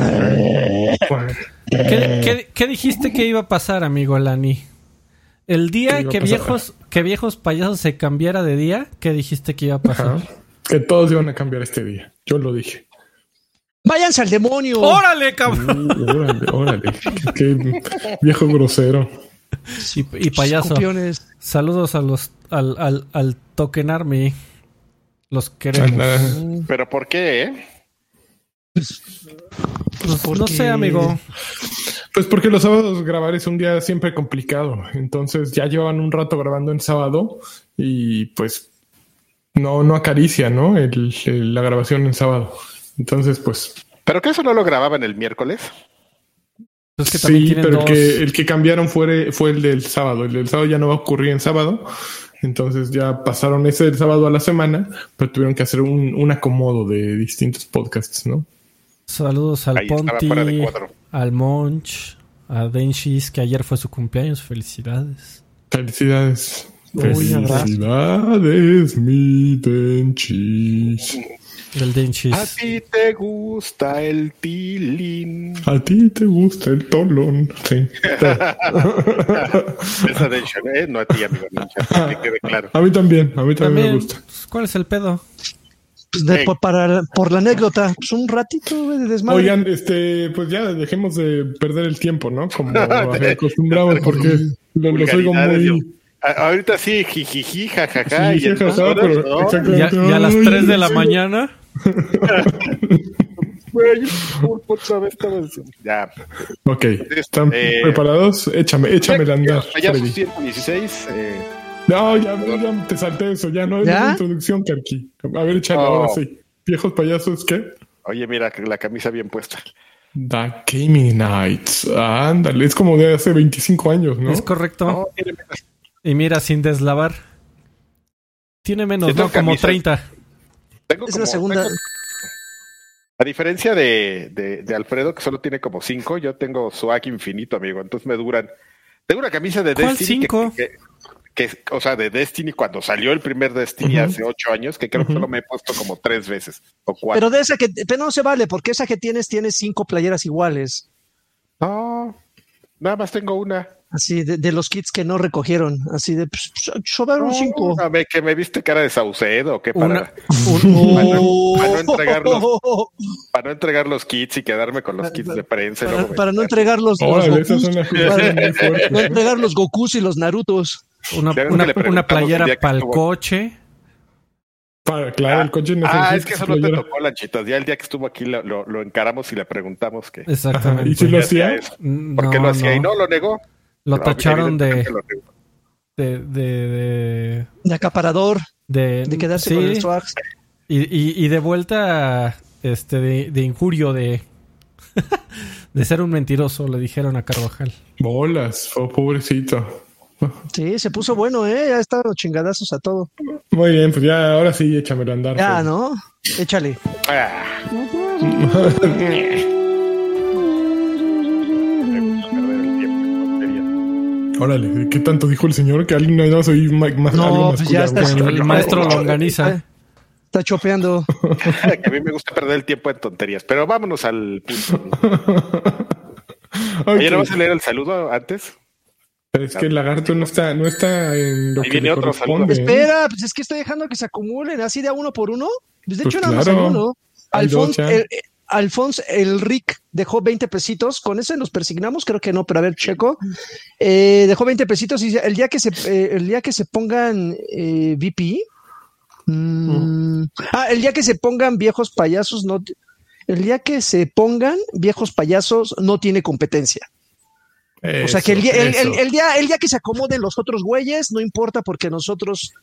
¿Qué, qué, qué dijiste que iba a pasar, amigo Lani? El ¿Qué día que viejos, que viejos payasos se cambiara de día, ¿qué dijiste que iba a pasar? Ajá. Que todos iban a cambiar este día. Yo lo dije. Váyanse al demonio. ¡Órale, cabrón! Uh, órale, órale. Qué, qué viejo grosero. Y, y payaso. Escorpiones. Saludos a los al, al, al Token Army. Los queremos. Pero ¿por qué, Pues, no sé, amigo. Pues porque los sábados grabar es un día siempre complicado. Entonces ya llevan un rato grabando en sábado y pues no, no acaricia, ¿no? El- el- la grabación en sábado. Entonces, pues ¿Pero que eso no lo grababan el miércoles? Pues que sí, pero dos. que el que cambiaron fue, fue el del sábado. El del sábado ya no va a ocurrir en sábado. Entonces ya pasaron ese del sábado a la semana, pero tuvieron que hacer un, un acomodo de distintos podcasts, ¿no? Saludos al Ahí Ponti, al Monch, a Denchis, que ayer fue su cumpleaños. Felicidades. Felicidades. Felicidades, mi Denchis. El Denchis. A ti te gusta el tilín. A ti te gusta el tolón. Sí. Esa de hecho, ¿eh? No a ti, amigo. que quede claro. A mí también, a mí también, También, me gusta. pues, ¿cuál es el pedo? Pues de- por, para, por la anécdota, pues un ratito de desmadre. Oigan, este, pues ya dejemos de perder el tiempo, ¿no? Como acostumbramos, porque lo- los oigo muy. A- Ahorita sí, jijiji, jajaja. Sí, y en jajaja, pero ¿no? Ya, ya a las Ay, 3 de la sí. mañana. Güey, otra vez estaba diciendo. Ya. Ok, ¿están Eh, preparados? Échame, échame el andar. Payaso Freddy. 116. Eh, No, ya, ya te salté eso, ya no es ¿Ya? una introducción, Karki. A ver, échale Oh. ahora sí. Viejos payasos, ¿qué? oye, mira, la camisa bien puesta. The Gaming Nights. Ándale, es como de hace 25 años, ¿no? Es correcto. No, tiene menos. Y mira, sin deslavar. Tiene menos, Sí, ¿no? Como camisas. 30. Tengo es como- la segunda. tengo- a diferencia de, de, de Alfredo, que solo tiene como cinco, yo tengo swag infinito, amigo. Entonces me duran. Tengo una camisa de ¿Cuál Destiny. que- cinco? Que, que- o sea, de Destiny cuando salió el primer Destiny hace ocho años, que creo que solo me he puesto como tres veces o cuatro. Pero de esa que, pero no se vale, porque esa que tienes, tienes cinco playeras iguales. No, nada más tengo una. Así, de, de los kits que no recogieron. Así de, pues, pues, sobraron cinco. A ver, que me viste cara de Saucedo o qué para, Una, para no- para no entregarlos. para no entregar los kits y quedarme con los kits de prensa. Para, no entregar los, los Gokus, no entregar los Gokus y los Narutos. Una, una, una playera para el estuvo- coche. Para, claro, el coche no Ah, es que eso no te tocó, Lanchitas. Ya el día que estuvo aquí lo, lo- lo encaramos y le preguntamos que. Exactamente. ¿Y si lo hacía? eso. Mm, ¿Por qué no, lo hacía? no. Y no lo negó. Lo Pero tacharon de, lo de, de, de, De acaparador, de- de quedarse sí, con el swag. y, y, y de vuelta este de, de injurio de de ser un mentiroso le dijeron a Carvajal Bolas, oh, pobrecito. Sí, se puso bueno, ¿eh? Ya estaban los chingadazos a todo. Muy bien, pues ya, ahora sí, échamelo a andar. Ya, Freddy. ¿no? Échale. Me gusta perder el tiempo en tonterías. Órale, ¿qué tanto dijo el señor? Que alguien no soy más, más No, algo pues más ya cuidado. está. Con el maestro Está- Longaniza Está chopeando. que a mí me gusta perder el tiempo en tonterías. Pero vámonos al punto. Ok, Oye, ¿no vas a leer el saludo antes? Pero es que el lagarto no está, no está en lo Ahí que viene le otro corresponde. saludo. Espera, pues es que estoy dejando que se acumulen así de a uno por uno. Pues de Pues hecho, nada más claro. hay uno. Alfonso, el, Alfonso, el Rick dejó 20 pesitos. ¿Con ese nos persignamos? Creo que no, pero a ver, checo. Eh, dejó 20 pesitos y el día que se, eh, el día que se pongan eh, VP. mm, Ah, el día que se pongan viejos payasos, no. El día que se pongan viejos payasos, no tiene competencia. O sea que el día, el, día, el día que se acomoden los otros güeyes, no importa porque nosotros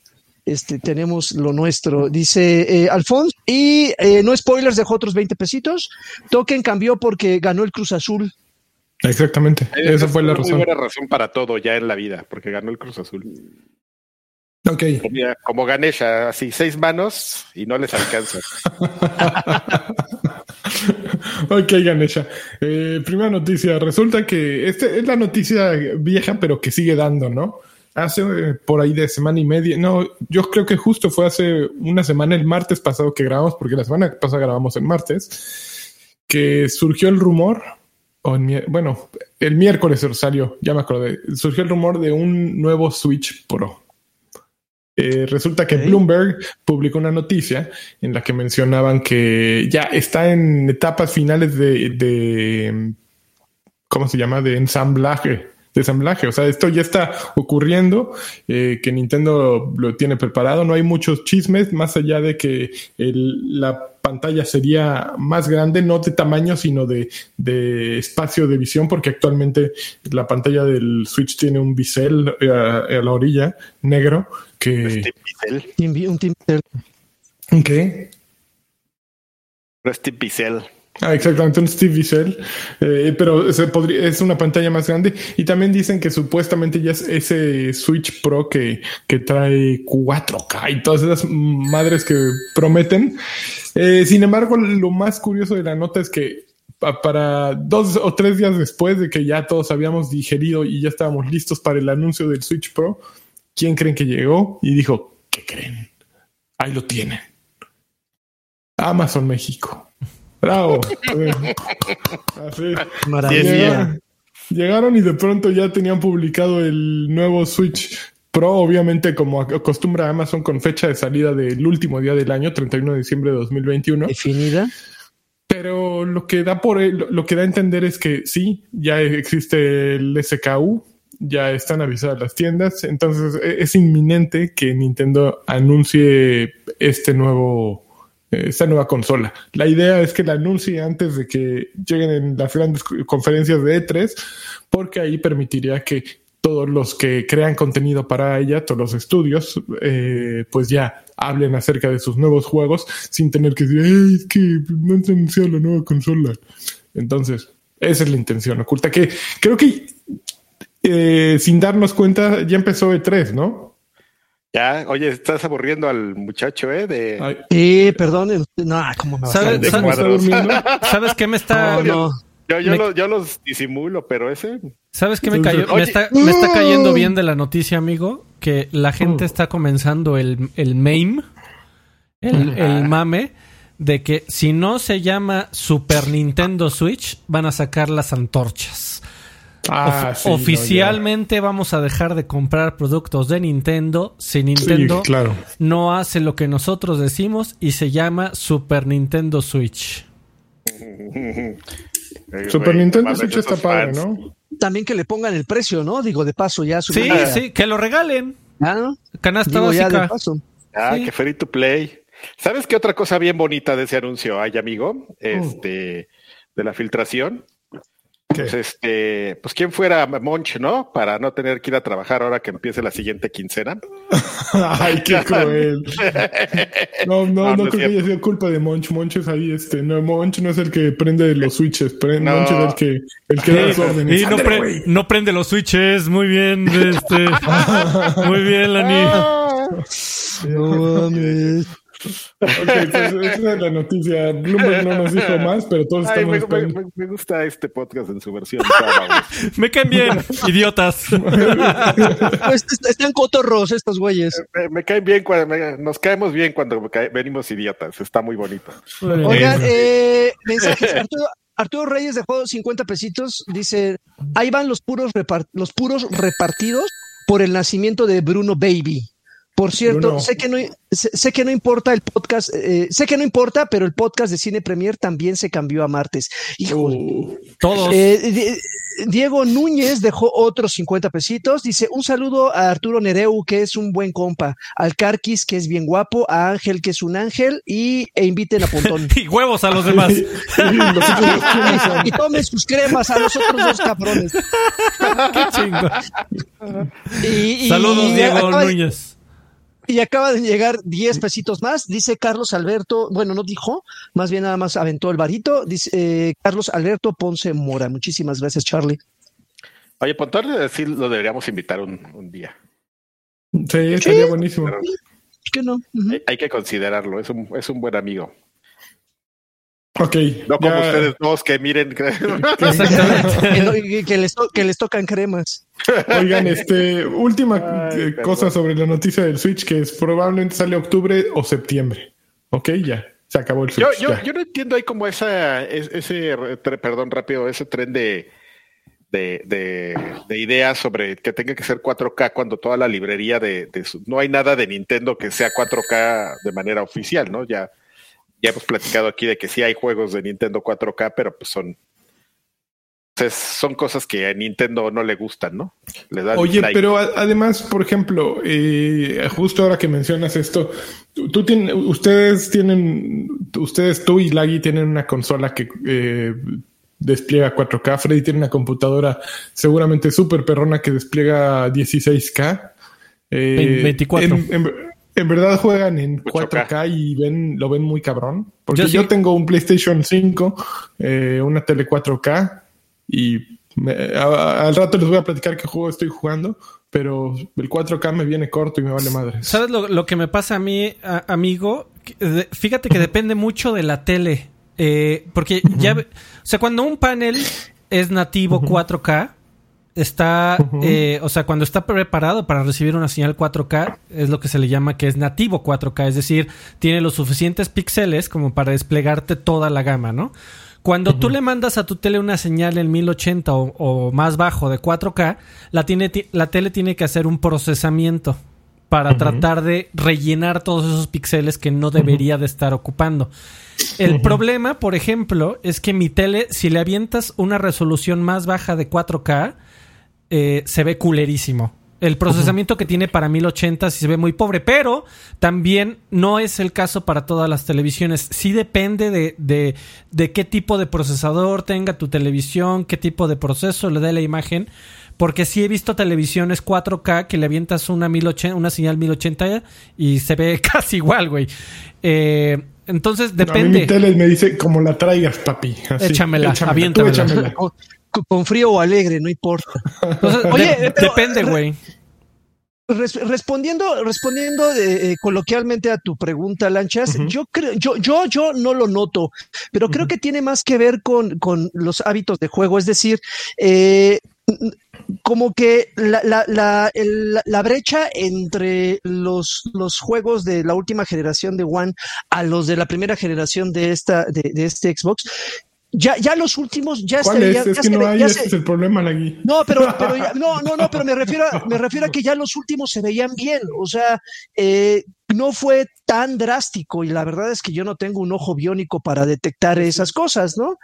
este, tenemos lo nuestro. Dice eh, Alfonso, y eh, no spoilers, dejó otros 20 pesitos. Token cambió porque ganó el Cruz Azul. Exactamente, esa fue la razón. Muy buena razón para todo ya en la vida, porque ganó el Cruz Azul. Ok, Mira, como Ganesha, así seis manos y no les alcanza. ok, Ganesha. Eh, primera noticia. Resulta que esta es la noticia vieja, pero que sigue dando, ¿no? Hace eh, por ahí de semana y media. No, yo creo que justo fue hace una semana, el martes pasado que grabamos, porque la semana pasada grabamos el martes. que surgió el rumor, o bueno, el miércoles salió, ya me acordé, surgió el rumor de un nuevo Switch Pro. Eh, resulta que. Bloomberg publicó una noticia en la que mencionaban que ya está en etapas finales de, de ¿cómo se llama? De ensamblaje. De ensamblaje. O sea, esto ya está ocurriendo, eh, que Nintendo lo tiene preparado. No hay muchos chismes, más allá de que el- la pantalla sería más grande, no de tamaño, sino de, de espacio de visión, porque actualmente la pantalla del Switch tiene un bisel eh, a, a la orilla negro que... Un team ¿Qué? Steve Bissell. Ah, exactamente, un Steve Bissell, eh, pero es una pantalla más grande y también dicen que supuestamente ya es ese Switch Pro que, que trae 4K y todas esas madres que prometen. Eh, sin embargo, lo más curioso de la nota es que pa- para dos o tres días después de que ya todos habíamos digerido y ya estábamos listos para el anuncio del Switch Pro, ¿quién creen que llegó? Y dijo, ¿qué creen? Ahí lo tienen. Amazon México. Bravo. Así. Maravilla. Llegaron, llegaron y de pronto ya tenían publicado el nuevo Switch Pro, obviamente como acostumbra Amazon con fecha de salida del último día del año, 31 de diciembre de 2021. Definida. Pero lo que da por lo que da a entender es que sí, ya existe el SKU, ya están avisadas las tiendas, entonces e- es inminente que Nintendo anuncie este nuevo esta nueva consola. La idea es que la anuncie antes de que lleguen en las grandes co- conferencias de E3, porque ahí permitiría que todos los que crean contenido para ella, todos los estudios, eh, pues ya hablen acerca de sus nuevos juegos sin tener que decir, "Ey, es que no han anunciado la nueva consola. Entonces, esa es la intención oculta, que creo que eh, sin darnos cuenta ya empezó E3, ¿no? Ya, oye, estás aburriendo al muchacho, ¿eh? De... Ay, Eh, perdón. No, ¿cómo me va a ¿Sabe- hacer de eso? ¿cómo está cuadros. durmiendo? ¿Sabes qué me está... No, no. Yo, yo, Me- lo- yo los disimulo, pero ese. ¿Sabes qué me cayó? Me está, me está cayendo bien de la noticia, amigo, que la gente Oh. está comenzando el, el meme, el, el mame, de que si no se llama Super Nintendo Switch, van a sacar las antorchas. Ah, no. Oficialmente vamos a dejar de comprar productos de Nintendo si Nintendo Sí, claro. no hace lo que nosotros decimos y se llama Super Nintendo Switch. Super Nintendo Switch está padre. ¿no? También que le pongan el precio, ¿no? Digo, de paso, ya Sí, sí, que lo regalen. Ah, ¿no? Canasta Digo, ya de básica. paso. Ah, Sí. que free to play. ¿Sabes qué otra cosa bien bonita de ese anuncio hay, amigo? Este, de la filtración. ¿Qué? Pues este, pues quién fuera Monch, ¿no? Para no tener que ir a trabajar ahora que empiece la siguiente quincena. Ay, qué cruel. No, no, No, no, no es creo que haya sido culpa de Monch. Monch es ahí, este, no, Monch no es el que prende los switches, No. Monch es el que, el que da las órdenes. Y no, pre- no prende los switches. Muy bien, este. muy bien, Lani. No pues esa es la noticia. Bloomberg no nos dijo más, pero todos Ay, estamos me, esperando. me- me gusta este podcast en su versión. Me caen bien, idiotas. Pues est- están cotorros estos güeyes. me, me caen bien cuando me- nos caemos bien cuando cae- venimos idiotas. Está muy bonito. Oigan, eh, mensajes. Arturo, Arturo Reyes dejó 50 pesitos. Dice: Ahí van los puros, los puros repartidos por el nacimiento de Bruno Baby. Por cierto, Bruno. sé que no sé, sé que no importa el podcast, eh, sé que no importa, pero el podcast de Cine Premier también se cambió a martes. Hijo, Uh, Todos. Eh, Di- Diego Núñez dejó otros 50 pesitos. Dice un saludo a Arturo Nereu, que es un buen compa, al Carquis, que es bien guapo, a Ángel, que es un ángel, y e inviten a Pontón. Y huevos a los demás. son. y tomen sus cremas a los otros dos cabrones. Qué chingo. Y, y- Saludos, y Diego Núñez. Y acaba de llegar 10 pesitos más. Dice Carlos Alberto, bueno, no dijo, más bien nada más aventó el varito. Dice eh, Carlos Alberto Ponce Mora. Muchísimas gracias, Charlie. Oye, Pontón sí lo deberíamos invitar un, un día. Sí, estaría buenísimo. ¿Por qué no? Hay, hay que considerarlo. Es un, es un buen amigo. Ok. No como ya- ustedes dos que miren. Exactamente. que, les que les tocan cremas. Oigan, este, última Ay, perdón. cosa sobre la noticia del Switch, que es probablemente sale octubre o septiembre. Ok, ya. se acabó el Yo, Switch. yo, ya. yo no entiendo ahí como esa, es- ese, perdón, rápido, ese tren de, de, de, de ideas sobre que tenga que ser 4K cuando toda la librería de, de su- no hay nada de Nintendo que sea 4K de manera oficial, ¿no? Ya, ya hemos platicado aquí de que sí hay juegos de Nintendo 4K, pero pues son, pues, son cosas que a Nintendo no le gustan, ¿no? Le da Oye, pero a- además, por ejemplo, eh, justo ahora que mencionas esto, tú, tú tien- ustedes tienen, ustedes, tú y Laggy tienen una consola que eh, despliega 4K. Freddy tiene una computadora seguramente súper perrona que despliega 16K. Eh, 24. En, en- en verdad juegan en 8K. 4K y ven, lo ven muy cabrón. Porque Yo yo, sí. tengo un PlayStation 5, eh, una tele 4K y me- a- al rato les voy a platicar qué juego estoy jugando, pero el 4K me viene corto y me vale madre. ¿Sabes lo, lo que me pasa a mí, a- amigo? Fíjate que depende mucho de la tele. Eh, porque ya, ve- o sea, cuando un panel es nativo 4K, está, eh, o sea, cuando está preparado para recibir una señal 4K, es lo que se le llama que es nativo 4K, es decir, tiene los suficientes píxeles como para desplegarte toda la gama, ¿no? Cuando tú le mandas a tu tele una señal en 1080 o, o más bajo de 4K, la, tiene, ti- la tele tiene que hacer un procesamiento para tratar de rellenar todos esos píxeles que no debería de estar ocupando. El problema, por ejemplo, es que mi tele, si le avientas una resolución más baja de 4K, eh, se ve culerísimo. El procesamiento que tiene para 1080 sí se ve muy pobre, pero también no es el caso para todas las televisiones. Sí depende de, de, de qué tipo de procesador tenga tu televisión, qué tipo de proceso le dé la imagen. Porque sí he visto televisiones 4K que le avientas una, 1080, una señal 1080 y se ve casi igual, güey. Eh, entonces A mí depende. mi tele me dice como la traigas, papi. Así, Échamela, aviéntamela. échamela. Con, frío o alegre, no importa. Entonces, Oye, de- pero- depende, güey. Res- respondiendo, respondiendo eh, eh, coloquialmente a tu pregunta, Lanchas, yo creo, yo, yo, yo no lo noto, pero creo que tiene más que ver con, con los hábitos de juego. Es decir, eh, como que la, la, la- la brecha entre los, los juegos de la última generación de One a los de la primera generación de esta, de, de este Xbox, ya, ya los últimos ya ¿Cuál se es? ya que se no hay, ese se- es el problema, Lagui. no, pero, pero ya- no, no, no, pero me refiero, a, me refiero a que ya los últimos se veían bien. O sea, eh, no fue tan drástico y la verdad es que yo no tengo un ojo biónico para detectar esas cosas, ¿no?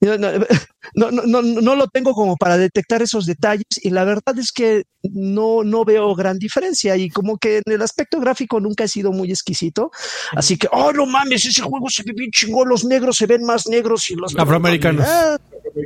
No, no, no, no, no lo tengo como para detectar esos detalles y la verdad es que no, no veo gran diferencia y como que en el aspecto gráfico nunca he sido muy exquisito. Así que, oh, no mames, ese juego se ve bien chingón, los negros se ven más negros y los Afroamericanos. Ah,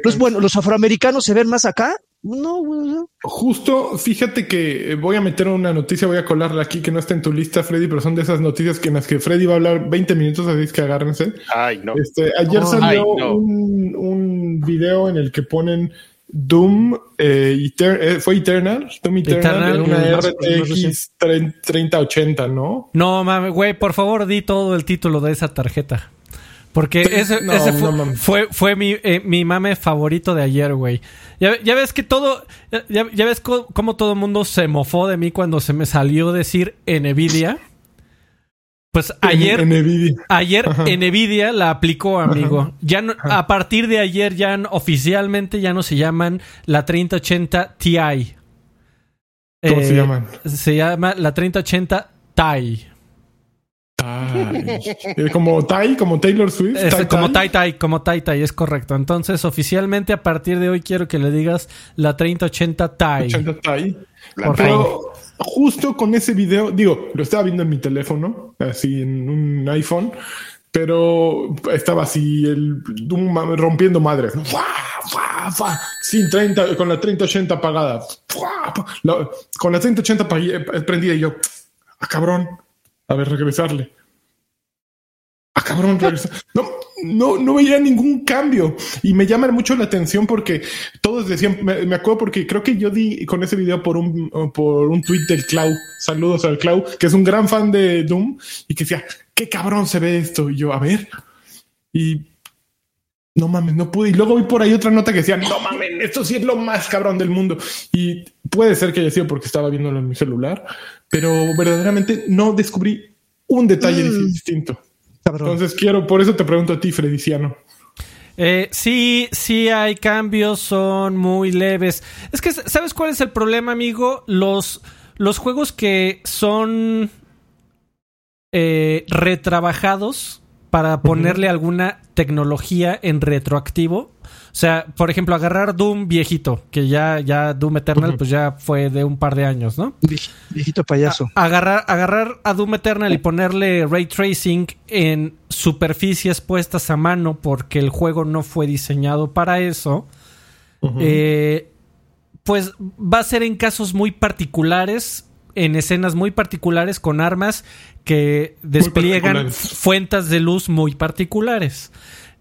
pues bueno, los afroamericanos se ven más acá. No, güey, no. Justo, fíjate que eh, voy a meter una noticia, voy a colarla aquí que no está en tu lista, Freddy, pero son de esas noticias que en las que Freddy va a hablar 20 minutos, así es que agárrense. Ay, no. Este, ayer Ay, salió no. un, un video en el que ponen Doom, eh, Eter- eh, fue Eternal, Doom Eternal, Eternal, en una RTX 3080, ¿no? No, mames, güey, por favor, di todo el título de esa tarjeta. Porque ese, no, ese no fue, fue, fue mi, eh, mi mame favorito de ayer, güey. Ya, ya ves que todo. Ya, ya ves co- cómo todo el mundo se mofó de mí cuando se me salió decir Nvidia. Pues ayer. En, en Nvidia. Ayer Ajá. Nvidia la aplicó, amigo. Ya no- a partir de ayer ya oficialmente ya no se llaman la 3080 Ti. ¿Cómo se Eh, llaman? Se llama la 3080 Ti. Eh, como Tai, como Taylor Swift. Es Tai como Tai. Tai Tai, como Tai Tai, es correcto. Entonces, oficialmente a partir de hoy quiero que le digas la 3080 Tai. 80 Tai. Por Pero justo con ese video, digo, lo estaba viendo en mi teléfono, así en un iPhone, pero estaba así el un ma- rompiendo madres. ¡Fua! ¡Fua! ¡Fua! Sin 30, con la 3080 apagada. Con la 3080 pa- eh, prendida y yo, ah, cabrón, a ver, regresarle. Ah, cabrón. No, no, no veía ningún cambio. Y me llama mucho la atención porque todos decían, me, me acuerdo porque creo que yo di con ese video por un, por un tweet del Clau. Saludos al Clau, que es un gran fan de Doom y que decía, qué cabrón se ve esto. Y yo, a ver. Y no mames, no pude. Y luego vi por ahí otra nota que decía, no mames, esto sí es lo más cabrón del mundo. Y puede ser que haya sido porque estaba viéndolo en mi celular, pero verdaderamente no descubrí un detalle Mm. distinto. cabrón. Entonces quiero, por eso te pregunto a ti, Frediciano. Eh, sí, sí hay cambios, son muy leves. Es que, ¿sabes cuál es el problema, amigo? Los, los juegos que son eh, retrabajados para ponerle alguna tecnología en retroactivo. O sea, por ejemplo, agarrar Doom viejito, que ya, ya Doom Eternal, pues ya fue de un par de años, ¿no? Vie- Viejito payaso. Agarrar, agarrar a Doom Eternal y ponerle ray tracing en superficies puestas a mano porque el juego no fue diseñado para eso. eh, pues va a ser en casos muy particulares, en escenas muy particulares, con armas que despliegan fuentes de luz muy particulares.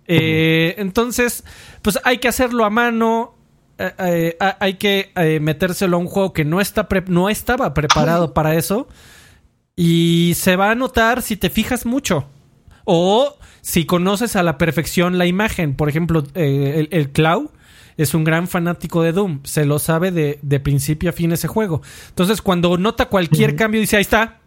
Eh, Entonces, pues hay que hacerlo a mano. eh, eh, ha- hay que eh, metérselo a un juego que no, está pre- no estaba preparado para eso. Y se va a notar si te fijas mucho. O si conoces a la perfección la imagen. Por ejemplo, eh, el, el Clau es un gran fanático de Doom. Se lo sabe de, de principio a fin ese juego. Entonces, cuando nota cualquier cambio, dice, ahí está.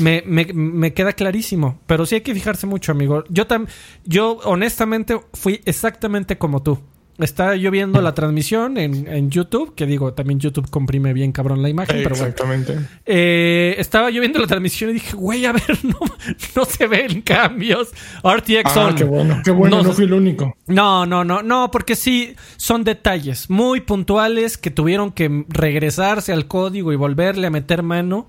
Me, me- me queda clarísimo. Pero sí hay que fijarse mucho, amigo. Yo, tam yo honestamente fui exactamente como tú. Estaba yo viendo la transmisión en, en YouTube, que digo, también YouTube comprime bien cabrón la imagen, pero bueno. Exactamente. Eh, estaba yo viendo la transmisión y dije, güey, a ver, no, no se ven cambios. RTX Ah, qué bueno, qué bueno, No, no, fui el único. No, no, no, no, porque sí son detalles muy puntuales que tuvieron que regresarse al código y volverle a meter mano.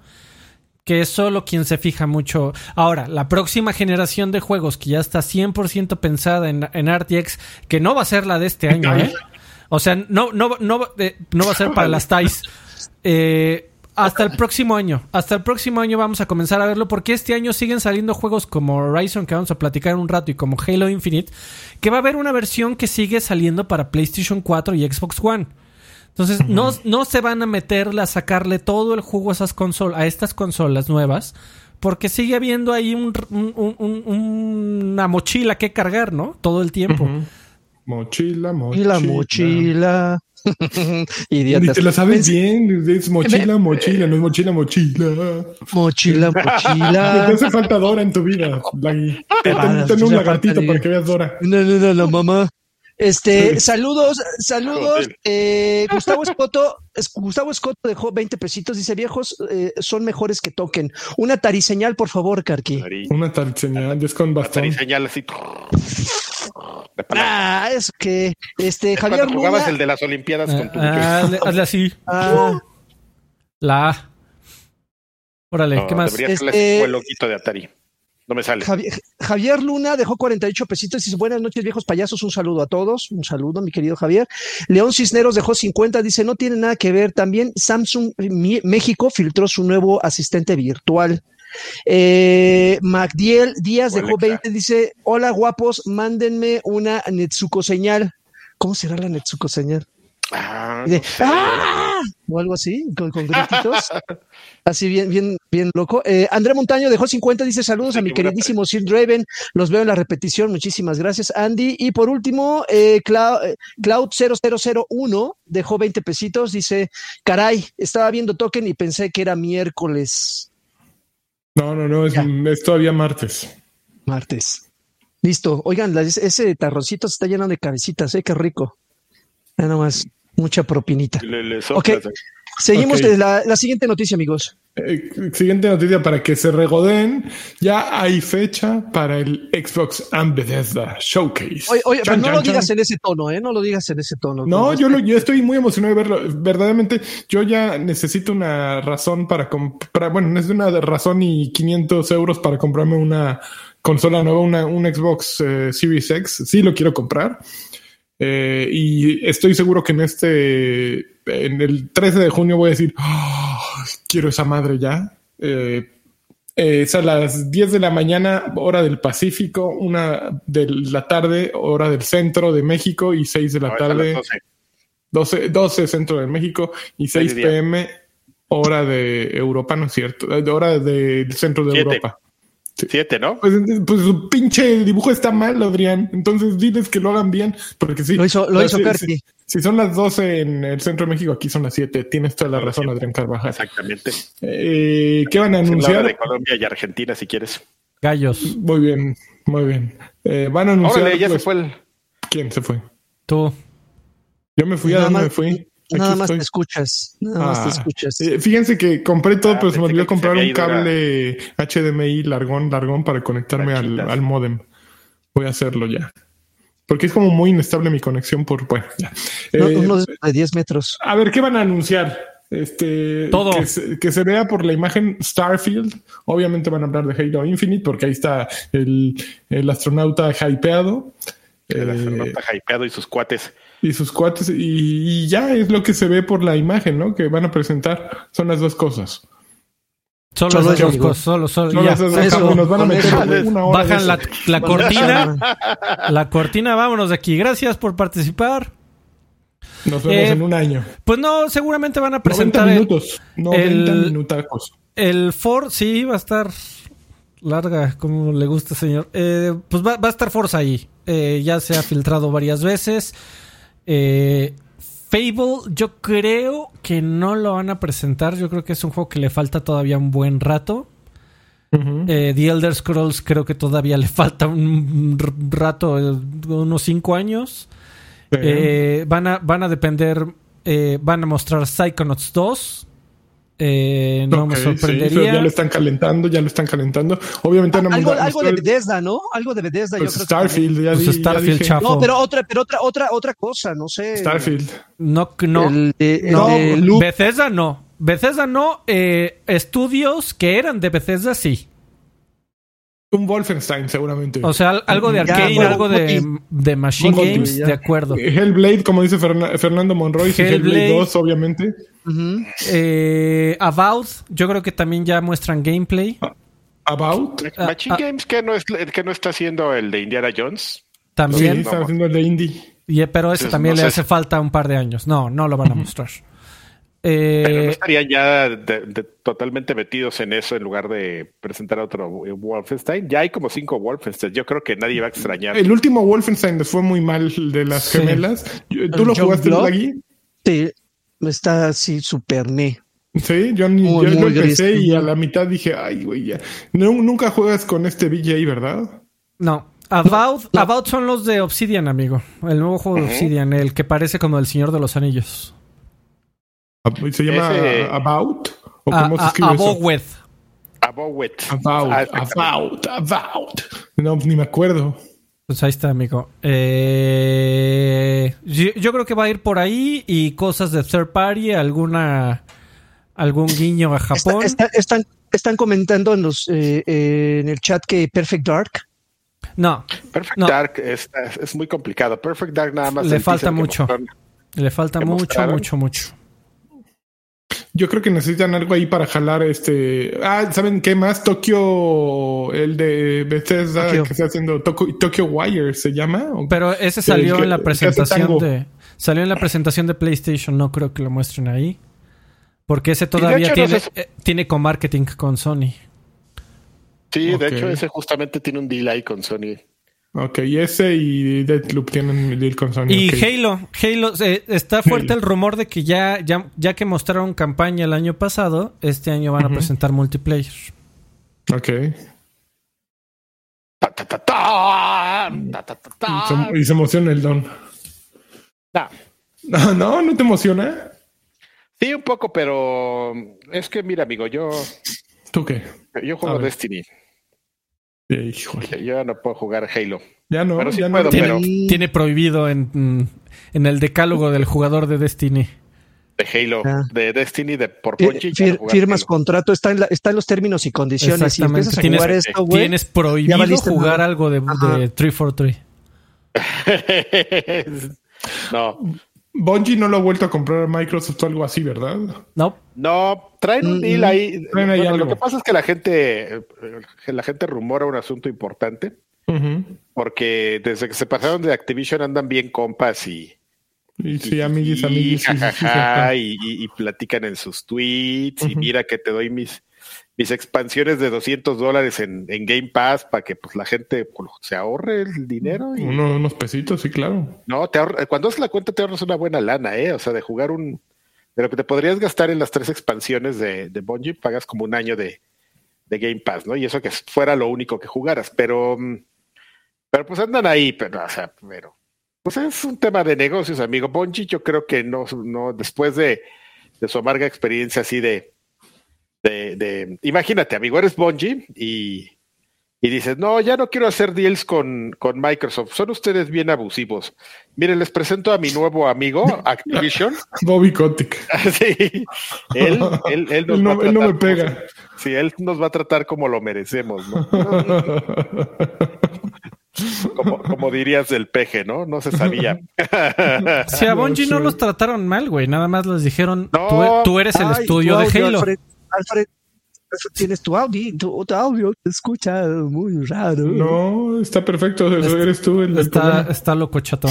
Que es solo quien se fija mucho. Ahora, la próxima generación de juegos que ya está 100% pensada en, en RTX, que no va a ser la de este año, ¿eh? O sea, no, no, no, eh, no va a ser para las TIEs. Eh, hasta el próximo año. Hasta el próximo año vamos a comenzar a verlo porque este año siguen saliendo juegos como Horizon que vamos a platicar un rato y como Halo Infinite, que va a haber una versión que sigue saliendo para PlayStation 4 y Xbox One. Entonces, no, no se van a meterle a sacarle todo el jugo a esas consolas, a estas consolas nuevas, porque sigue habiendo ahí un- un- un- un- una mochila que cargar, ¿no? Todo el tiempo. Ujú. Mochila, Y mochila. la mochila. Ni Idiotas. te la sabes bien. Es mochila, mochila, no es mochila, mochila. Mochila, Te mochila. hace falta Dora en tu vida, Lagui. Ten, Ah, un lagartito para que veas Dora. No, no, no, la mamá. Este, Sí. saludos, saludos. Eh, Gustavo Escoto, es- Gustavo Escoto dejó 20 pesitos. Dice, viejos, eh, son mejores que toquen. Una tariseñal, por favor, Carqui. Una tal señal, es con bastón. Ari señal así. Ah, es que, este, Es Javier cuando jugabas Luna. el de las Olimpiadas con tu. Ah, hazle, hazle así. Ah, La A. Órale, No, ¿qué más? Debería ser Este- el loquito de Atari. No me sale. Javier, Javier Luna dejó 48 pesitos. Dice, buenas noches, viejos payasos. Un saludo a todos. Un saludo, mi querido Javier. León Cisneros dejó 50. Dice, no tiene nada que ver. También Samsung México filtró su nuevo asistente virtual. Eh, Magdiel Díaz dejó claro. 20. Dice, hola guapos, mándenme una Netsuko señal. ¿Cómo será la Netsuko señal? Ah, Y de, no sé. ¡Ah! O algo así, con, con grititos. Así bien, bien, bien loco. Eh, André Montaño dejó 50, dice saludos a mi queridísimo Sir Draven. Los veo en la repetición. Muchísimas gracias, Andy. Y por último, eh, Clau- eh, Cloud0001 dejó 20 pesitos. Dice, caray, estaba viendo token y pensé que era miércoles, No, no, no, es, es todavía martes. martes. Listo. Oigan, la- ese tarroncito se está llenando de cabecitas, ¿eh? Qué rico. Ya nomás, mucha propinita. Le, le soplas. Seguimos Ok. de la, la siguiente noticia, amigos. Eh, siguiente noticia para que se regodeen. Ya hay fecha para el Xbox and Bethesda Showcase. Oye, oye, pero no chan, lo digas chan. en ese tono, ¿eh? No lo digas en ese tono. No, yo, este- lo, yo estoy muy emocionado de verlo. Verdaderamente, yo ya necesito una razón para comprar. Bueno, necesito una razón y 500 euros para comprarme una consola nueva, una, un Xbox eh, Series X. Sí, lo quiero comprar. Eh, y estoy seguro que en este, en el 13 de junio voy a decir, "Ah, quiero esa madre ya. Eh, eh, es a las 10 de la mañana, hora del Pacífico, una de la tarde, hora del centro de México y 6 de la No, tarde. 12. 12, 12 centro de México y 6 Mediodía. pm hora de Europa, ¿no es cierto? Eh, de Hora del centro de Siete. Europa. Siete, ¿no? Pues, pues su pinche dibujo está mal, Adrián. Entonces diles que lo hagan bien, porque sí. Lo hizo, lo hizo si-. Si, si son las 12 en el centro de México, aquí son las 7. Tienes toda la razón, siete. Adrián Carvajal. Exactamente. Eh, ¿Qué van a anunciar? de Colombia y Argentina, si quieres. Gallos. Muy bien, muy bien. Eh, van a anunciar. Órale, ya se pues, fue el. ¿Quién se fue? Tú. Yo me fui, ¿a dónde me fui? Nada más estoy. te escuchas. Nada más te Ah, escuchas. eh, fíjense que compré todo, Ah, pero se me olvidó comprar un la- cable HDMI largón, largón para conectarme al, al modem. Voy a hacerlo ya. Porque es como muy inestable mi conexión por, bueno, ya. No, Eh, uno de de 10 metros. a ver, ¿qué van a anunciar? Este, Todo. Que se, que se vea por la imagen Starfield. Obviamente van a hablar de Halo Infinite porque ahí está el, el astronauta hypeado. El Eh, astronauta hypeado y sus cuates. Y sus cuates, y, y ya es lo que se ve por la imagen, ¿no? Que van a presentar. Son las dos cosas. Solo, Solo esas dos cosas, solo, solo. Solo ya. esas dos Eso, nos van a meter una hora Bajan la, la cortina. La cortina, vámonos de aquí. Gracias por participar. Nos vemos Eh, en un año. Pues no, seguramente van a 90 presentar el, minutos. 90 el- minutacos. el Ford. Sí, va a estar larga, como le gusta, señor. Eh, pues va, va a estar Forza ahí. Eh, ya se ha filtrado varias veces. Eh, Fable, yo creo que no lo van a presentar. Yo creo que es un juego que le falta todavía un buen rato. Eh, The Elder Scrolls creo que todavía le falta un rato, eh, unos 5 años. Eh, van, a, van a depender, eh, van a mostrar Psychonauts 2. Eh, no me sí, sorprendería. ya lo están calentando, ya lo están calentando. Obviamente van a algo, algo de Bethesda, ¿no? Algo de Bethesda. pues, yo creo que Starfield, ya, Pues di- ya Starfield, dije. chafo. No, pero otra, pero otra, otra, otra cosa, no sé. Starfield. no, no, El el no, Loop. Bethesda no. Bethesda no. eh, estudios que eran de Bethesda sí. Un Wolfenstein, seguramente. O sea, al- algo de Ya, Arcane, bueno, algo de, de Machine Games, ya. de acuerdo. Hellblade, como dice Ferna- Fernando Monroy, sí, Hellblade Hellblade. 2, obviamente. Eh, About, yo creo que también ya muestran gameplay. About. Ah, Machine ah. Games, que no, es, que no está haciendo el de Indiana Jones. Sí, También. está haciendo el de indie. Y- pero ese Entonces, también no le sé. hace falta un par de años. No, no lo van a mostrar. Eh, Pero no estarían ya de- de- totalmente metidos en eso en lugar de presentar otro Wolfenstein. Ya hay como cinco Wolfenstein. Yo creo que nadie va a extrañar. El último Wolfenstein les fue muy mal de las Sí. gemelas. ¿Tú ¿El lo John jugaste Blood? aquí? Sí, está así super ne. Sí, yo, ni, Muy, yo lo empecé gris. y a la mitad dije, ay, güey, ya. No, nunca juegas con este BJ, ¿verdad? no. About, About son los de Obsidian, amigo. El nuevo juego de Obsidian, el que parece como el Señor de los Anillos. ¿Se llama Ese- About? ¿O A- cómo se a- escribe eso? Aboweth. Abowet. About, Ah, about, about. No, ni me acuerdo. Pues ahí está, amigo. Eh, yo, yo creo que va a ir por ahí y cosas de third party, alguna algún guiño a Está- Japón. está- están, están comentando en los eh, eh, en el chat que Perfect Dark. No, Perfect No. Dark es, es muy complicado. Perfect Dark nada más. Le falta mucho. mostraron. le falta ¿Qué mucho, mucho, mucho. Yo creo que necesitan algo ahí para jalar este. Ah, ¿saben qué más? Tokio, el de Bethesda Tokio. que está haciendo Tokyo, Tokyo Wire, ¿se llama? ¿O- Pero ese salió que- en la presentación de salió en la presentación de PlayStation, no creo que lo muestren ahí. Porque ese todavía hecho, no tiene, sé- eh, tiene co-marketing con Sony. Sí, de hecho, ese justamente tiene un deal ahí con Sony. Ok, y ese y Deadloop tienen deal con Sony. Y. Halo, Halo, eh, está fuerte Halo. el rumor de que ya, ya, ya que mostraron campaña el año pasado, este año van a presentar multiplayer. Ok. Ta, ta, ta, ta, ta, ta, ta, ta. Se- y se emociona el don. Nah. No, no, no te emociona. Sí, un poco, pero es que mira, amigo, yo, ¿Tú qué? yo juego. Destiny. Híjole. Yo ya no puedo jugar Halo. Ya no, Pero sí ya puedo, no. Tiene, pero- tiene prohibido en, en el decálogo del jugador de Destiny. De Halo, Ah. de Destiny, de por no fir- firmas Halo. contrato, está en, la- está en los términos y condiciones. Si empiezas a Tienes- jugar esto, güey. Tienes prohibido jugar algo de, de 343. no, Bungie no lo ha vuelto a comprar a Microsoft o algo así, ¿verdad? No, no, traen un Mm, deal ahí. traen ahí Bueno, lo que pasa es que la gente, eh, la gente rumora un asunto importante, porque desde que se pasaron de Activision andan bien compas y, Y sí, amiguis, y amiguis. sí, sí, y, y- y platican en sus tweets y mira que te doy mis mis expansiones de 200 dólares en, en Game Pass para que pues la gente pues, se ahorre el dinero y Uno- unos pesitos, sí, claro. no te ahorra- cuando haces la cuenta te ahorras una buena lana eh o sea de jugar un de lo que te podrías gastar en las tres expansiones de, de Bungie pagas como un año de, de Game Pass, ¿no? Y eso que fuera lo único que jugaras, pero, mm, pero pues andan ahí, pero, o sea, pero, pues es un tema de negocios, amigo. Bungie, yo creo que no, no, después de, de su amarga experiencia así de, de, de, imagínate, amigo, eres Bungie y y dices, no, ya no quiero hacer deals con, con, Microsoft, son ustedes bien abusivos. Miren, les presento a mi nuevo amigo, Activision. Bobby Kotick. sí, él, él, él, nos no, él no me pega. sí, él nos va a tratar como lo merecemos, ¿no? Como, como, dirías del peje, ¿no? No se sabía. Si a Bungie no, los trataron mal, güey. Nada más les dijeron, tú, tú, eres el estudio de Halo. Alfred, Alfred, tienes tu audio, tu, audio te escucha muy raro. No, está perfecto. Eso eres tú el está, está loco, chato.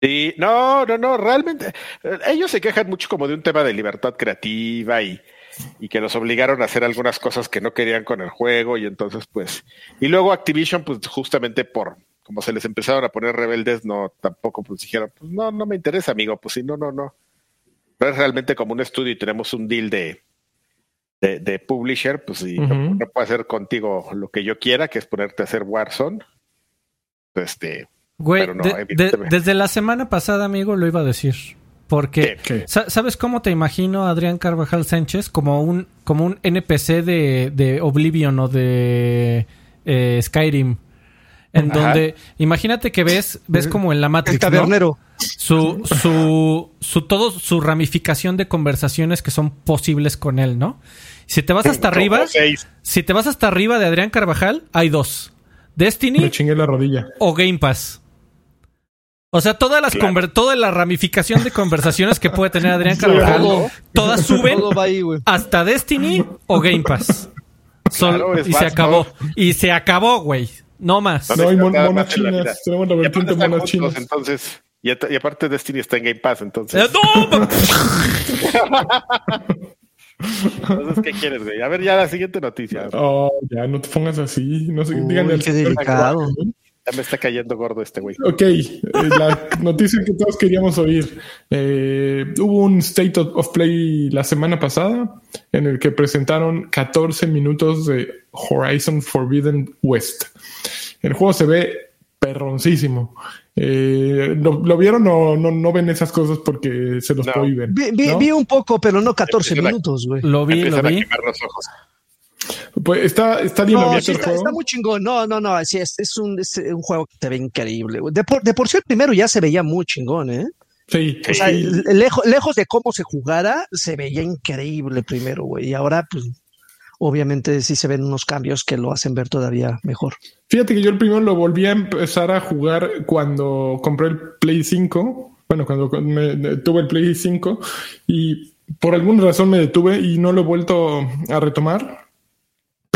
Sí, no, no, no, realmente. Eh, ellos se quejan mucho como de un tema de libertad creativa y, y que los obligaron a hacer algunas cosas que no querían con el juego y entonces pues. Y luego Activision, pues justamente por como se les empezaron a poner rebeldes, no, tampoco pues dijeron, pues no, no me interesa, amigo, pues sí, no, no, no. Pero es realmente como un estudio y tenemos un deal de, de, publisher, pues si no, puedo hacer contigo lo que yo quiera, que es ponerte a hacer Warzone. Este, Güey, desde la semana pasada, amigo, lo iba a decir. Porque, ¿sabes cómo te imagino a Adrián Carvajal Sánchez? Como un, como un NPC de, de Oblivion o de eh, Skyrim. En donde, imagínate que ves, ves como en la Matrix. El tabernero. Su, su, su, todo, su ramificación de conversaciones que son posibles con él, ¿no? Si te vas hasta arriba, si te vas hasta arriba de Adrián Carvajal, hay dos. Destiny la rodilla. o Game Pass. O sea, todas las toda la ramificación de conversaciones que puede tener Adrián Carvajal, todas suben hasta Destiny o Game Pass. y se acabó. Y se acabó, güey. No más. No, hay monas chinas. Tenemos la vertiente monas chinas. Entonces, y, aparte Destiny está en Game Pass, entonces. Eh, ¡No! Entonces, ¿qué quieres, güey? A ver, ya la siguiente noticia. Oh, ya no te pongas así. No sé, Uy, díganle qué delicado. Ya me está cayendo gordo este güey. Ok, eh, la noticia que todos queríamos oír. Eh, hubo un State of Play la semana pasada en el que presentaron 14 minutos de Horizon Forbidden West. El juego se ve perroncísimo. Eh, ¿lo, vieron o no, no, ven esas cosas porque se los prohíben? Vi, un poco, pero no 14 minutos, güey. Lo vi, lo vi. Pues está, está bien no, está, muy chingón. No, no, no. Sí, es, es, un, es un juego que te ve increíble. De por, de por sí, el primero ya se veía muy chingón, ¿eh? Sí. O sea, lejos, lejos de cómo se jugara, se veía increíble primero, güey. Y ahora, pues, obviamente sí se ven unos cambios que lo hacen ver todavía mejor. Fíjate que yo el primero lo volví a empezar a jugar cuando compré el Play 5. Bueno, cuando me, tuve el Play 5 y por alguna razón me detuve y no lo he vuelto a retomar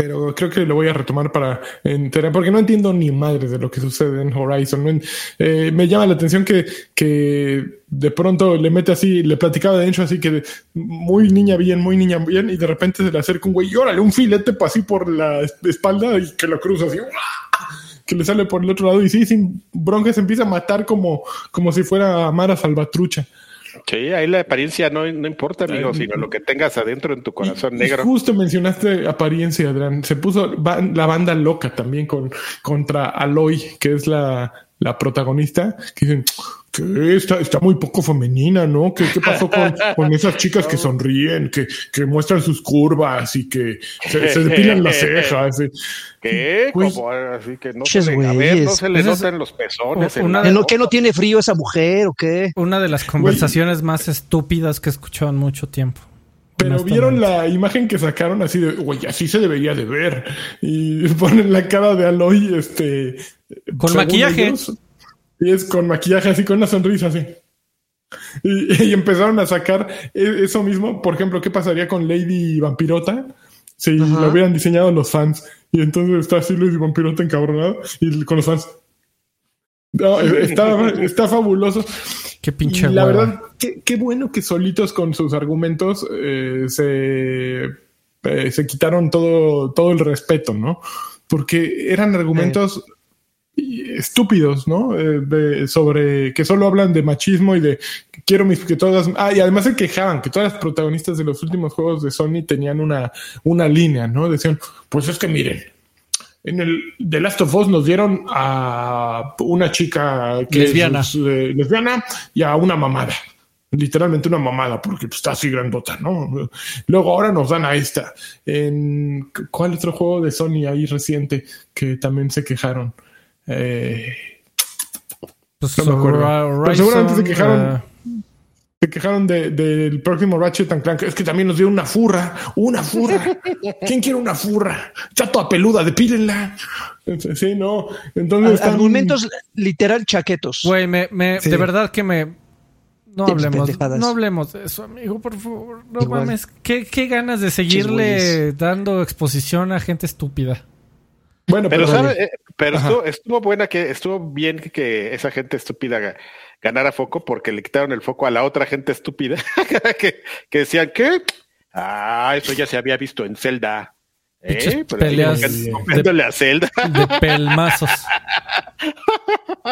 pero creo que lo voy a retomar para enterar, porque no entiendo ni madre de lo que sucede en Horizon. Eh, me llama la atención que, que de pronto le mete así, le platicaba de hecho así que muy niña bien, muy niña bien, y de repente se le acerca un güey y órale, un filete así por la espalda y que lo cruza así, que le sale por el otro lado y sí, sin bronca se empieza a matar como, como si fuera Mara Salvatrucha. Sí, ahí la apariencia no, importa, amigo, sino lo que tengas adentro en tu corazón negro. Justo mencionaste apariencia, Adrián. Se puso la banda loca también con, contra Aloy, que es la, la protagonista, que dicen, que está, está muy poco femenina, ¿no? ¿Qué, qué pasó con, con, esas chicas que sonríen, que, que muestran sus curvas y que se, depilan las cejas? ¿Qué? Pues, Como así que no se, le, a ver, no se le notan los pezones. Una de, ¿Que no tiene frío esa mujer o qué? Una de las conversaciones más estúpidas que he escuchado en mucho tiempo. Pero vieron la imagen que sacaron así de, güey, así se debería de ver. Y ponen la cara de Aloy, este, con maquillaje. Y es con maquillaje, así con una sonrisa así. Y, empezaron a sacar e, eso mismo. Por ejemplo, ¿qué pasaría con Lady Vampirota si lo hubieran diseñado los fans? Y entonces está así Lady Vampirota encabronada y con los fans. Está, está fabuloso. Qué pinche. la verdad, qué, bueno que solitos con sus argumentos eh, se, eh, se quitaron todo, todo el respeto, ¿no? Porque eran argumentos y estúpidos, ¿no? Eh, de- sobre que solo hablan de machismo y de que quiero mis que todas ah y además se quejaban que todas las protagonistas de los últimos juegos de Sony tenían una una línea, ¿no? Decían, pues es que miren, en el The Last of Us nos dieron a una chica que Lesbiana. es eh, lesbiana y a una mamada. Literalmente una mamada, porque pues, está así grandota, ¿no? Luego ahora nos dan a esta. En ¿cuál otro juego de Sony ahí reciente que también se quejaron? Eh, Pues, No me acuerdo. Hor- Pero seguramente se Horizon, quejaron. eh, se quejaron de- del próximo Ratchet and Clank. Es que también nos dio una furra, una furra. ¿Quién quiere una furra? Está toda peluda, depílenla. Sí, no. Entonces están- Argumentos literal chaquetos. Güey, me, me, Sí. de verdad que me. No hablemos, no hablemos de eso, amigo, por favor. No Igual. mames. ¿Qué, qué ganas de seguirle dando exposición a gente estúpida. Bueno, Pero, pero, ¿sabe? Pero estuvo, estuvo buena que estuvo bien que, que esa gente estúpida ga- ganara foco porque le quitaron el foco a la otra gente estúpida que, que decían que ah, eso ya se había visto en Zelda. ¿Eh? Pero peleas de- a Zelda. De pelmazos.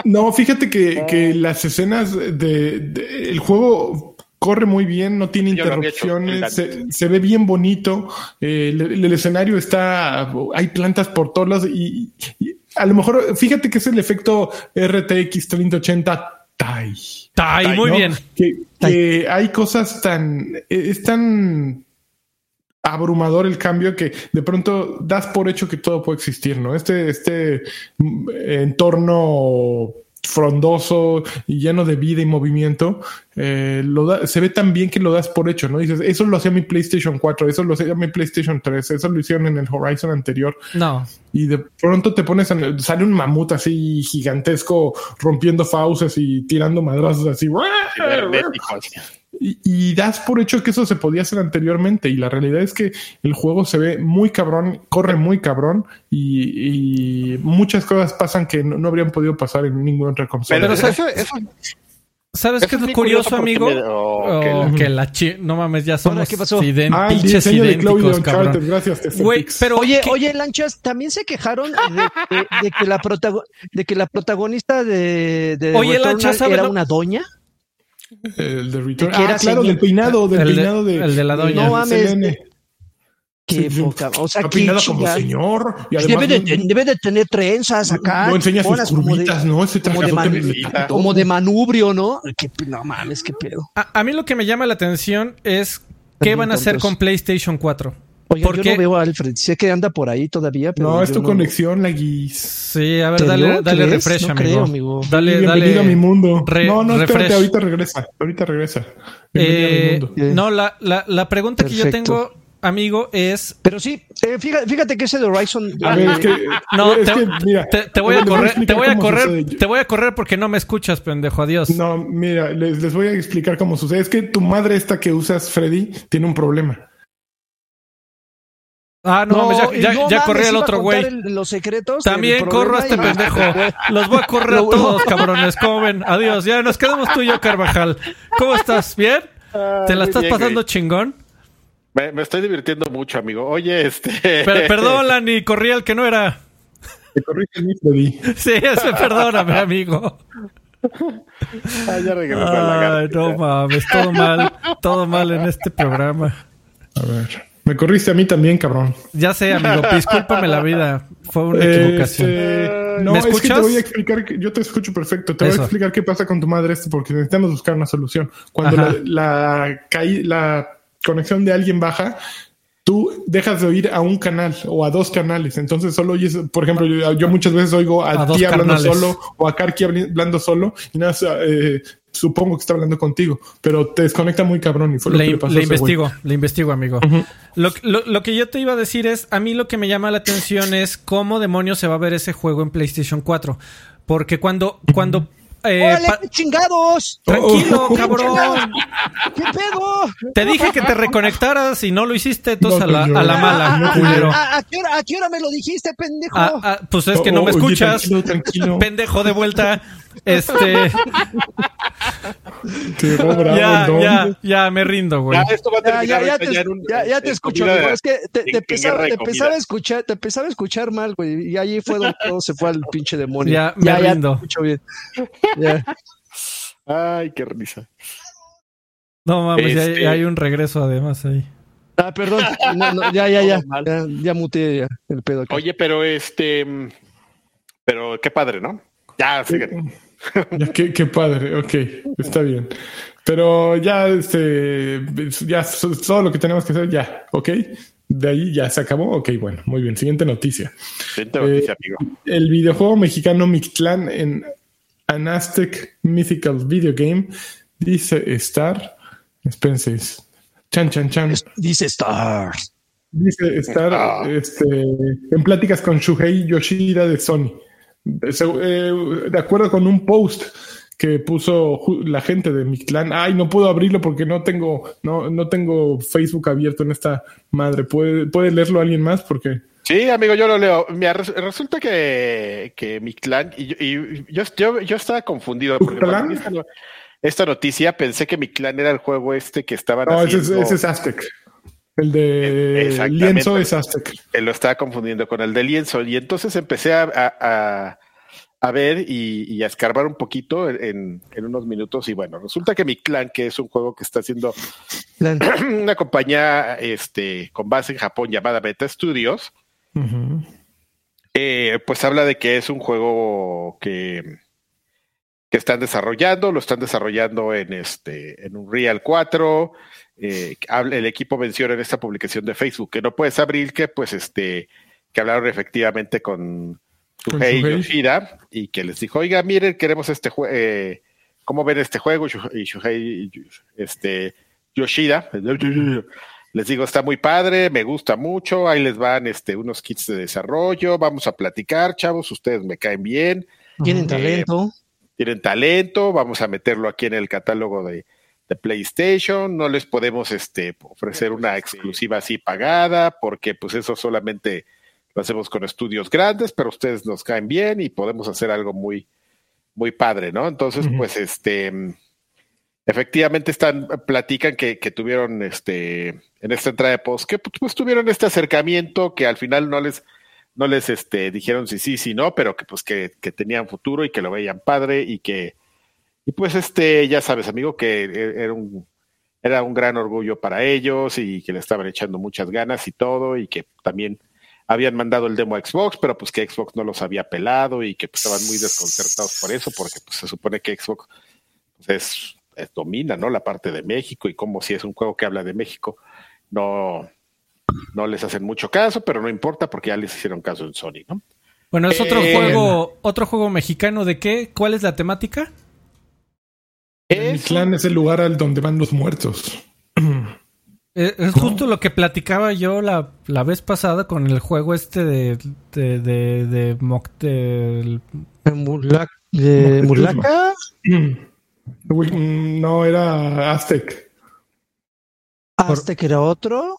No, fíjate que, que las escenas de, de- el juego corre muy bien, no tiene interrupciones, se, se ve bien bonito, eh, el, el escenario está, hay plantas por todos lados y, y a lo mejor, fíjate que es el efecto RTX 3080 Tai. Ay, muy ¿no? bien. Que, que hay cosas tan, es tan abrumador el cambio que de pronto das por hecho que todo puede existir, ¿no? Este, este mm, entorno frondoso y lleno de vida y movimiento, eh, lo da- se ve tan bien que lo das por hecho, ¿no? Dices, eso lo hacía mi PlayStation 4, eso lo hacía mi PlayStation 3, eso lo hicieron en el Horizon anterior No. y de pronto te pones, a- sale un mamut así gigantesco rompiendo fauces y tirando madrazos así. Y, y das por hecho que eso se podía hacer anteriormente. Y la realidad es que el juego se ve muy cabrón, corre muy cabrón y, y muchas cosas pasan que no, no habrían podido pasar en ninguna otra consola. Pero Pero, eso, eso, ¿Sabes qué es lo curioso, amigo? me- oh, Oh, que la- que la chi... No mames, ya somos ¿qué pasó? ident- ah, el diseño de Chloe de idénticos, cabrón. Uncharted. Gracias, pero... Oye, ¿qué- oye, Lanchas, también se quejaron de, de- de que, la protago- de que la protagonista de, de Oye, Lanchas, ¿sabe era lo- una doña. El de Return. de Ah, claro, señor- del peinado, del El de- peinado de, el de la doña. No mames. Qué poca. O sea, Está qué peinado como señor. Y además Debe de, debe de tener trenzas acá. no enseña sus como de- ¿no? Ese como de, man- como de manubrio, ¿no? Qué- no mames, qué pedo. A, a mí lo que me llama la atención es qué van a hacer con PlayStation 4. Oigan, ¿Por yo qué? no veo a Alfred. Sé que anda por ahí todavía, pero. No, es tu conexión, la guis. Sí, a ver, ¿Te dale, dale ¿Crees? refresh, No amigo. creo, amigo. Dale, Bienvenido dale. a mi mundo. re- no, no, espérate, refresh. ahorita regresa. Ahorita regresa. Bienvenido a mi Eh, mundo. no, la, la, la pregunta que yo Perfecto. tengo, amigo, es... Pero sí, eh, fíjate, fíjate que ese de Horizon. A ver, es que, No, es te, que, mira, te- te voy a correr, te voy a correr, sucede. te voy a correr porque no me escuchas, pendejo. Adiós. No, mira, les, les voy a explicar cómo sucede. Es que tu madre esta que usas, Freddy, tiene un problema. Ah, no, mames, ya, y ya, no ya corrí al otro güey. los secretos. También corro a este pendejo. Los voy a correr a todos, cabrones. ¿Cómo ven? Adiós. Ya nos quedamos tú y yo, Carvajal. ¿Cómo estás? ¿Bien? ¿Te la estás bien, pasando güey. chingón? Me, me estoy divirtiendo mucho, amigo. Oye, este. Per- perdón, Lani, corrí al que no era. Te mi Freddy. Sí, ese, perdóname, amigo. Ah, ya regresó. Ay, no mames, todo mal, todo mal en este programa. A ver. Me corriste a mí también, cabrón. Ya sé, amigo, discúlpame la vida. Fue una equivocación. Este, no, ¿Me es que escuchas? te voy a explicar, que- yo te escucho perfecto, te voy a explicar qué pasa con tu madre este porque necesitamos buscar una solución. Cuando la, la, la conexión de alguien baja, tú dejas de oír a un canal o a dos canales. Entonces solo oyes, por ejemplo, yo, yo muchas veces oigo a, ti hablando solo o a Karki hablando solo y nada, eh, supongo que está hablando contigo, pero te desconecta muy cabrón y fue lo Le, que le pasó le güey. investigo, le investigo, amigo. lo, lo- lo que yo te iba a decir es, a mí lo que me llama la atención es cómo demonios se va a ver ese juego en PlayStation 4. Porque cuando, cuando eh, ¡Órale, chingados! tranquilo, Oh. cabrón. ¿Qué pedo? Te dije que te reconectaras y no lo hiciste, entonces No, a la, señor. a la mala, culero. ¿a, qué hora, a qué hora me lo dijiste, pendejo? Ah, ah, pues es que no Oh, me oye, escuchas. tranquilo, tranquilo. Pendejo de vuelta. Este, bravo ya, ya, ya me rindo, güey. Ya, esto va a Ya, terminar ya, ya, te, ya un- te en escucho, amigo. Es que te, te de te empezaba a comida. escuchar, te empezaba a escuchar mal, güey. Y allí fue donde todo se fue al pinche demonio. Ya, me ya, ya te rindo. escucho bien. Ay, qué risa. No mames, ya- Este- ya hay un regreso además ahí. Ah, perdón. No, no, ya, ya, ya. Ya, ya muteé ya el pedo. acá. Oye, pero este. Pero qué padre, ¿no? Ya. Ya, qué, qué padre, ok, está bien. Pero ya, este, ya todo lo que tenemos que hacer, ya, ok. De ahí ya se acabó, ok, bueno, muy bien. Siguiente noticia. Siguiente noticia, amigo. El videojuego mexicano Mictlán en An Aztec Mythical Video Game dice estar, espérense, es- chan, chan, chan. Dice Stars. Dice estar Ah. este, en pláticas con Shuhei Yoshida de Sony. De, eh, de acuerdo con un post que puso la gente de mi clan. Ay, no puedo abrirlo porque no tengo, no, no tengo Facebook abierto en esta madre. ¿Puede, puede leerlo alguien más? Porque Sí, amigo, yo lo leo. Mira, res- resulta que, que mi clan, y, yo- y yo, yo, yo estaba confundido ¿Tu porque clan? esta, no- esta noticia pensé que mi clan era el juego este que estaban no, ese es, haciendo. ese es Aztec. El de lienzo es Aztec. que lo estaba confundiendo con el de lienzo. Y entonces empecé a, a- a- a ver y, y a escarbar un poquito en, en unos minutos. Y bueno, resulta que mi clan, que es un juego que está haciendo Plan. una compañía este, con base en Japón llamada Beta Studios, eh, pues habla de que es un juego que, que están desarrollando, lo están desarrollando en este en Unreal 4. eh, el equipo menciona en esta publicación de Facebook que no puedes abrir que pues este que hablaron efectivamente Con Shuhei Shuhei. Yoshida y que les dijo, oiga, miren, queremos este juego, ¿cómo ven este juego? Y Shuhei este, Yoshida, les digo, está muy padre, me gusta mucho, ahí les van este, unos kits de desarrollo, vamos a platicar, chavos, ustedes me caen bien, Tienen Eh, talento. tienen talento, vamos a meterlo aquí en el catálogo de, de PlayStation, no les podemos este, ofrecer una exclusiva así pagada, porque pues eso solamente lo hacemos con estudios grandes, pero ustedes nos caen bien y podemos hacer algo muy, muy padre, ¿no? Entonces, pues este, efectivamente están, platican que, que tuvieron este, en esta entrada de post, que pues tuvieron este acercamiento que al final no les, no les este, dijeron si sí, si no, pero que pues que, que tenían futuro y que lo veían padre y que, y pues este, ya sabes, amigo, que e- era un, era un gran orgullo para ellos y que le estaban echando muchas ganas y todo y que también habían mandado el demo a Xbox, pero pues que Xbox no los había pelado y que pues, estaban muy desconcertados por eso, porque pues se supone que Xbox pues, es, es- domina, ¿no? La parte de México y como si es un juego que habla de México, no, no les hacen mucho caso, pero no importa porque ya les hicieron caso en Sony, ¿no? Bueno, es otro Eh, juego, otro juego mexicano de qué? ¿Cuál es la temática? Mi Es clan es el lugar al donde van los muertos. Eh, Es justo lo que platicaba yo la, la vez pasada con el juego este de de de, de, Moc- del- De Mula- de Mulaca. Uy, mm, No, era Aztec. Que era otro.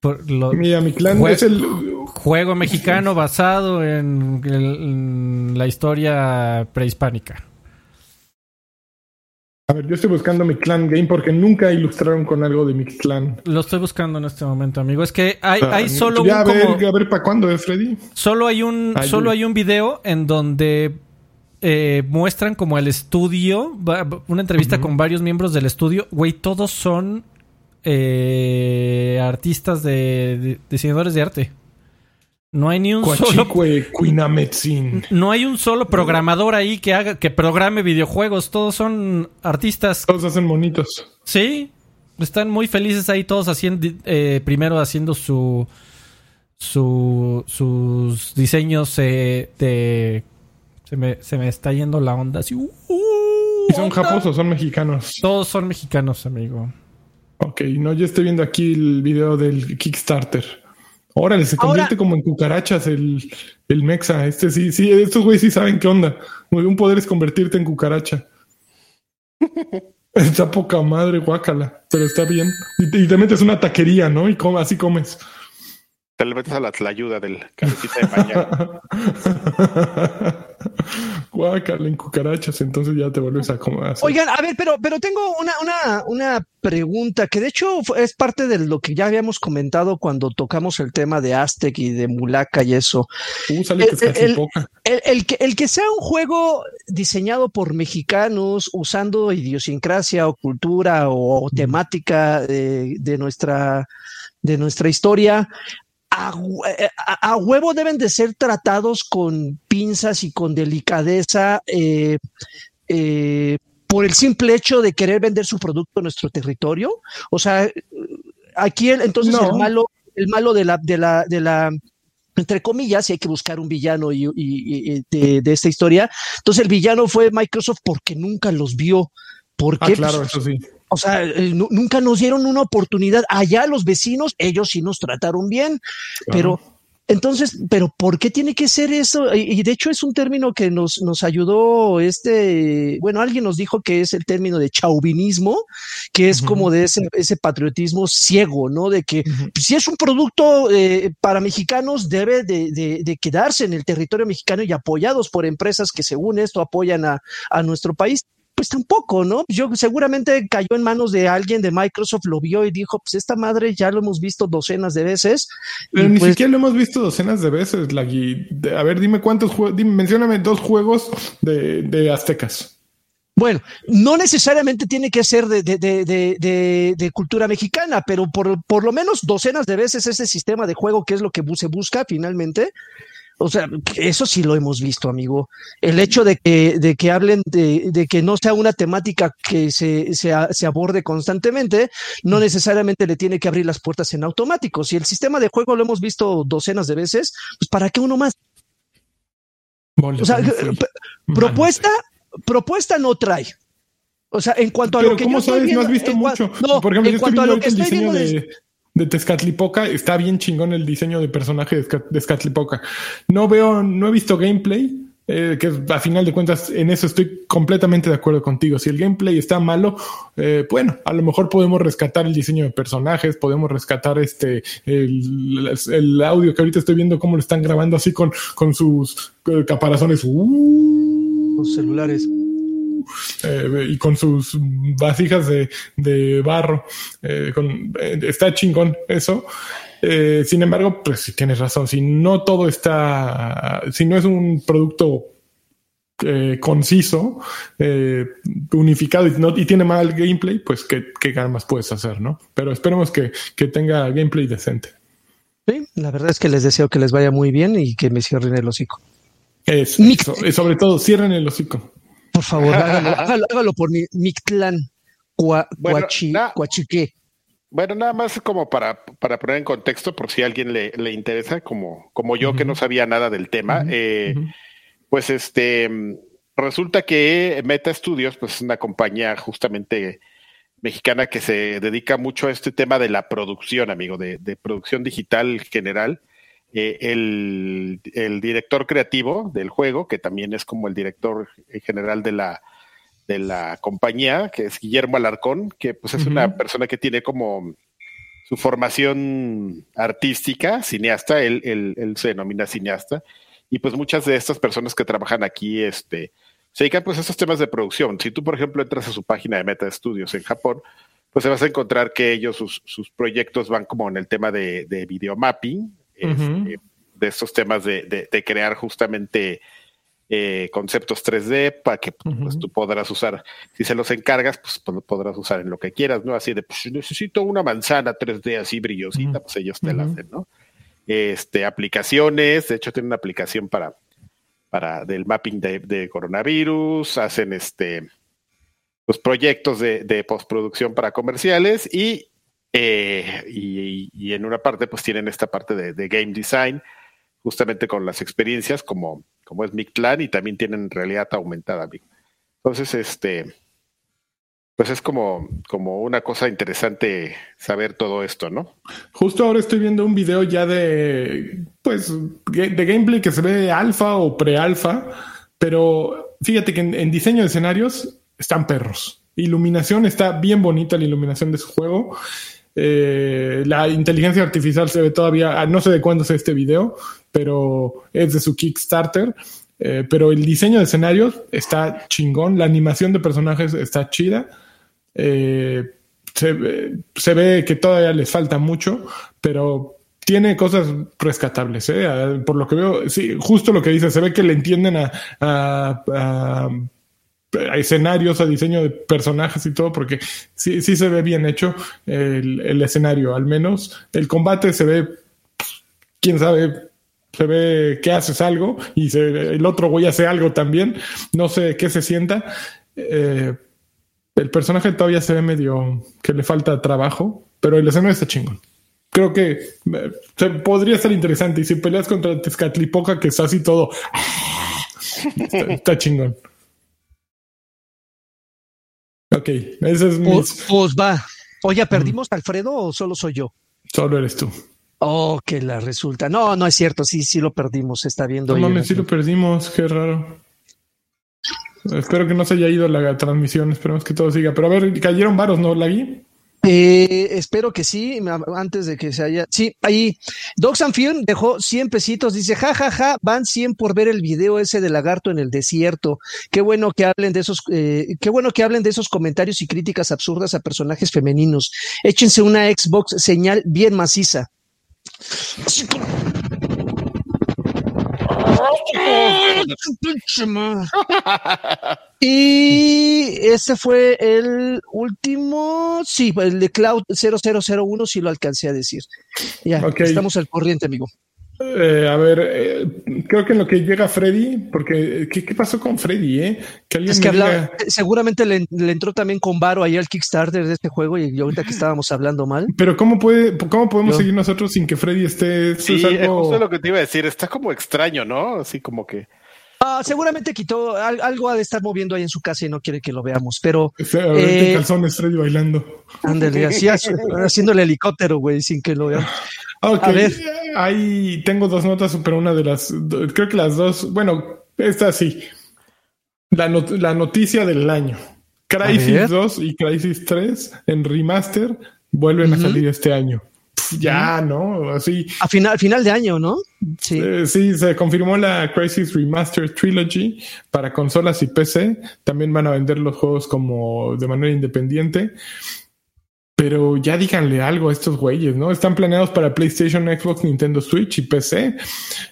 por lo- Mira, mi clan Jue- es el. juego mexicano basado en, el- en la historia prehispánica. A ver, yo estoy buscando mi clan game porque nunca ilustraron con algo de mi clan. Lo estoy buscando en este momento, amigo. Es que hay, Ah, hay solo un a ver, como- a ver, ¿para cuándo Freddy? Solo hay un, Ay, solo hay un video en donde eh, muestran como el estudio, una entrevista con varios miembros del estudio. Güey, todos son eh, artistas de, de- diseñadores de arte. No hay ni un solo, no hay un solo programador ahí que haga, que programe videojuegos. Todos son artistas. Todos hacen monitos. Sí, están muy felices ahí todos haciendo, eh, primero haciendo su, su sus diseños eh, de... Se me, se me está yendo la onda así. uh, ¿Y son japosos o son mexicanos? Todos son mexicanos, amigo. Ok, no, yo estoy viendo aquí el video del Kickstarter. Órale, se convierte como en cucarachas el, el mexa. Este sí, sí, estos güeyes sí saben qué onda. Un poder es convertirte en cucaracha. Está poca madre, guácala, pero está bien. Y, te metes una taquería, ¿no? Y así comes. Te le metes a la ayuda del cabecita de mañana. Guácala en cucarachas, entonces ya te vuelves a comer. Oigan, a ver, pero, pero tengo una, una, una pregunta que de hecho es parte de lo que ya habíamos comentado cuando tocamos el tema de Aztec y de Mulaka y eso. Uh, sale el, el, el, que, el que sea un juego diseñado por mexicanos usando idiosincrasia o cultura o, temática de, de nuestra de nuestra historia, eh, a, huevo deben de ser tratados con pinzas y con delicadeza eh, eh, por el simple hecho de querer vender su producto en nuestro territorio. O sea, aquí entonces el malo, el malo de la, de la, de la entre comillas, si hay que buscar un villano y, de, de, esta historia. Entonces el villano fue Microsoft porque nunca los vio. ¿Por ah, claro, pues, eso sí. O sea, eh, nunca nos dieron una oportunidad. Allá los vecinos, ellos sí nos trataron bien, pero entonces, pero ¿por qué tiene que ser eso? Y, de hecho es un término que nos, nos ayudó este, bueno, alguien nos dijo que es el término de chauvinismo, que es como de ese, ese, patriotismo ciego, ¿no? De que si es un producto eh, para mexicanos, debe de, de, de, quedarse en el territorio mexicano y apoyados por empresas que según esto apoyan a, a nuestro país pues tampoco, ¿no? Yo seguramente cayó en manos de alguien de Microsoft, lo vio y dijo, pues esta madre ya lo hemos visto docenas de veces. Pero ni pues siquiera lo hemos visto docenas de veces, Lagui. A ver, dime cuántos juegos, dime, mencióname dos juegos de, de aztecas. Bueno, no necesariamente tiene que ser de, de, de, de, cultura mexicana, pero por, por lo menos docenas de veces ese sistema de juego, que es lo que se busca finalmente, o sea, eso sí lo hemos visto, amigo. El hecho de que, de que hablen de, de que no sea una temática que se, se, se, aborde constantemente, no necesariamente le tiene que abrir las puertas en automático. Si el sistema de juego lo hemos visto docenas de veces, pues ¿para qué uno más? o sea, propuesta, propuesta no trae. O sea, en cuanto a lo que ¿cómo yo sabes? no has visto mucho. No, Por ejemplo, en yo cuanto a lo que estoy viendo de, de Tezcatlipoca está bien chingón el diseño de personaje de Tezcatlipoca. No veo, no he visto gameplay, eh, que a final de cuentas en eso estoy completamente de acuerdo contigo. Si el gameplay está malo, eh, bueno, a lo mejor podemos rescatar el diseño de personajes, podemos rescatar este el, audio que ahorita estoy viendo cómo lo están grabando así con, con sus eh, caparazones. Los celulares. Eh, y con sus vasijas de, barro. Eh, eh, está chingón eso. sin embargo, pues si tienes razón, si no todo está, si no es un producto conciso, unificado y, tiene mal gameplay, pues qué, qué más puedes hacer, ¿no? Pero esperemos que, tenga gameplay decente. Sí, la verdad es que les deseo que les vaya muy bien y que me cierren el hocico. Eso, sobre todo, cierren el hocico. Por favor, hágalo, por mi Mictlán, Cuachique. Bueno, nada más como para, para poner en contexto, por si a alguien le, le interesa, como, como yo que no sabía nada del tema, eh, pues este resulta que Meta Studios, pues es una compañía justamente mexicana que se dedica mucho a este tema de la producción, amigo, de, de producción digital general. Eh, el, director creativo del juego, que también es como el director general de la, de la compañía, que es Guillermo Alarcón, que pues es una persona que tiene como su formación artística, cineasta, él, él, se denomina cineasta, y pues muchas de estas personas que trabajan aquí, este, se dedican pues a estos temas de producción. Si tú, por ejemplo, entras a su página de Meta Studios en Japón, pues se vas a encontrar que ellos, sus, sus proyectos van como en el tema de, de videomapping, este, de estos temas de, crear justamente eh, conceptos 3D para que pues, tú podrás usar, si se los encargas, pues, pues podrás usar en lo que quieras, ¿no? Así de, pues necesito una manzana 3D así brillosita, pues ellos te la hacen, ¿no? Este, aplicaciones, de hecho tienen una aplicación para, para del mapping de, coronavirus, hacen este, los pues, proyectos de, de postproducción para comerciales y eh, y, en una parte, pues tienen esta parte de, game design, justamente con las experiencias como, como es Mictlan y también tienen realidad aumentada. Entonces, este, pues es como, como una cosa interesante saber todo esto, ¿no? Justo ahora estoy viendo un video ya de, pues, de gameplay que se ve alfa o pre-alfa, pero fíjate que en, diseño de escenarios están perros. Iluminación está bien bonita la iluminación de su juego. Eh, la inteligencia artificial se ve todavía, no sé de cuándo es este video, pero es de su Kickstarter. Eh, pero el diseño de escenarios está chingón, la animación de personajes está chida. Eh, se, ve que todavía les falta mucho, pero tiene cosas rescatables. ¿eh? Por lo que veo, sí, justo lo que dice, se ve que le entienden a, escenarios, a diseño de personajes y todo, porque sí, sí se ve bien hecho el, escenario, al menos. El combate se ve, quién sabe, se ve que haces algo y el otro güey hace algo también. No sé qué se sienta. Eh, el personaje todavía se ve medio que le falta trabajo, pero el escenario está chingón. Creo que eh, podría ser interesante. Y si peleas contra Tezcatlipoca, que está así todo, está, chingón. Ok, ese es mi. Pues, pues, va. Oye, ¿perdimos a Alfredo o solo soy yo? Solo eres tú. Oh, que la resulta. No, no es cierto. Sí, sí lo perdimos. Está viendo. No mames, sí lo perdimos. Qué raro. Espero que no se haya ido la transmisión, esperemos que todo siga. Pero a ver, cayeron varos, ¿no, Lagui? Eh, espero que sí, antes de que se haya. Sí, ahí. Dogs and dejó 100 pesitos. Dice, ja, ja, ja, van 100 por ver el video ese de lagarto en el desierto. Qué bueno que hablen de esos, eh, qué bueno que hablen de esos comentarios y críticas absurdas a personajes femeninos. Échense una Xbox señal bien maciza. Y ese fue el último, sí, el de Cloud 0001, si lo alcancé a decir. Ya, estamos al corriente, amigo. Eh, a ver, eh, creo que en lo que llega Freddy, porque ¿qué, pasó con Freddy? Eh? Que alguien es que habla, seguramente le, entró también con Varo ahí al Kickstarter de este juego y ahorita que estábamos hablando mal. Pero ¿cómo puede, cómo podemos seguir nosotros sin que Freddy esté? sí, es justo lo que te iba a decir, está como extraño, ¿no? Así como que... Ah, seguramente quitó algo ha de estar moviendo ahí en su casa y no quiere que lo veamos, pero. Eh, calzones Freddy bailando. Ándale, así haciendo el helicóptero, güey, sin que lo veamos. Ok, a ver. ahí tengo dos notas, pero una de las, creo que las dos, bueno, esta sí. La, la noticia del año. Crisis 2 y Crisis 3 en remaster vuelven a salir este año. ya, ¿no? Así. A final, final de año, ¿no? Sí. Eh, sí, se confirmó la Crisis Remaster Trilogy para consolas y PC. También van a vender los juegos como de manera independiente. Pero ya díganle algo a estos güeyes, ¿no? Están planeados para PlayStation, Xbox, Nintendo Switch y PC.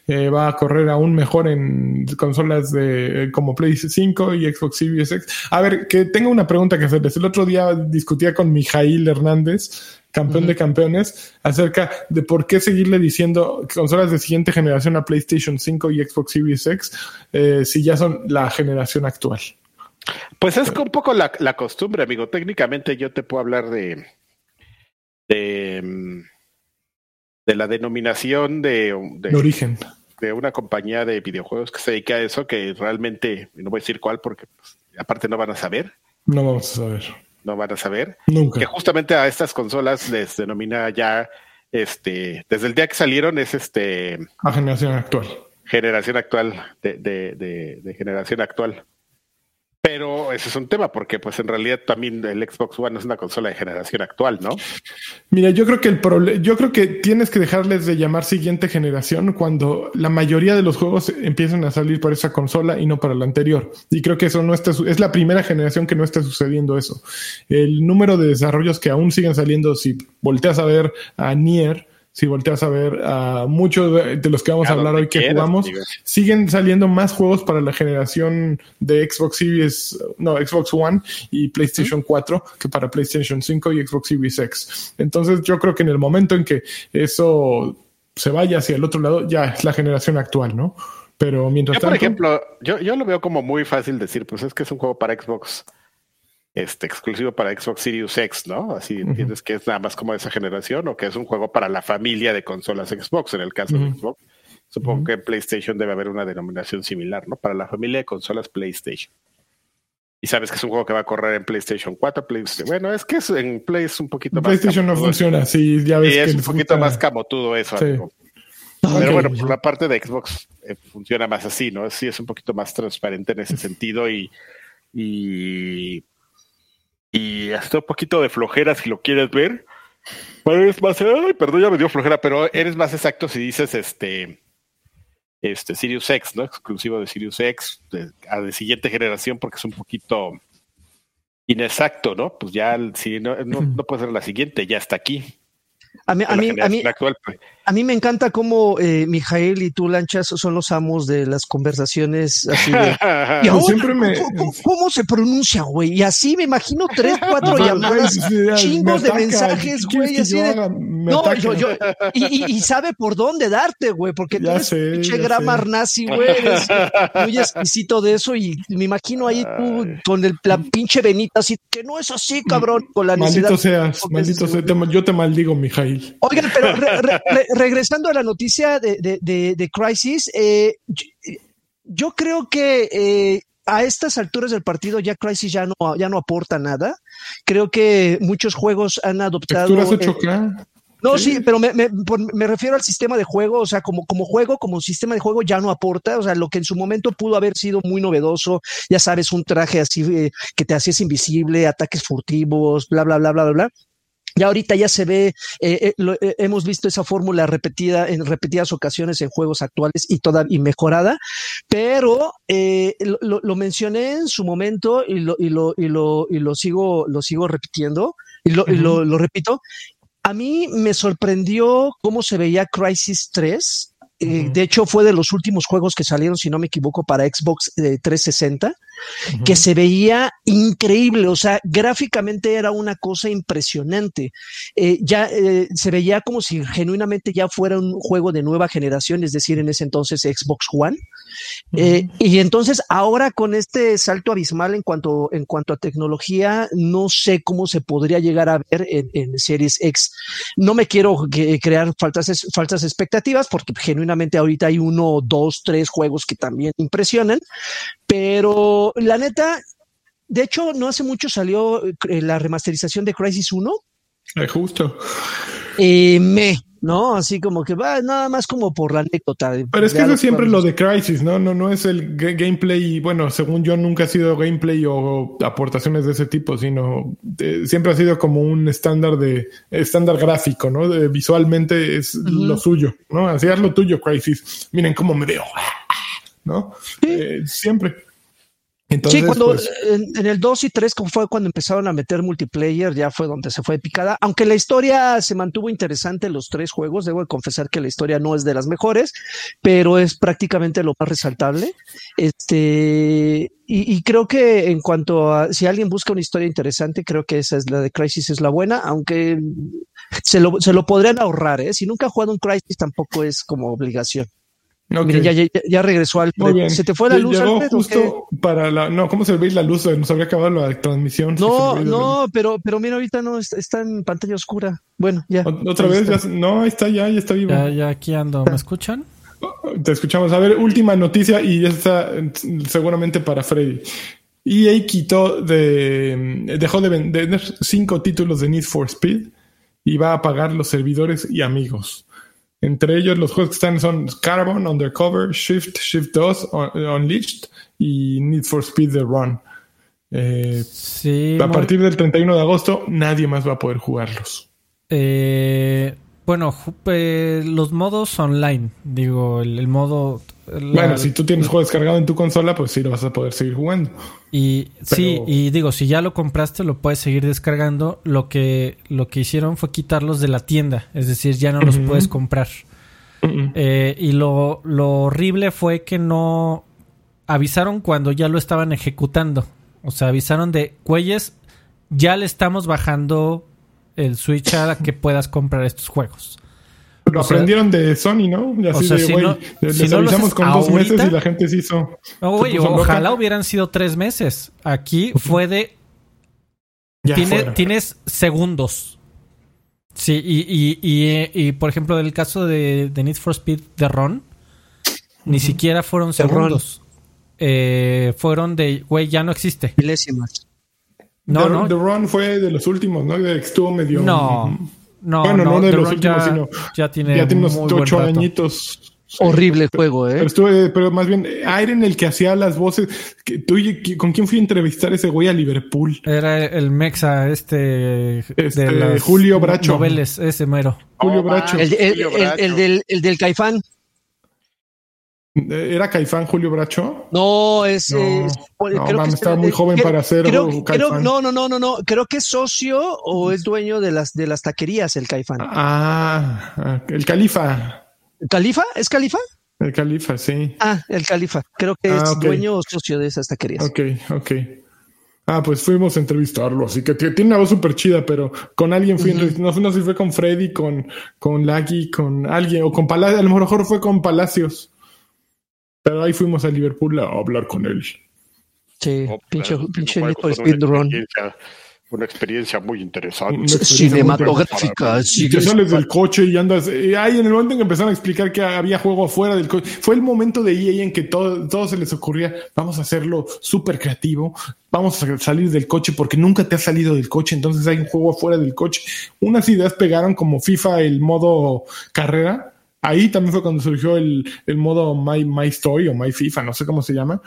Eh, va a correr aún mejor en consolas de como PlayStation 5 y Xbox Series X. A ver, que tengo una pregunta que hacerles. El otro día discutía con Mijail Hernández, campeón de campeones, acerca de por qué seguirle diciendo consolas de siguiente generación a PlayStation 5 y Xbox Series X eh, si ya son la generación actual. Pues es un poco la, la, costumbre, amigo. Técnicamente yo te puedo hablar de, de, mm, de la denominación de, origen de una compañía de videojuegos que se dedica a eso, que realmente, no voy a decir cuál porque pues, aparte no van a saber. No vamos a saber. No van a saber. Nunca. Que justamente a estas consolas les denomina ya, este, desde el día que salieron es este... A generación actual. Generación actual, de, de, de generación actual. Pero ese es un tema, porque pues en realidad también el Xbox One es una consola de generación actual, ¿no? Mira, yo creo que el problema, yo creo que tienes que dejarles de llamar siguiente generación cuando la mayoría de los juegos empiezan a salir para esa consola y no para la anterior. Y creo que eso no está, es la primera generación que no está sucediendo eso. El número de desarrollos que aún siguen saliendo, si volteas a ver a Nier, si volteas a ver a muchos de, los que vamos a, hablar hoy que jugamos, siguen saliendo más juegos para la generación de Xbox Series, no, Xbox One y PlayStation 4 que para PlayStation 5 y Xbox Series X. Entonces yo creo que en el momento en que eso se vaya hacia el otro lado, ya es la generación actual, ¿no? Pero mientras yo, tanto... Por ejemplo, yo, yo lo veo como muy fácil decir, pues es que es un juego para Xbox este, exclusivo para Xbox Series X, ¿no? Así entiendes que es nada más como de esa generación o que es un juego para la familia de consolas Xbox, en el caso de Xbox. Supongo que en PlayStation debe haber una denominación similar, ¿no? Para la familia de consolas PlayStation. y sabes que es un juego que va a correr en PlayStation 4, PlayStation. Bueno, es que es, en Play es un poquito más. PlayStation no funciona así, ya ves Sí, que es un poquito más camotudo eso. Sí. amigo. Ok. Pero bueno, por la parte de Xbox eh, funciona más así, ¿no? Sí, es un poquito más transparente en ese sentido y. Y. Y hasta un poquito de flojera si lo quieres ver. Pero eres más. Ay, perdón, ya me dio flojera, pero eres más exacto si dices este. Este Sirius X, ¿no? Exclusivo de Sirius X de, a de siguiente generación, porque es un poquito inexacto, ¿no? Pues ya si no, no, no puede ser la siguiente, ya está aquí. A mí, a mí, a mí, generación actual, pues. A mí me encanta cómo eh, Mijael y tú, Lanchas, son los amos de las conversaciones así de... Y ahora, siempre me- ¿cómo, cómo- cómo se pronuncia, güey? Y así me imagino tres, cuatro llamadas, me chingos de ataca. mensajes, ¿Qué quieres güey, que así yo de... haga? No, yo, yo, y, y- y sabe por dónde darte, güey, porque tú Ya eres sé, un pinche grammar sé. nazi, güey, eres muy exquisito de eso y me imagino ahí tú con el, la pinche venita así, que no es así, cabrón, con la necesidad. Maldito seas, Porque maldito. Te- Yo te maldigo, Mijail. Oigan, pero re- re- re- regresando a la noticia de, de, de, de Crisis, eh, yo, yo creo que eh, a estas alturas del partido ya Crisis ya no, ya no aporta nada. Creo que muchos juegos han adoptado... Texturas eh, 8K. no, Sí. sí, pero me, me- me refiero al sistema de juego, o sea, como, como juego, como sistema de juego ya no aporta, o sea, lo que en su momento pudo haber sido muy novedoso, ya sabes, un traje así eh, que te hacías invisible, ataques furtivos, bla, bla, bla, bla, bla, bla. Ya ahorita ya se ve, eh, eh, lo- eh, hemos visto esa fórmula repetida en repetidas ocasiones en juegos actuales y toda y mejorada, pero lo, mencioné en su momento y lo, y lo, y lo, y lo sigo, lo sigo repitiendo y lo, y lo, lo repito. A mí me sorprendió cómo se veía Crisis 3. Eh, Ujú. De hecho, fue de los últimos juegos que salieron, si no me equivoco, para Xbox eh, 360 que se veía increíble, o sea, gráficamente era una cosa impresionante. Eh, ya eh, se veía como si genuinamente ya fuera un juego de nueva generación, es decir, en ese entonces Xbox One. Eh, y entonces ahora con este salto abismal en cuanto, en cuanto a tecnología, no sé cómo se podría llegar a ver en, en Series X. No me quiero crear faltas, falsas expectativas porque genuinamente ahorita hay uno, dos, tres juegos que también impresionan, pero la neta, de hecho, no hace mucho salió eh, la remasterización de Crisis 1. Eh, justo. Eh, me, ¿no? Así como que va nada más como por la anécdota. Pero es que eso es siempre lo de Crisis, ¿no? No, no es el ga- gameplay, bueno, según yo nunca ha sido gameplay o aportaciones de ese tipo, sino eh, siempre ha sido como un estándar de estándar gráfico, ¿no? De- visualmente es lo suyo, ¿no? Así es lo tuyo, Crisis. Miren cómo me veo, ¿no? Eh, siempre. Entonces, sí, cuando pues, en, en el 2 y 3 como fue cuando empezaron a meter multiplayer, ya fue donde se fue picada. Aunque la historia se mantuvo interesante en los tres juegos, debo de confesar que la historia no es de las mejores, pero es prácticamente lo más resaltable. Este, y, y creo que en cuanto a si alguien busca una historia interesante, creo que esa es la de Crisis, es la buena, aunque se lo, se lo podrían ahorrar, ¿eh? Si nunca han jugado un Crisis, tampoco es como obligación. Ok. Miren, ya, ya, ya regresó bien. ¿Se te fue la luz, Llegó Alfred? justo para la. No, ¿cómo se ve la luz? Nos habría acabado la transmisión. No, no, pero, pero mira, ahorita no está, en pantalla oscura. Bueno, ya. Otra Ahí vez, ya, no, ahí está, ya, ya está vivo. Ya, ya aquí ando. ¿Me escuchan? Te escuchamos. A ver, última noticia y esta seguramente para Freddy. EA quitó de, dejó de vender cinco títulos de Need for Speed y va a pagar los servidores y amigos. Entre ellos los juegos que están son Carbon, Undercover, Shift, Shift 2, Un- Unleashed y Need for Speed The Run. Eh, Sí. a partir del 31 de agosto nadie más va a poder jugarlos. Eh, bueno, eh, los modos online. Digo, el, el modo. La- Bueno, si tú tienes juego descargado en tu consola, pues sí lo vas a poder seguir jugando. Y sí, y digo, si ya lo compraste, lo puedes seguir descargando. Lo que, lo que hicieron fue quitarlos de la tienda. Es decir, ya no los puedes comprar. Eh, y lo, lo horrible fue que no avisaron cuando ya lo estaban ejecutando. O sea, avisaron de, güeyes, ya le estamos bajando el Switch a que puedas comprar estos juegos. Lo O sea- aprendieron de Sony, ¿no? Y así o sea, de, si güey, no- les si no lo avisamos haces con dos meses y la gente se hizo. No, güey, loca. ojalá hubieran sido tres meses. Aquí fue de Ya Tiene- fuera. tienes segundos. Sí, y, y, y, y, por ejemplo, del caso de, de Need for Speed de Ron, ni siquiera fueron segundos. eh, fueron de, güey, ya no existe. Milésimas. No, The, no. The Run fue de los últimos, ¿no? De que estuvo medio. No, no, bueno, no, de The los Run últimos, ya, sino. ya tiene, Ya tiene unos muy buen ocho rato. añitos. Horrible juego, ¿eh? Pero estuve, pero más bien, era en el que hacía las voces. Que, tú, y- ¿Con quién fui a entrevistar a ese güey a Liverpool? Era el Mexa, este, Este, de las Julio Bracho. noveles, ese mero. Julio Oh, Bracho. El, el- Julio el- Bracho. el del, el del Caifán. Eh, ¿Era Caifán Julio Bracho? No, es. No, es- no, creo mames, que estaba muy joven creo- para ser creo- Caifán. no, no, no, no, no. Creo que es socio o es dueño de las de las taquerías, el Caifán. Ah, ah, el Califa. ¿Califa? ¿Es Califa? El Califa, sí. Ah, el Califa. Creo que Ah, es ok. dueño o socio de esas taquerías. Ok, ok. Ah, pues fuimos a entrevistarlo, así que tiene una voz súper chida, pero con alguien fui, a entrevist- no, no sé si fue con Freddy, con, con Laggy, con alguien, o con Palacios, a lo mejor fue con Palacios. Pero ahí fuimos a Liverpool a hablar con él. Sí, Oh, pinche, claro, pinche Need for una Speed Run. experiencia- Una experiencia muy interesante. Experiencia muy Cinematográfica. Y te es- sales del coche y andas. eh, ahí en el momento en que empezaron a explicar que había juego afuera del coche, fue el momento de EA en que todo, todo se les ocurría, vamos a hacerlo súper creativo, vamos a salir del coche porque nunca te has salido del coche, entonces hay un juego afuera del coche. Unas ideas pegaron como FIFA, el modo carrera. Ahí también fue cuando surgió el, el modo My, My Story o My FIFA, no sé cómo se llama.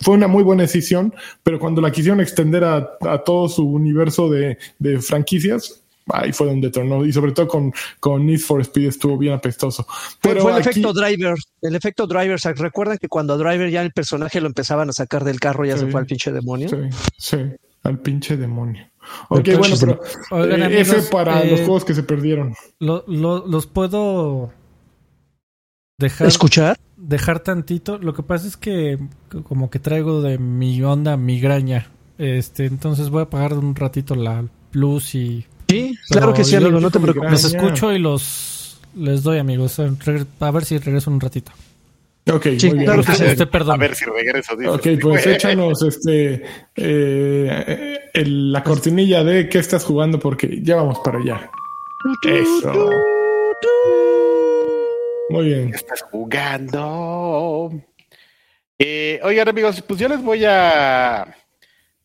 Fue una muy buena decisión, pero cuando la quisieron extender a, a todo su universo de, de franquicias, ahí fue donde tornó. Y sobre todo con, con Need for Speed estuvo bien apestoso. Fue, Pero fue el aquí- efecto Driver. El efecto Driver. ¿se ¿Recuerdan que cuando a Driver ya el personaje lo empezaban a sacar del carro, ya Sí. se fue al pinche demonio? Sí, sí, al pinche demonio. Ok, bueno, pero Oigan, eh, amigos, F para eh, los juegos que se perdieron. Lo- lo- los puedo dejar, ¿Escuchar? dejar tantito. Lo que pasa es que como que traigo de mi onda migraña. Este, entonces voy a apagar un ratito la luz y Sí, claro que sí, yo- amigo, no te preocupes. los escucho y los les doy, amigos. Regre- A ver si regreso un ratito. Ok, Sí, muy bien. claro que sí. Este, A perdón. ver si regreso. dices. Ok, pues échanos este eh, el- la cortinilla de qué estás jugando porque ya vamos para allá. Eso. Muy bien. estás jugando? Eh, oigan, amigos, pues yo les voy a.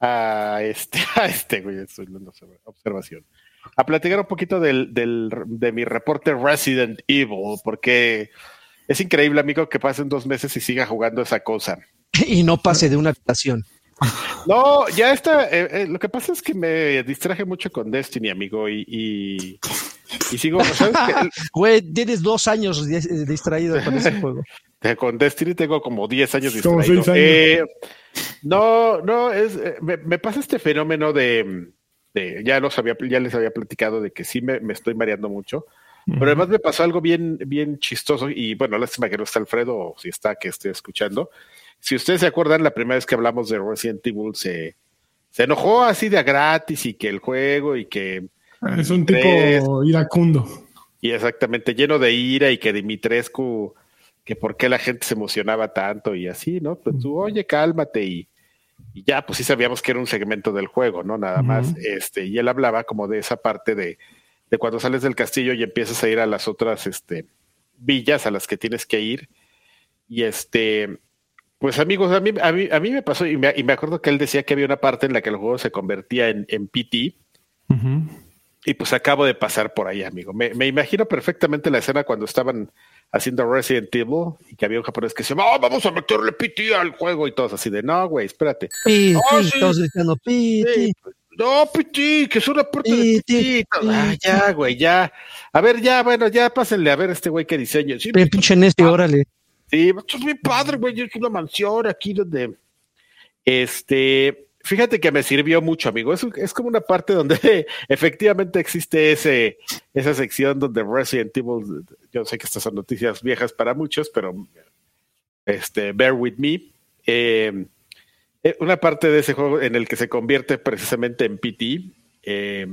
A este, a este, güey, estoy observa- observación. A platicar un poquito del, del, de mi reporte Resident Evil, porque es increíble, amigo, que pasen dos meses y siga jugando esa cosa. Y no pase de una habitación. No, ya está. eh, eh, lo que pasa es que me distraje mucho con Destiny, amigo, y, y, y sigo. ¿sabes qué? Güey, tienes dos años di- distraído con ese juego. Eh, Con Destiny tengo como 10 años Como distraído. seis años. Eh, no, no, es, eh, me, me pasa este fenómeno de, de- ya los había, ya les había platicado de que sí me, me estoy mareando mucho. Pero además me pasó algo bien, bien chistoso y bueno, lástima que no está Alfredo o si está que esté escuchando. Si ustedes se acuerdan, la primera vez que hablamos de Resident Evil se, se enojó así de a gratis y que el juego y que Es un tipo iracundo. y exactamente lleno de ira y que Dimitrescu, que por qué la gente se emocionaba tanto y así, ¿no? Pues tú, oye, cálmate y, y ya, pues sí sabíamos que era un segmento del juego, ¿no? Nada más. Este, y él hablaba como de esa parte de, de cuando sales del castillo y empiezas a ir a las otras este, villas a las que tienes que ir. Y este, pues amigos, a mí, a mí, a mí me pasó y me, y me acuerdo que él decía que había una parte en la que el juego se convertía en, en PT. Ujú. Y pues acabo de pasar por ahí, amigo. Me, me imagino perfectamente la escena cuando estaban haciendo Resident Evil y que había un japonés que decía, "Ah, vamos a meterle PT al juego y todos así de, no, güey, espérate. Pi, Oh, pi, sí. todos gritando, pi, Sí, pi. No, PT, que es una parte de PT. Ah, ya, güey, ya. A ver, ya, bueno, ya pásenle a ver este güey qué diseño. Sí, Bien pinche necio, órale. Sí, esto es bien padre, güey. Es una mansión aquí donde. Este. Fíjate que me sirvió mucho, amigo. Es, es como una parte donde efectivamente existe esa sección donde Resident Evil. Yo sé que estas son noticias viejas para muchos, pero. Este, bear with me. Eh, eh, una parte de ese juego en el que se convierte precisamente en PT. eh,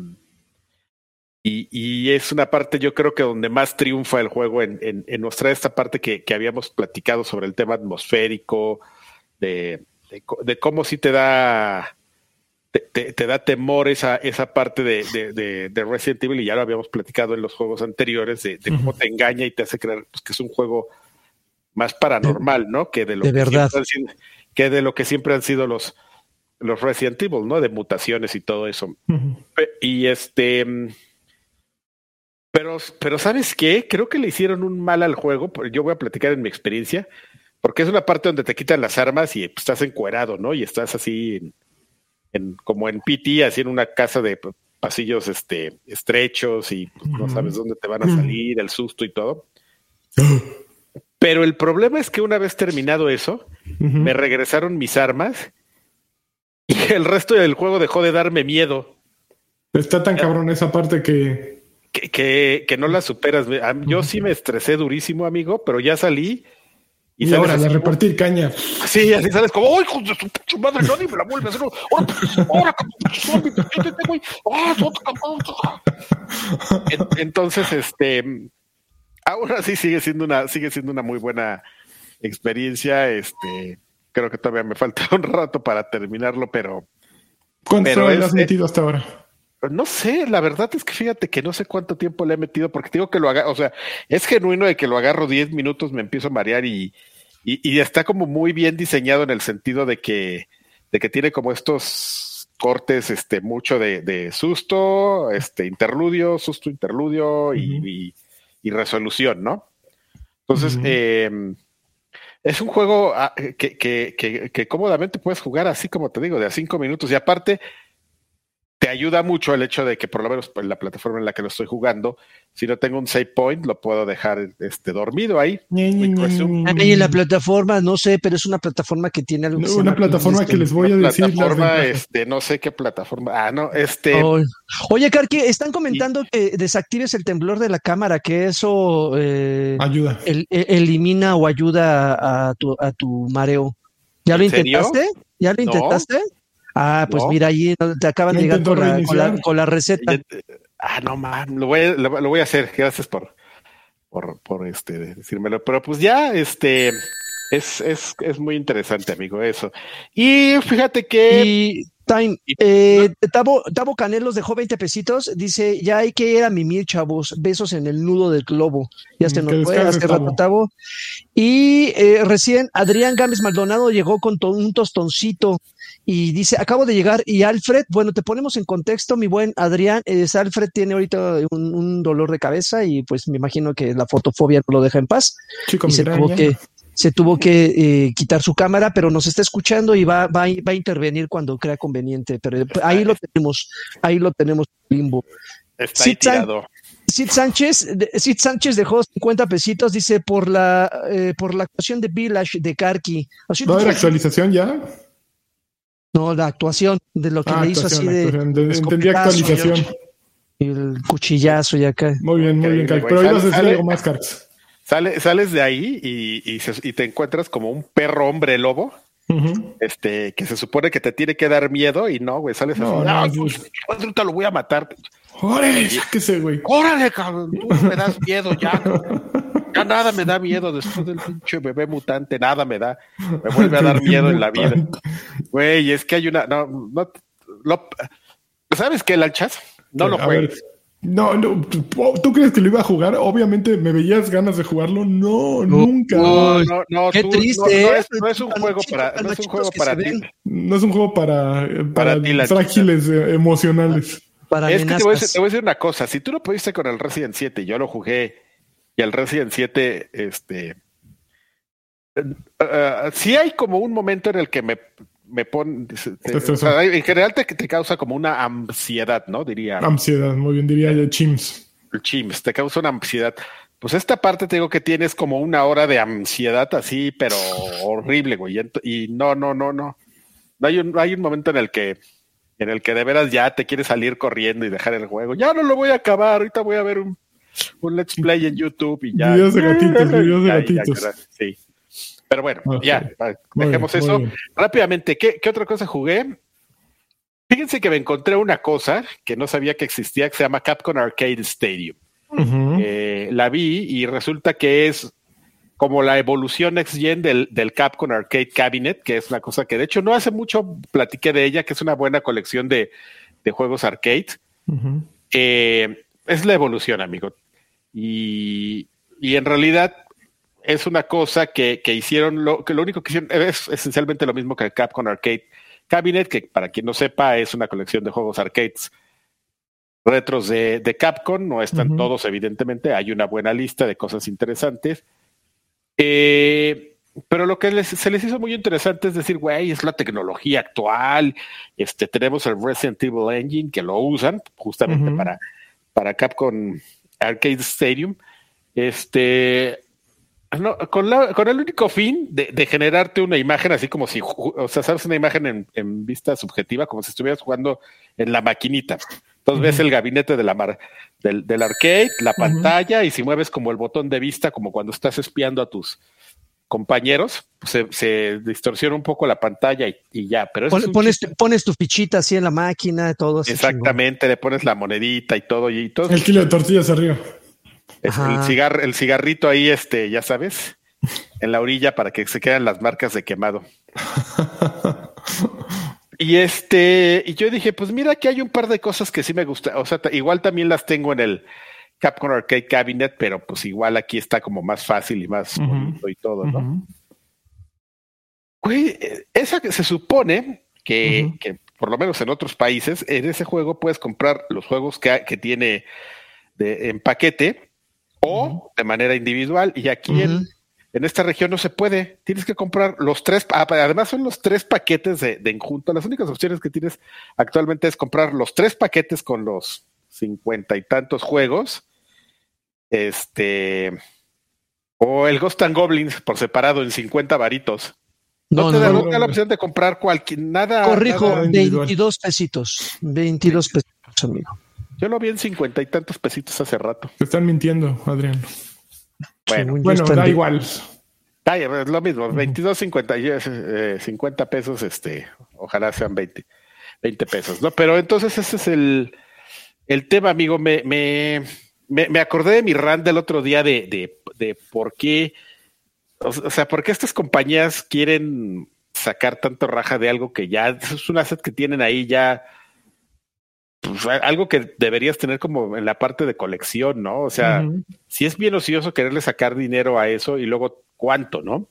y, y es una parte, yo creo que donde más triunfa el juego en, en, en mostrar esta parte que, que habíamos platicado sobre el tema atmosférico, de, de, cómo sí te da te, te- te da temor esa, esa parte de, de, de- de Resident Evil, y ya lo habíamos platicado en los juegos anteriores, de, de cómo te engaña y te hace creer pues, que es un juego más paranormal, ¿no? Que de lo que verdad. siempre que de lo que siempre han sido los, los Resident Evil, ¿no? De mutaciones y todo eso. Y este. Pero, pero ¿sabes qué? Creo que le hicieron un mal al juego. Yo voy a platicar en mi experiencia, porque es una parte donde te quitan las armas y pues, estás encuerado, ¿no? Y estás así en, como en PT, así en una casa de pasillos este, estrechos y pues, no sabes dónde te van a salir, el susto y todo. Pero el problema es que una vez terminado eso, me regresaron mis armas y el resto del juego dejó de darme miedo. Está tan cabrón esa parte que... Que, que, no la superas. Yo sí me estresé durísimo, amigo, pero ya salí. Y, ahora, de repartir caña. Sí, así sales como, ¡ay, hijo de su pinche madre! Nadie me la vuelve a hacer. ¡Ahora, ahora, Entonces, este, ahora sí sigue siendo una, sigue siendo una muy buena experiencia. Este, creo que todavía me falta un rato para terminarlo, pero. ¿Cuánto le has metido hasta ahora? No sé, la verdad es que fíjate que no sé cuánto tiempo le he metido, porque digo que lo haga, o sea, es genuino de que lo agarro 10 minutos, me empiezo a marear y, y, está como muy bien diseñado en el sentido de que, de que tiene como estos cortes, este, mucho de, susto, este, interludio, susto, interludio y, resolución, ¿no? Entonces, eh, es un juego ah, que, que, que, cómodamente puedes jugar así como te digo, de a cinco minutos. Y aparte, te ayuda mucho el hecho de que por lo menos en la plataforma en la que lo estoy jugando, si no tengo un save point, lo puedo dejar este dormido ahí. En la plataforma, no sé, pero es una plataforma que tiene algo. una plataforma que les voy a decir. Plataforma, este, no sé qué plataforma. Ah, no, este. Oye, Karki, están comentando que desactives el temblor de la cámara, que eso eh, ayuda. E, elimina o ayuda a tu, a tu mareo. ¿Ya lo intentaste? ¿Ya lo intentaste? Ah, pues mira, ahí te acaban de llegar con la, receta. Ah, no, man, lo voy, a, lo, voy a hacer. Gracias por, por, por este, decírmelo. Pero pues ya, este, es, es, es muy interesante, amigo, eso. Y fíjate que... Y, time, eh, Tabo, Tabo Canelos dejó 20 pesitos. Dice, ya hay que ir a mimir, chavos. Besos en el nudo del globo. Ya se nos fue hace rato, Tabo. Y eh, recién Adrián Gámez Maldonado llegó con un tostoncito y dice, acabo de llegar y Alfred, bueno, te ponemos en contexto, mi buen Adrián, es Alfred tiene ahorita un, dolor de cabeza y pues me imagino que la fotofobia no lo deja en paz. y se tuvo, que, se tuvo que eh, quitar su cámara, pero nos está escuchando y va, va, va, a intervenir cuando crea conveniente. Pero ahí lo tenemos, ahí lo tenemos limbo. Está ahí tirado. Sid Sánchez, Sid Sánchez dejó 50 pesitos, dice, por la, eh, por la actuación de Village de Karki. ¿Va a haber actualización ya? No, la actuación de lo que ah, le hizo así de. Entendí actualización. Y el cuchillazo y acá. Muy bien, muy bien, Pero ibas a decir algo más, Carx. Sale, sales de ahí y, y, te encuentras como un perro hombre lobo. Este, que se supone que te tiene que dar miedo y no, güey, sales no, así. No, no, no, lo voy a matar. Órale, sáquese, güey. Órale, cabrón, tú me das miedo ya. Ya nada me da miedo después del pinche bebé mutante, nada me da. Me vuelve a dar miedo en la vida. Güey, es que hay una. No, no, ¿Sabes qué, Lanchas? No lo juegues. No, no, ¿tú crees que lo iba a jugar? Obviamente me veías ganas de jugarlo. No, nunca. No, no, no. Qué triste. No, es, no, es, un juego para, no es un juego para ti. No es un juego para, para, para frágiles eh, emocionales. Para es que te voy, a decir, te voy, a decir, una cosa. Si tú lo pudiste con el Resident 7 y yo lo jugué y el Resident 7, este. Uh, sí hay como un momento en el que me, me pone. en general te, te, causa como una ansiedad, ¿no? Diría. Ansiedad, muy bien, diría de Chims. El Chims, te causa una ansiedad. Pues esta parte te digo que tienes como una hora de ansiedad así, pero horrible, güey. Y no, no, no, no. Hay un, hay un momento en el que en el que de veras ya te quieres salir corriendo y dejar el juego. Ya no lo voy a acabar, ahorita voy a ver un un let's play en YouTube y ya. Videos de gatitos, videos de gatitos. sí. Pero bueno, ya, dejemos eso. Rápidamente, ¿qué, ¿qué, otra cosa jugué? Fíjense que me encontré una cosa que no sabía que existía, que se llama Capcom Arcade Stadium. Eh, la vi y resulta que es como la evolución next gen del, del, Capcom Arcade Cabinet, que es una cosa que de hecho no hace mucho platiqué de ella, que es una buena colección de, de juegos arcade. eh, es la evolución, amigo. Y, y en realidad es una cosa que, que hicieron, lo, que lo único que hicieron es esencialmente lo mismo que el Capcom Arcade Cabinet, que para quien no sepa es una colección de juegos arcades retros de, de Capcom, no están todos evidentemente, hay una buena lista de cosas interesantes. Eh, pero lo que se les hizo muy interesante es decir, güey, es la tecnología actual. Este, tenemos el Resident Evil Engine que lo usan justamente para, para Capcom Arcade Stadium. Este, con, con, el único fin de, generarte una imagen así como si, o sea, sabes una imagen en, vista subjetiva, como si estuvieras jugando en la maquinita. Entonces ves el gabinete de la mar, del, del arcade, la pantalla, y si mueves como el botón de vista, como cuando estás espiando a tus, compañeros, pues, se, distorsiona un poco la pantalla y, ya. Pero pones, pones tu fichita así en la máquina, todo así. Exactamente, le pones la monedita y todo. Y todo. El kilo de tortillas arriba. El, cigar, el cigarrito ahí, este, ya sabes, en la orilla para que se queden las marcas de quemado. y este, y yo dije, pues mira que hay un par de cosas que sí me gustan. O sea, igual también las tengo en el Capcom Arcade Cabinet, pero pues igual aquí está como más fácil y más bonito y todo, ¿no? Güey, esa que se supone que, que, por lo menos en otros países, en ese juego puedes comprar los juegos que, que tiene de, en paquete o de manera individual. Y aquí en, en, esta región no se puede. Tienes que comprar los tres, ah, además son los tres paquetes de, de enjunto. Las únicas opciones que tienes actualmente es comprar los tres paquetes con los cincuenta y tantos juegos este. O el Ghost and Goblins por separado en 50 varitos. No, te da la opción de comprar cualquier nada. Corrijo, 22 pesitos. 22 pesitos, amigo. Yo lo vi en cincuenta y tantos pesitos hace rato. Te están mintiendo, Adrián. Bueno, bueno da igual. es lo mismo, 22, 50, eh, 50 pesos, este, ojalá sean 20, 20 pesos, ¿no? Pero entonces ese es el, el tema, amigo. Me, me, me, acordé de mi rant del otro día de, de, por qué, o sea, por qué estas compañías quieren sacar tanto raja de algo que ya es un asset que tienen ahí ya, pues, algo que deberías tener como en la parte de colección, ¿no? O sea, si es bien ocioso quererle sacar dinero a eso y luego cuánto, ¿no?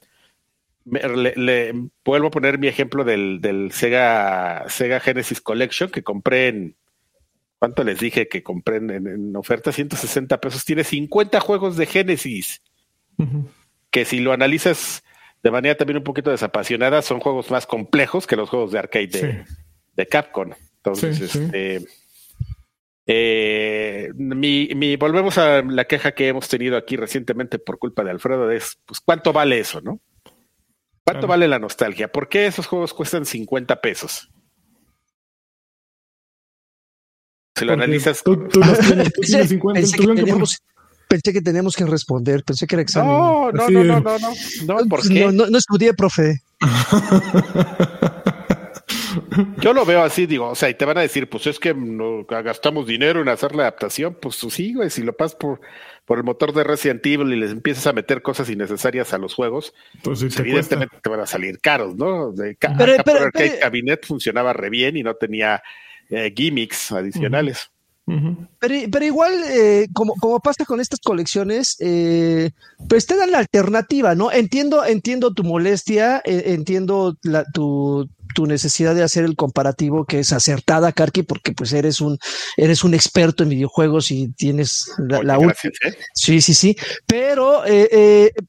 le, vuelvo a poner mi ejemplo del, del Sega, Sega Genesis Collection que compré en ¿Cuánto les dije que compré en, oferta? 160 pesos. Tiene 50 juegos de Genesis. Que si lo analizas de manera también un poquito desapasionada, son juegos más complejos que los juegos de arcade de, Capcom. Entonces, este. Eh, mi, mi, volvemos a la queja que hemos tenido aquí recientemente por culpa de Alfredo, es pues cuánto vale eso, ¿no? ¿Cuánto vale la nostalgia? ¿Por qué esos juegos cuestan 50 pesos? Si lo analizas. Tú, pensé, que teníamos, pensé, que teníamos, que responder, pensé que era examen. No, no, no, no, no, no, no, ¿por qué? No, no, estudié, profe. Yo lo veo así, digo, o sea, y te van a decir, pues es que no, gastamos dinero en hacer la adaptación, pues sí, güey, si lo pasas por, por el motor de Resident Evil y les empiezas a meter cosas innecesarias a los juegos, pues evidentemente te van a salir caros, ¿no? De, pero, pero, el Cabinet funcionaba re bien y no tenía eh, gimmicks adicionales. pero, pero, igual, eh, como, como pasa con estas colecciones, eh, pues te dan la alternativa, ¿no? Entiendo, entiendo tu molestia, entiendo la, tu, tu necesidad de hacer el comparativo que es acertada, Karki, porque pues eres un, eres un experto en videojuegos y tienes la, última. Sí, sí, sí. Pero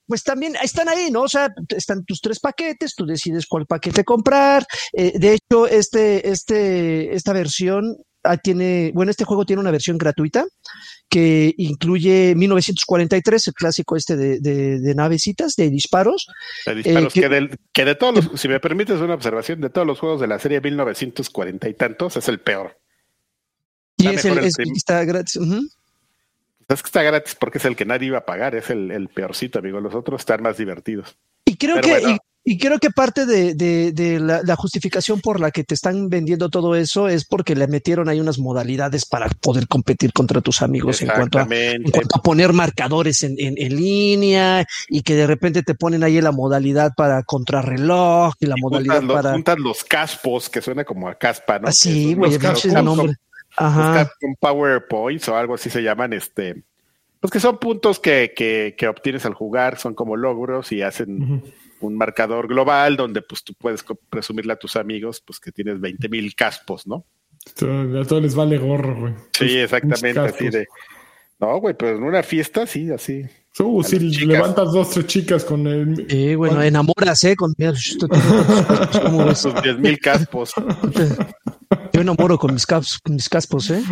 pues también están ahí, ¿no? O sea, están tus tres paquetes, tú decides cuál paquete comprar. de hecho, este, este, esta versión ah, tiene, bueno, este juego tiene una versión gratuita que incluye 1943, el clásico este de, de, navecitas, de disparos. De disparos, eh, que, de todos los, si me permites una observación, de todos los juegos de la serie 1940 y tantos, es el peor. Y es el, está gratis. Es que está gratis porque es el que nadie iba a pagar, es el, el peorcito, amigo. Los otros están más divertidos. Y creo que, y creo que parte de, la, justificación por la que te están vendiendo todo eso es porque le metieron ahí unas modalidades para poder competir contra tus amigos en cuanto, a, poner marcadores en, línea y que de repente te ponen ahí la modalidad para contrarreloj y la modalidad para. Juntan los caspos, que suena como a caspa, ¿no? Así, güey, nombre. Ajá. Con PowerPoints o algo así se llaman, este Pues que son puntos que, que, que obtienes al jugar, son como logros y hacen. Un marcador global donde pues tú puedes presumirle a tus amigos pues que tienes 20 mil caspos, ¿no? A todos les vale gorro, güey. Sí, exactamente, así de... No, güey, pero en una fiesta sí, así. Uh, si levantas dos, tres chicas con el... Eh, bueno, enamoras, ¿eh? Con, 10 mil caspos. Yo enamoro con mis, caps, con mis caspos, ¿eh?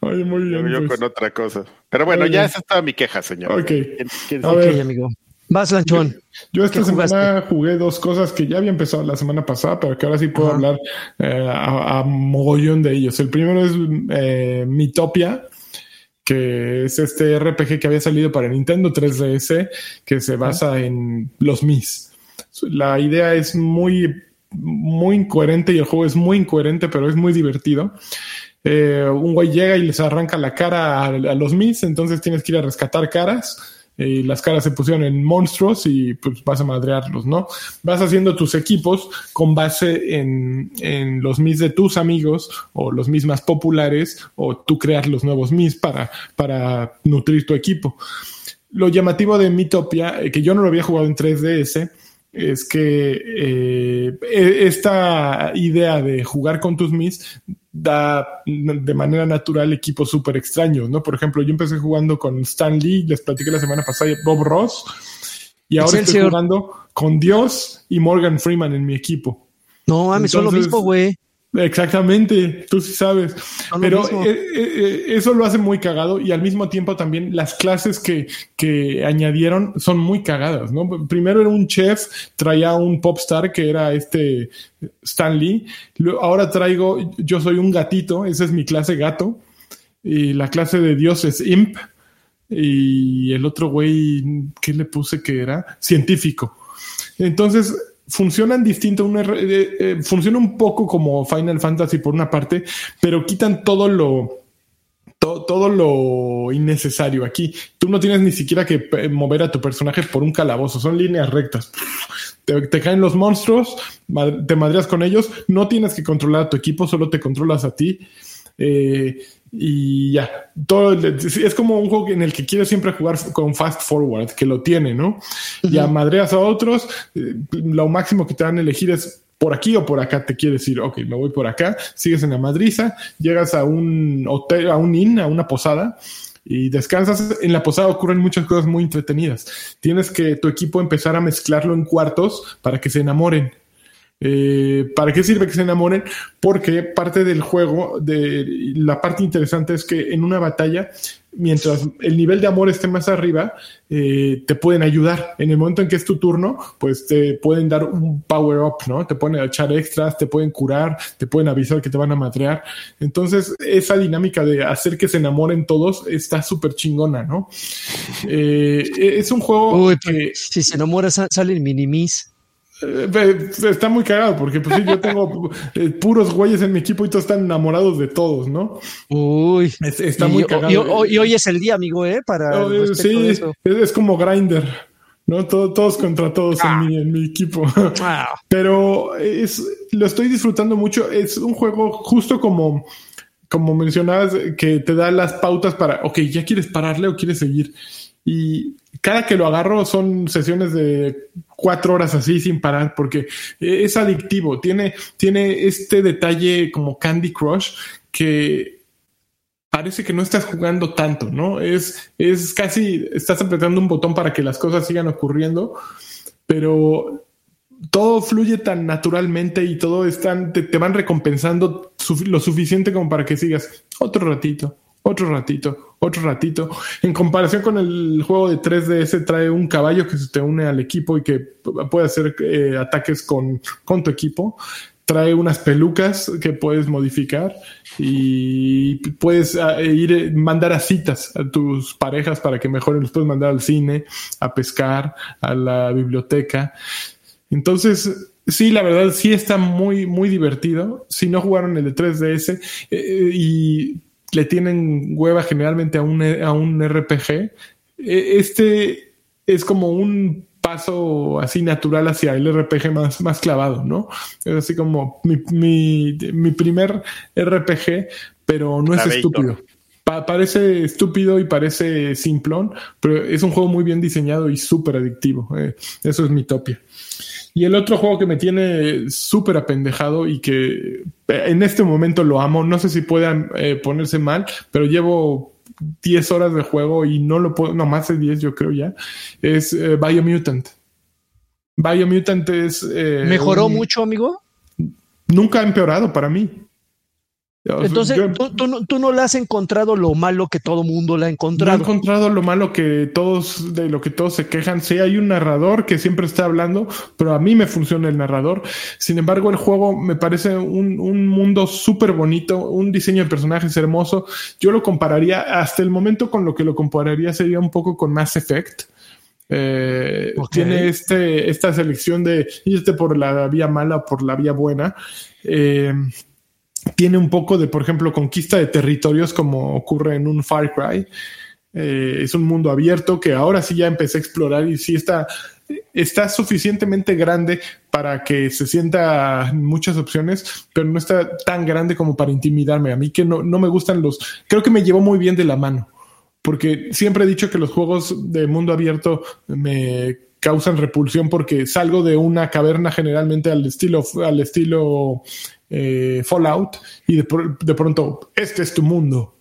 Ay, muy Yo, bien. yo pues. con otra cosa. Pero bueno, ya bien. esa es toda mi queja, señor. Ok. ¿Quién- quién- A Ok, ver. amigo. Vas, Lanchón. Yo esta semana jugué dos cosas que ya había empezado la semana pasada, pero que ahora sí puedo Ajá. hablar eh, a, a mogollón de ellos. El primero es eh, Mitopia, que es este RPG que había salido para Nintendo 3DS, que se basa en los Mis. La idea es muy, muy incoherente y el juego es muy incoherente, pero es muy divertido. Eh, un güey llega y les arranca la cara a, a los Mis, entonces tienes que ir a rescatar caras. Y las caras se pusieron en monstruos y pues vas a madrearlos, ¿no? Vas haciendo tus equipos con base en, en los Mis de tus amigos o los Mis más populares o tú crear los nuevos Mis para, para nutrir tu equipo. Lo llamativo de Mitopia, eh, que yo no lo había jugado en 3DS, es que eh, e- esta idea de jugar con tus Mis da de manera natural equipos súper extraños, ¿no? Por ejemplo, yo empecé jugando con Stan Lee, les platiqué la semana pasada, Bob Ross, y ahora estoy jugando con Dios y Morgan Freeman en mi equipo. No mames, son lo mismo, güey. Exactamente, tú sí sabes. Pero eh, eh, eh, eso lo hace muy cagado y al mismo tiempo también las clases que, que añadieron son muy cagadas, ¿no? Primero era un chef, traía un popstar que era este Stan Lee. Luego- Ahora traigo, yo soy un gatito, esa es mi clase gato. Y la clase de Dios es imp. Y el otro güey, ¿qué le puse que era? Científico. Entonces, funcionan distinto. Un R- eh, eh, funciona un poco como Final Fantasy por una parte, pero quitan todo lo. to- todo lo innecesario aquí. Tú no tienes ni siquiera que eh, mover a tu personaje por un calabozo, son líneas rectas. Te, te caen los monstruos, te madreas con ellos, no tienes que controlar a tu equipo, solo te controlas a ti. Eh, y ya, todo es como un juego en el que quieres siempre jugar con fast forward, que lo tiene, ¿no? Ya madreas a otros, eh, lo máximo que te dan a elegir es por aquí o por acá, te quieres ir, ok, me voy por acá, sigues en la madriza, llegas a un hotel, a un inn, a una posada, y descansas. En la posada ocurren muchas cosas muy entretenidas. Tienes que tu equipo empezar a mezclarlo en cuartos para que se enamoren. Eh, ¿Para qué sirve que se enamoren? Porque parte del juego, de la parte interesante es que en una batalla, mientras el nivel de amor esté más arriba, eh, te pueden ayudar. En el momento en que es tu turno, pues te pueden dar un power up, ¿no? Te pueden echar extras, te pueden curar, te pueden avisar que te van a madrear. Entonces, esa dinámica de hacer que se enamoren todos está súper chingona, ¿no? Eh, es un juego Uy, que Si se enamora, sa- salen minimis. Eh, está muy cagado porque pues sí, yo tengo eh, puros güeyes en mi equipo y todos están enamorados de todos, ¿no? Uy. Es- está muy y- cagado. y- hoy- y hoy es el día, amigo, ¿eh? Para. No, sí, es, como Grinder, ¿no? Todo- todos contra todos en, mi, en mi equipo. Ah, Pero es, lo estoy disfrutando mucho. Es un juego justo como, como mencionabas, que te da las pautas para, ok, ya quieres pararle o quieres seguir. Y cada que lo agarro son sesiones de cuatro horas así sin parar, porque es adictivo. Tiene, tiene este detalle como Candy Crush que parece que no estás jugando tanto, ¿no? Es, es casi, estás apretando un botón para que las cosas sigan ocurriendo, pero todo fluye tan naturalmente y todo están, te, te van recompensando lo suficiente como para que sigas otro ratito, otro ratito, otro ratito. En comparación con el juego de 3DS, trae un caballo que se te une al equipo y que puede hacer eh, ataques con, con tu equipo. Trae unas pelucas que puedes modificar y puedes ah, ir, eh, mandar a citas a tus parejas para que mejoren. Los puedes mandar al cine, a pescar, a la biblioteca. Entonces, sí, la verdad, sí está muy, muy divertido. Si no jugaron el de 3DS eh, y le tienen hueva generalmente a un, a un RPG, eh, este es como un paso así natural hacia el RPG más, más clavado, ¿no? Es así como mi, mi, mi primer RPG, pero no es estúpido. parece estúpido y parece simplón, pero es un juego muy bien diseñado y súper adictivo. Eh, eso es mi topia. Y el otro juego que me tiene súper apendejado y que eh, en este momento lo amo, no sé si puedan eh, ponerse mal, pero llevo 10 horas de juego y no lo puedo, no más de 10 yo creo ya, es Biomutant. Biomutant es... ¿Mejoró mucho, amigo? Nunca ha empeorado para mí. Entonces, tú, no le has encontrado lo malo que todo mundo le ha encontrado. No he encontrado lo malo que todos, de lo que todos se quejan. Sí, hay un narrador que siempre está hablando, pero a mí me funciona el narrador. Sin embargo, el juego me parece un, un mundo súper bonito, un diseño de personajes hermoso. Yo lo compararía, hasta el momento con lo que lo compararía sería un poco con Mass Effect. Eh, Tiene este, esta selección de irte por la vía mala o por la vía buena. Eh, tiene un poco de, por ejemplo, conquista de territorios como ocurre en un Far Cry. Eh, es un mundo abierto que ahora sí ya empecé a explorar y sí está, está suficientemente grande para que se sienta muchas opciones, pero no está tan grande como para intimidarme. A mí que no, no me gustan los, creo que me llevó muy bien de la mano, porque siempre he dicho que los juegos de mundo abierto me causan repulsión porque salgo de una caverna generalmente al estilo, al estilo eh, Fallout y de, de, pronto, este es tu mundo,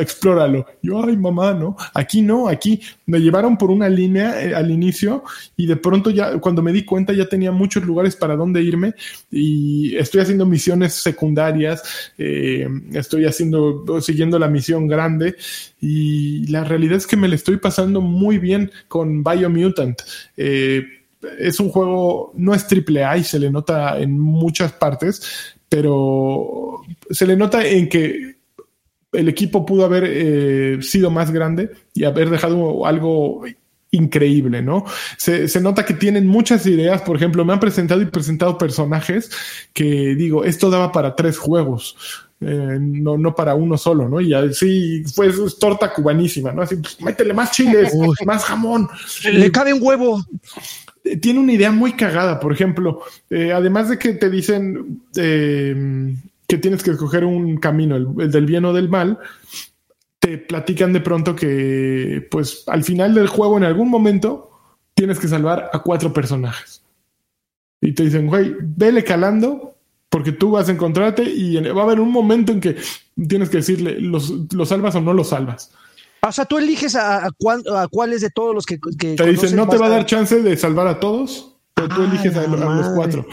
explóralo. Yo, ay mamá, ¿no? Aquí no, aquí me llevaron por una línea eh, al inicio y de pronto ya, cuando me di cuenta ya tenía muchos lugares para dónde irme y estoy haciendo misiones secundarias, eh, estoy haciendo, siguiendo la misión grande y la realidad es que me le estoy pasando muy bien con Biomutant. Eh, es un juego, no es triple A y se le nota en muchas partes, pero se le nota en que el equipo pudo haber eh, sido más grande y haber dejado algo increíble, ¿no? Se, nota que tienen muchas ideas, por ejemplo, me han presentado y presentado personajes que digo, esto daba para tres juegos. Eh, no, no para uno solo, ¿no? Y así fue torta cubanísima, ¿no? Así, pues, métele más chiles, más jamón. Le cabe un huevo tiene una idea muy cagada, por ejemplo, eh, además de que te dicen eh, que tienes que escoger un camino, el, del bien o del mal, te platican de pronto que, pues, al final del juego, en algún momento, tienes que salvar a cuatro personajes. Y te dicen, güey, vele calando, porque tú vas a encontrarte y va a haber un momento en que tienes que decirle, ¿los, los salvas o no los salvas? O sea, tú eliges a, cuáles de todos los que. te dicen, no te va a dar chance de salvar a todos, pero tú eliges a, los cuatro.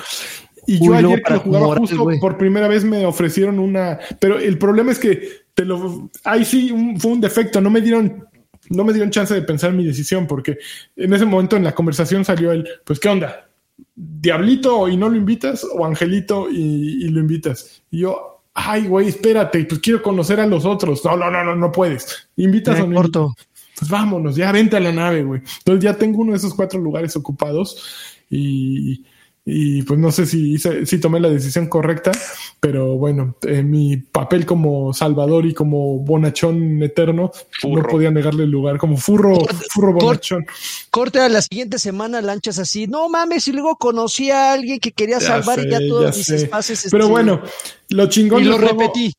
Y yo ayer que lo jugaba justo por primera vez me ofrecieron una. Pero el problema es que te lo. Ahí sí fue un defecto. No me dieron. No me dieron chance de pensar mi decisión porque en ese momento en la conversación salió el, pues, ¿qué onda? ¿Diablito y no lo invitas? ¿O Angelito y, y lo invitas? Y yo, ay, güey, espérate, pues quiero conocer a los otros. No, no, no, no, no puedes. Invitas a un corto. Pues vámonos, ya vente a la nave, güey. Entonces ya tengo uno de esos cuatro lugares ocupados y, y pues no sé si, si tomé la decisión correcta, pero bueno, en mi papel como salvador y como bonachón eterno, no podía negarle el lugar, como furro, furro bonachón. Corte a la siguiente semana, lanchas así, no mames, y luego conocí a alguien que quería salvar y ya todos mis espacios. Pero este, bueno, lo chingón. Y lo repetí.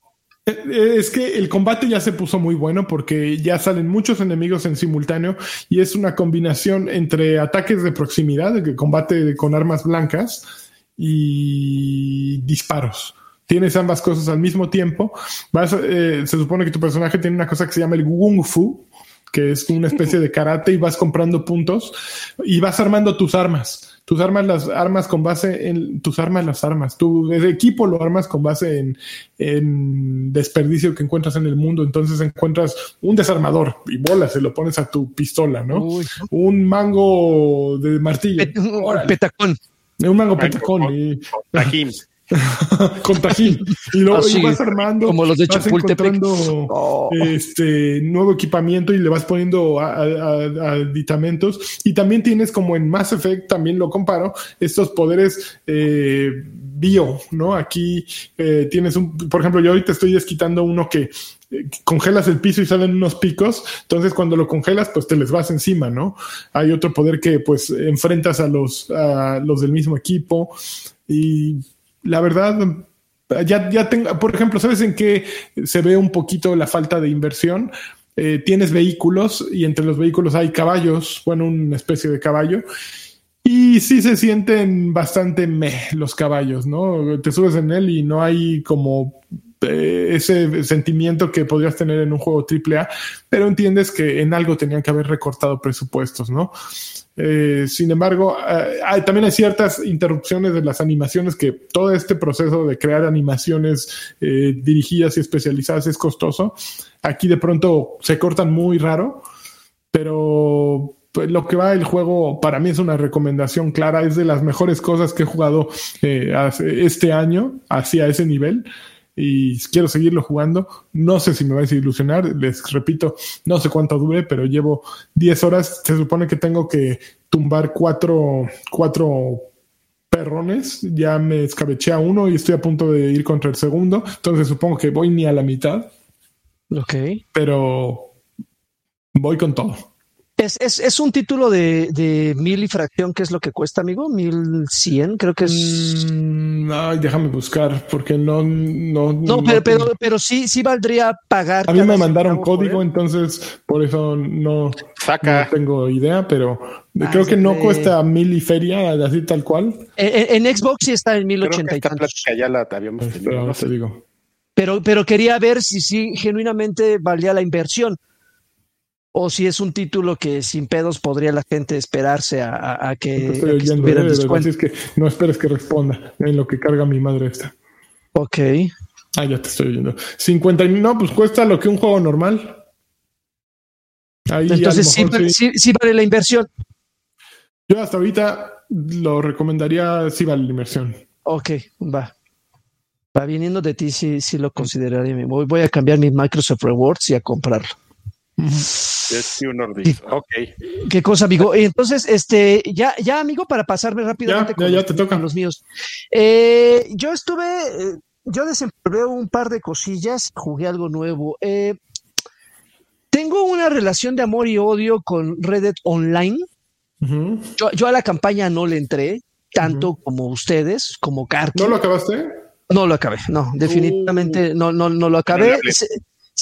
Eh, es que el combate ya se puso muy bueno porque ya salen muchos enemigos en simultáneo y es una combinación entre ataques de proximidad, de combate con armas blancas y disparos. Tienes ambas cosas al mismo tiempo. Eh, se supone que tu personaje tiene una cosa que se llama el Wung Fu, que es una especie de karate y vas comprando puntos y vas armando tus armas tus armas las armas con base en tus armas las armas, tu equipo lo armas con base en, en, desperdicio que encuentras en el mundo, entonces encuentras un desarmador y bolas, se lo pones a tu pistola, ¿no? Un mango de martillo. petacón. Un mango petacón. Y, con tajín. Y luego vas armando, como los de vas encontrando oh. este nuevo equipamiento y le vas poniendo aditamentos. Y también tienes como en Mass Effect, también lo comparo, estos poderes eh, bio, ¿no? Aquí eh, tienes un, por ejemplo, yo ahorita estoy desquitando uno que eh, congelas el piso y salen unos picos, entonces cuando lo congelas, pues te les vas encima, ¿no? Hay otro poder que pues enfrentas a los, a los del mismo equipo y la verdad, ya, ya tengo, por ejemplo, ¿sabes en qué se ve un poquito la falta de inversión? Eh, tienes vehículos y entre los vehículos hay caballos, bueno, una especie de caballo. Y sí se sienten bastante meh los caballos, ¿no? Te subes en él y no hay como eh, ese sentimiento que podrías tener en un juego AAA, pero entiendes que en algo tenían que haber recortado presupuestos, ¿no? Eh, sin embargo, eh, hay, también hay ciertas interrupciones de las animaciones que todo este proceso de crear animaciones eh, dirigidas y especializadas es costoso. Aquí de pronto se cortan muy raro, pero pues, lo que va el juego para mí es una recomendación clara, es de las mejores cosas que he jugado este año hacia ese nivel y quiero seguirlo jugando. No sé si me va a desilusionar, les repito, no sé cuánto dure, pero llevo 10 horas. Se supone que tengo que tumbar cuatro, cuatro perrones. Ya me escabeché a uno y estoy a punto de ir contra el segundo. Entonces supongo que voy ni a la mitad. Ok. Pero voy con todo. Es, es, es, un título de, de, mil y fracción, ¿qué es lo que cuesta, amigo? Mil cien, creo que es. Mm, ay, déjame buscar, porque no. No, no, no pero, pero, pero, sí, sí valdría pagar. A mí me mandaron código, entonces por eso no, Saca. no tengo idea, pero ah, creo que no cuesta mil y feria, así tal cual. En, en, Xbox sí está en mil ochenta y tantos. ya la habíamos tenido, pero, no sé. te digo. Pero, pero quería ver si sí genuinamente valía la inversión o si es un título que sin pedos podría la gente esperarse a, a, a que, estoy a que oyendo, descuento. Es que no esperes que responda en lo que carga mi madre esta. Ok. Ah, ya te estoy oyendo. 50, no, pues cuesta lo que un juego normal. Ahí Entonces sí, sí, sí, sí, vale la inversión. Yo hasta ahorita lo recomendaría, sí vale la inversión. Ok, va. Va viniendo de ti, sí, sí lo consideraría. Voy, voy a cambiar mi Microsoft Rewards y a comprarlo. Sí, un ok. Qué cosa, amigo. Entonces, este, ya, ya, amigo, para pasarme rápidamente ya, con, ya, ya te toca. los míos. Eh, yo estuve, yo desempleé un par de cosillas, jugué algo nuevo. Eh, tengo una relación de amor y odio con Reddit Online. Uh -huh. yo, yo, a la campaña no le entré, tanto uh -huh. como ustedes, como Karki. ¿No lo acabaste? No lo acabé, no, definitivamente uh, no, no, no lo acabé.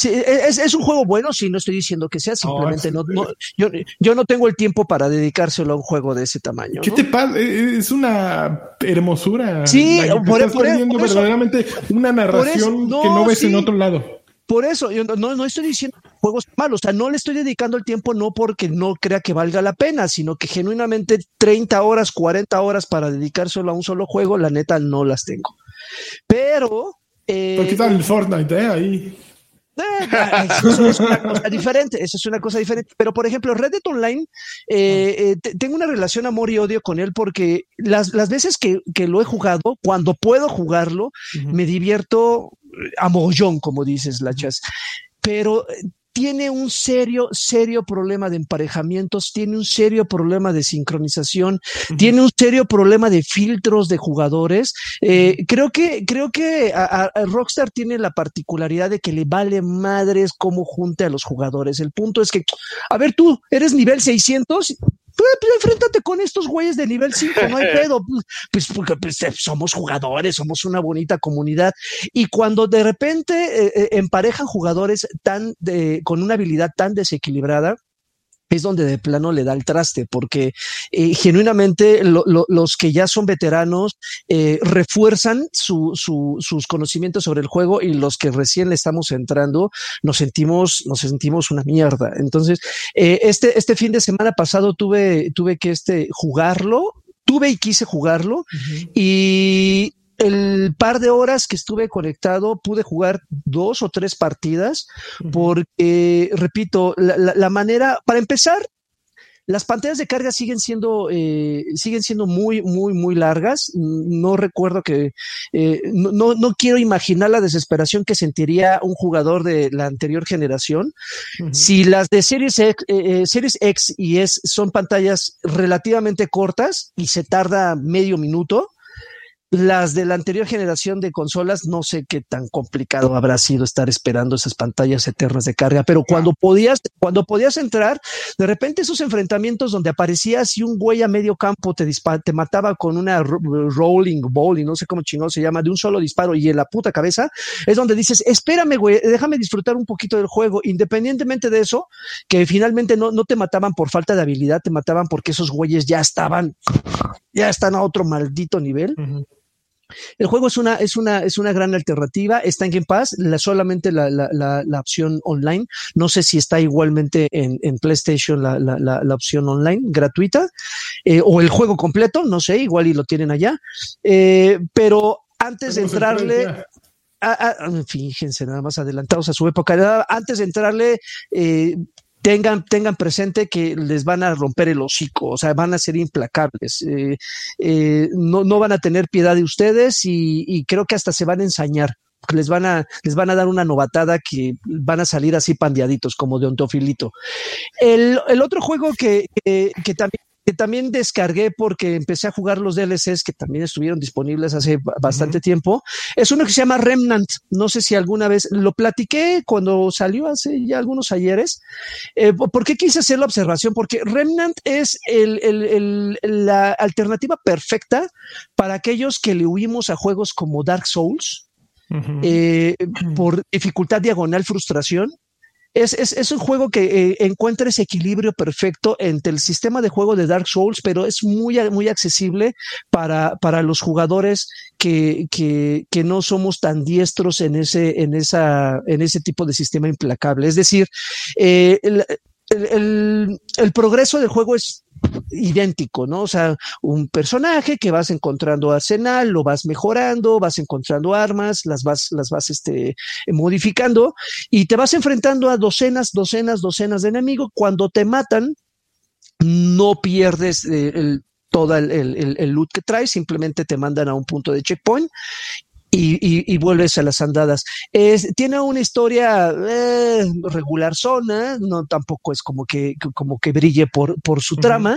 Sí, es, es, un juego bueno, sí, no estoy diciendo que sea, simplemente no, no yo, yo, no tengo el tiempo para dedicárselo a un juego de ese tamaño. ¿Qué ¿no? te pasa? Es una hermosura. Sí, por, estás por, por verdaderamente una narración que no ves sí. en otro lado. Por eso, yo no, no estoy diciendo juegos malos, o sea, no le estoy dedicando el tiempo no porque no crea que valga la pena, sino que genuinamente 30 horas, 40 horas para dedicárselo a un solo juego, la neta no las tengo. Pero... Eh, ¿Por qué tal el Fortnite, eh? Ahí. Eso es una cosa diferente, eso es una cosa diferente. Pero, por ejemplo, Reddit Online, eh, eh, tengo una relación amor y odio con él porque las, las veces que, que, lo he jugado, cuando puedo jugarlo, uh -huh. me divierto a mogollón, como dices, Lachas. Pero tiene un serio, serio problema de emparejamientos, tiene un serio problema de sincronización, uh -huh. tiene un serio problema de filtros de jugadores. Eh, uh -huh. Creo que, creo que a, a, Rockstar tiene la particularidad de que le vale madres cómo junte a los jugadores. El punto es que, a ver, tú eres nivel 600, pues, pues, enfréntate con estos güeyes de nivel 5, no hay pedo. Pues porque pues, somos jugadores, somos una bonita comunidad. Y cuando de repente eh, emparejan jugadores tan de, con una habilidad tan desequilibrada, es donde de plano le da el traste, porque eh, genuinamente lo, lo, los que ya son veteranos eh, refuerzan su, su, sus conocimientos sobre el juego y los que recién le estamos entrando nos sentimos, nos sentimos una mierda. Entonces, eh, este, este fin de semana pasado tuve, tuve que este, jugarlo, tuve y quise jugarlo uh -huh. y el par de horas que estuve conectado pude jugar dos o tres partidas porque, repito, la, la, la manera, para empezar, las pantallas de carga siguen siendo, eh, siguen siendo muy, muy, muy largas. No recuerdo que, eh, no, no, quiero imaginar la desesperación que sentiría un jugador de la anterior generación. Uh -huh. Si las de Series X, eh, Series X y S son pantallas relativamente cortas y se tarda medio minuto, las de la anterior generación de consolas, no sé qué tan complicado habrá sido estar esperando esas pantallas eternas de carga, pero cuando podías, cuando podías entrar, de repente esos enfrentamientos donde aparecía así un güey a medio campo te, te mataba con una rolling ball y no sé cómo chingón se llama, de un solo disparo y en la puta cabeza, es donde dices, espérame, güey, déjame disfrutar un poquito del juego, independientemente de eso, que finalmente no, no te mataban por falta de habilidad, te mataban porque esos güeyes ya estaban, ya están a otro maldito nivel. El juego es una, es una, es una gran alternativa. Está en Game Pass, la, solamente la, la, la, opción online. No sé si está igualmente en, en PlayStation la, la, opción online gratuita eh, o el juego completo, no sé, igual y lo tienen allá. Eh, pero antes de entrarle, fíjense, nada más adelantados a su época, antes de entrarle, eh, tengan, tengan presente que les van a romper el hocico, o sea, van a ser implacables, eh, eh, no, no, van a tener piedad de ustedes y, y, creo que hasta se van a ensañar. Les van, a, les van a dar una novatada que van a salir así pandeaditos, como de ontofilito. El, el otro juego que, que, que también también descargué porque empecé a jugar los DLCs que también estuvieron disponibles hace bastante tiempo. Es uno que se llama Remnant. No sé si alguna vez lo platiqué cuando salió hace ya algunos ayeres. Eh, ¿Por qué quise hacer la observación? Porque Remnant es la alternativa perfecta para aquellos que le huimos a juegos como Dark Souls. Eh, por dificultad diagonal frustración es, es, es, un juego que eh, encuentra ese equilibrio perfecto entre el sistema de juego de Dark Souls, pero es muy, muy accesible para, para los jugadores que, que, que, no somos tan diestros en ese, en esa, en ese tipo de sistema implacable. Es decir, eh, el, el, el, progreso del juego es idéntico, ¿no? O sea, un personaje que vas encontrando arsenal, lo vas mejorando, vas encontrando armas, las vas, las vas este, modificando y te vas enfrentando a docenas, docenas, docenas de enemigos. Cuando te matan, no pierdes eh, el, todo el, el, el, loot que traes, simplemente te mandan a un punto de checkpoint y, y, y, vuelves a las andadas. Es, tiene una historia eh, regular zona, no tampoco es como que, como que brille por, por su trama,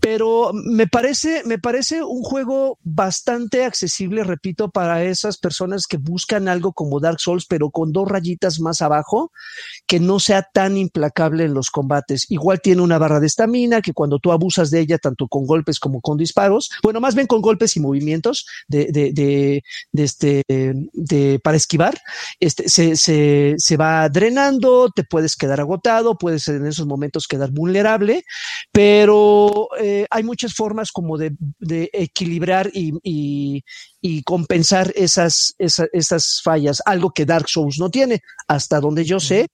pero me parece, me parece un juego bastante accesible, repito, para esas personas que buscan algo como Dark Souls, pero con dos rayitas más abajo, que no sea tan implacable en los combates. Igual tiene una barra de estamina que cuando tú abusas de ella, tanto con golpes como con disparos, bueno, más bien con golpes y movimientos de, de, de, de este, de, para esquivar, este, se, se, se va drenando, te puedes quedar agotado, puedes en esos momentos quedar vulnerable, pero hay muchas formas como de, equilibrar y, compensar esas, esas, fallas, algo que Dark Souls no tiene, hasta donde yo sé.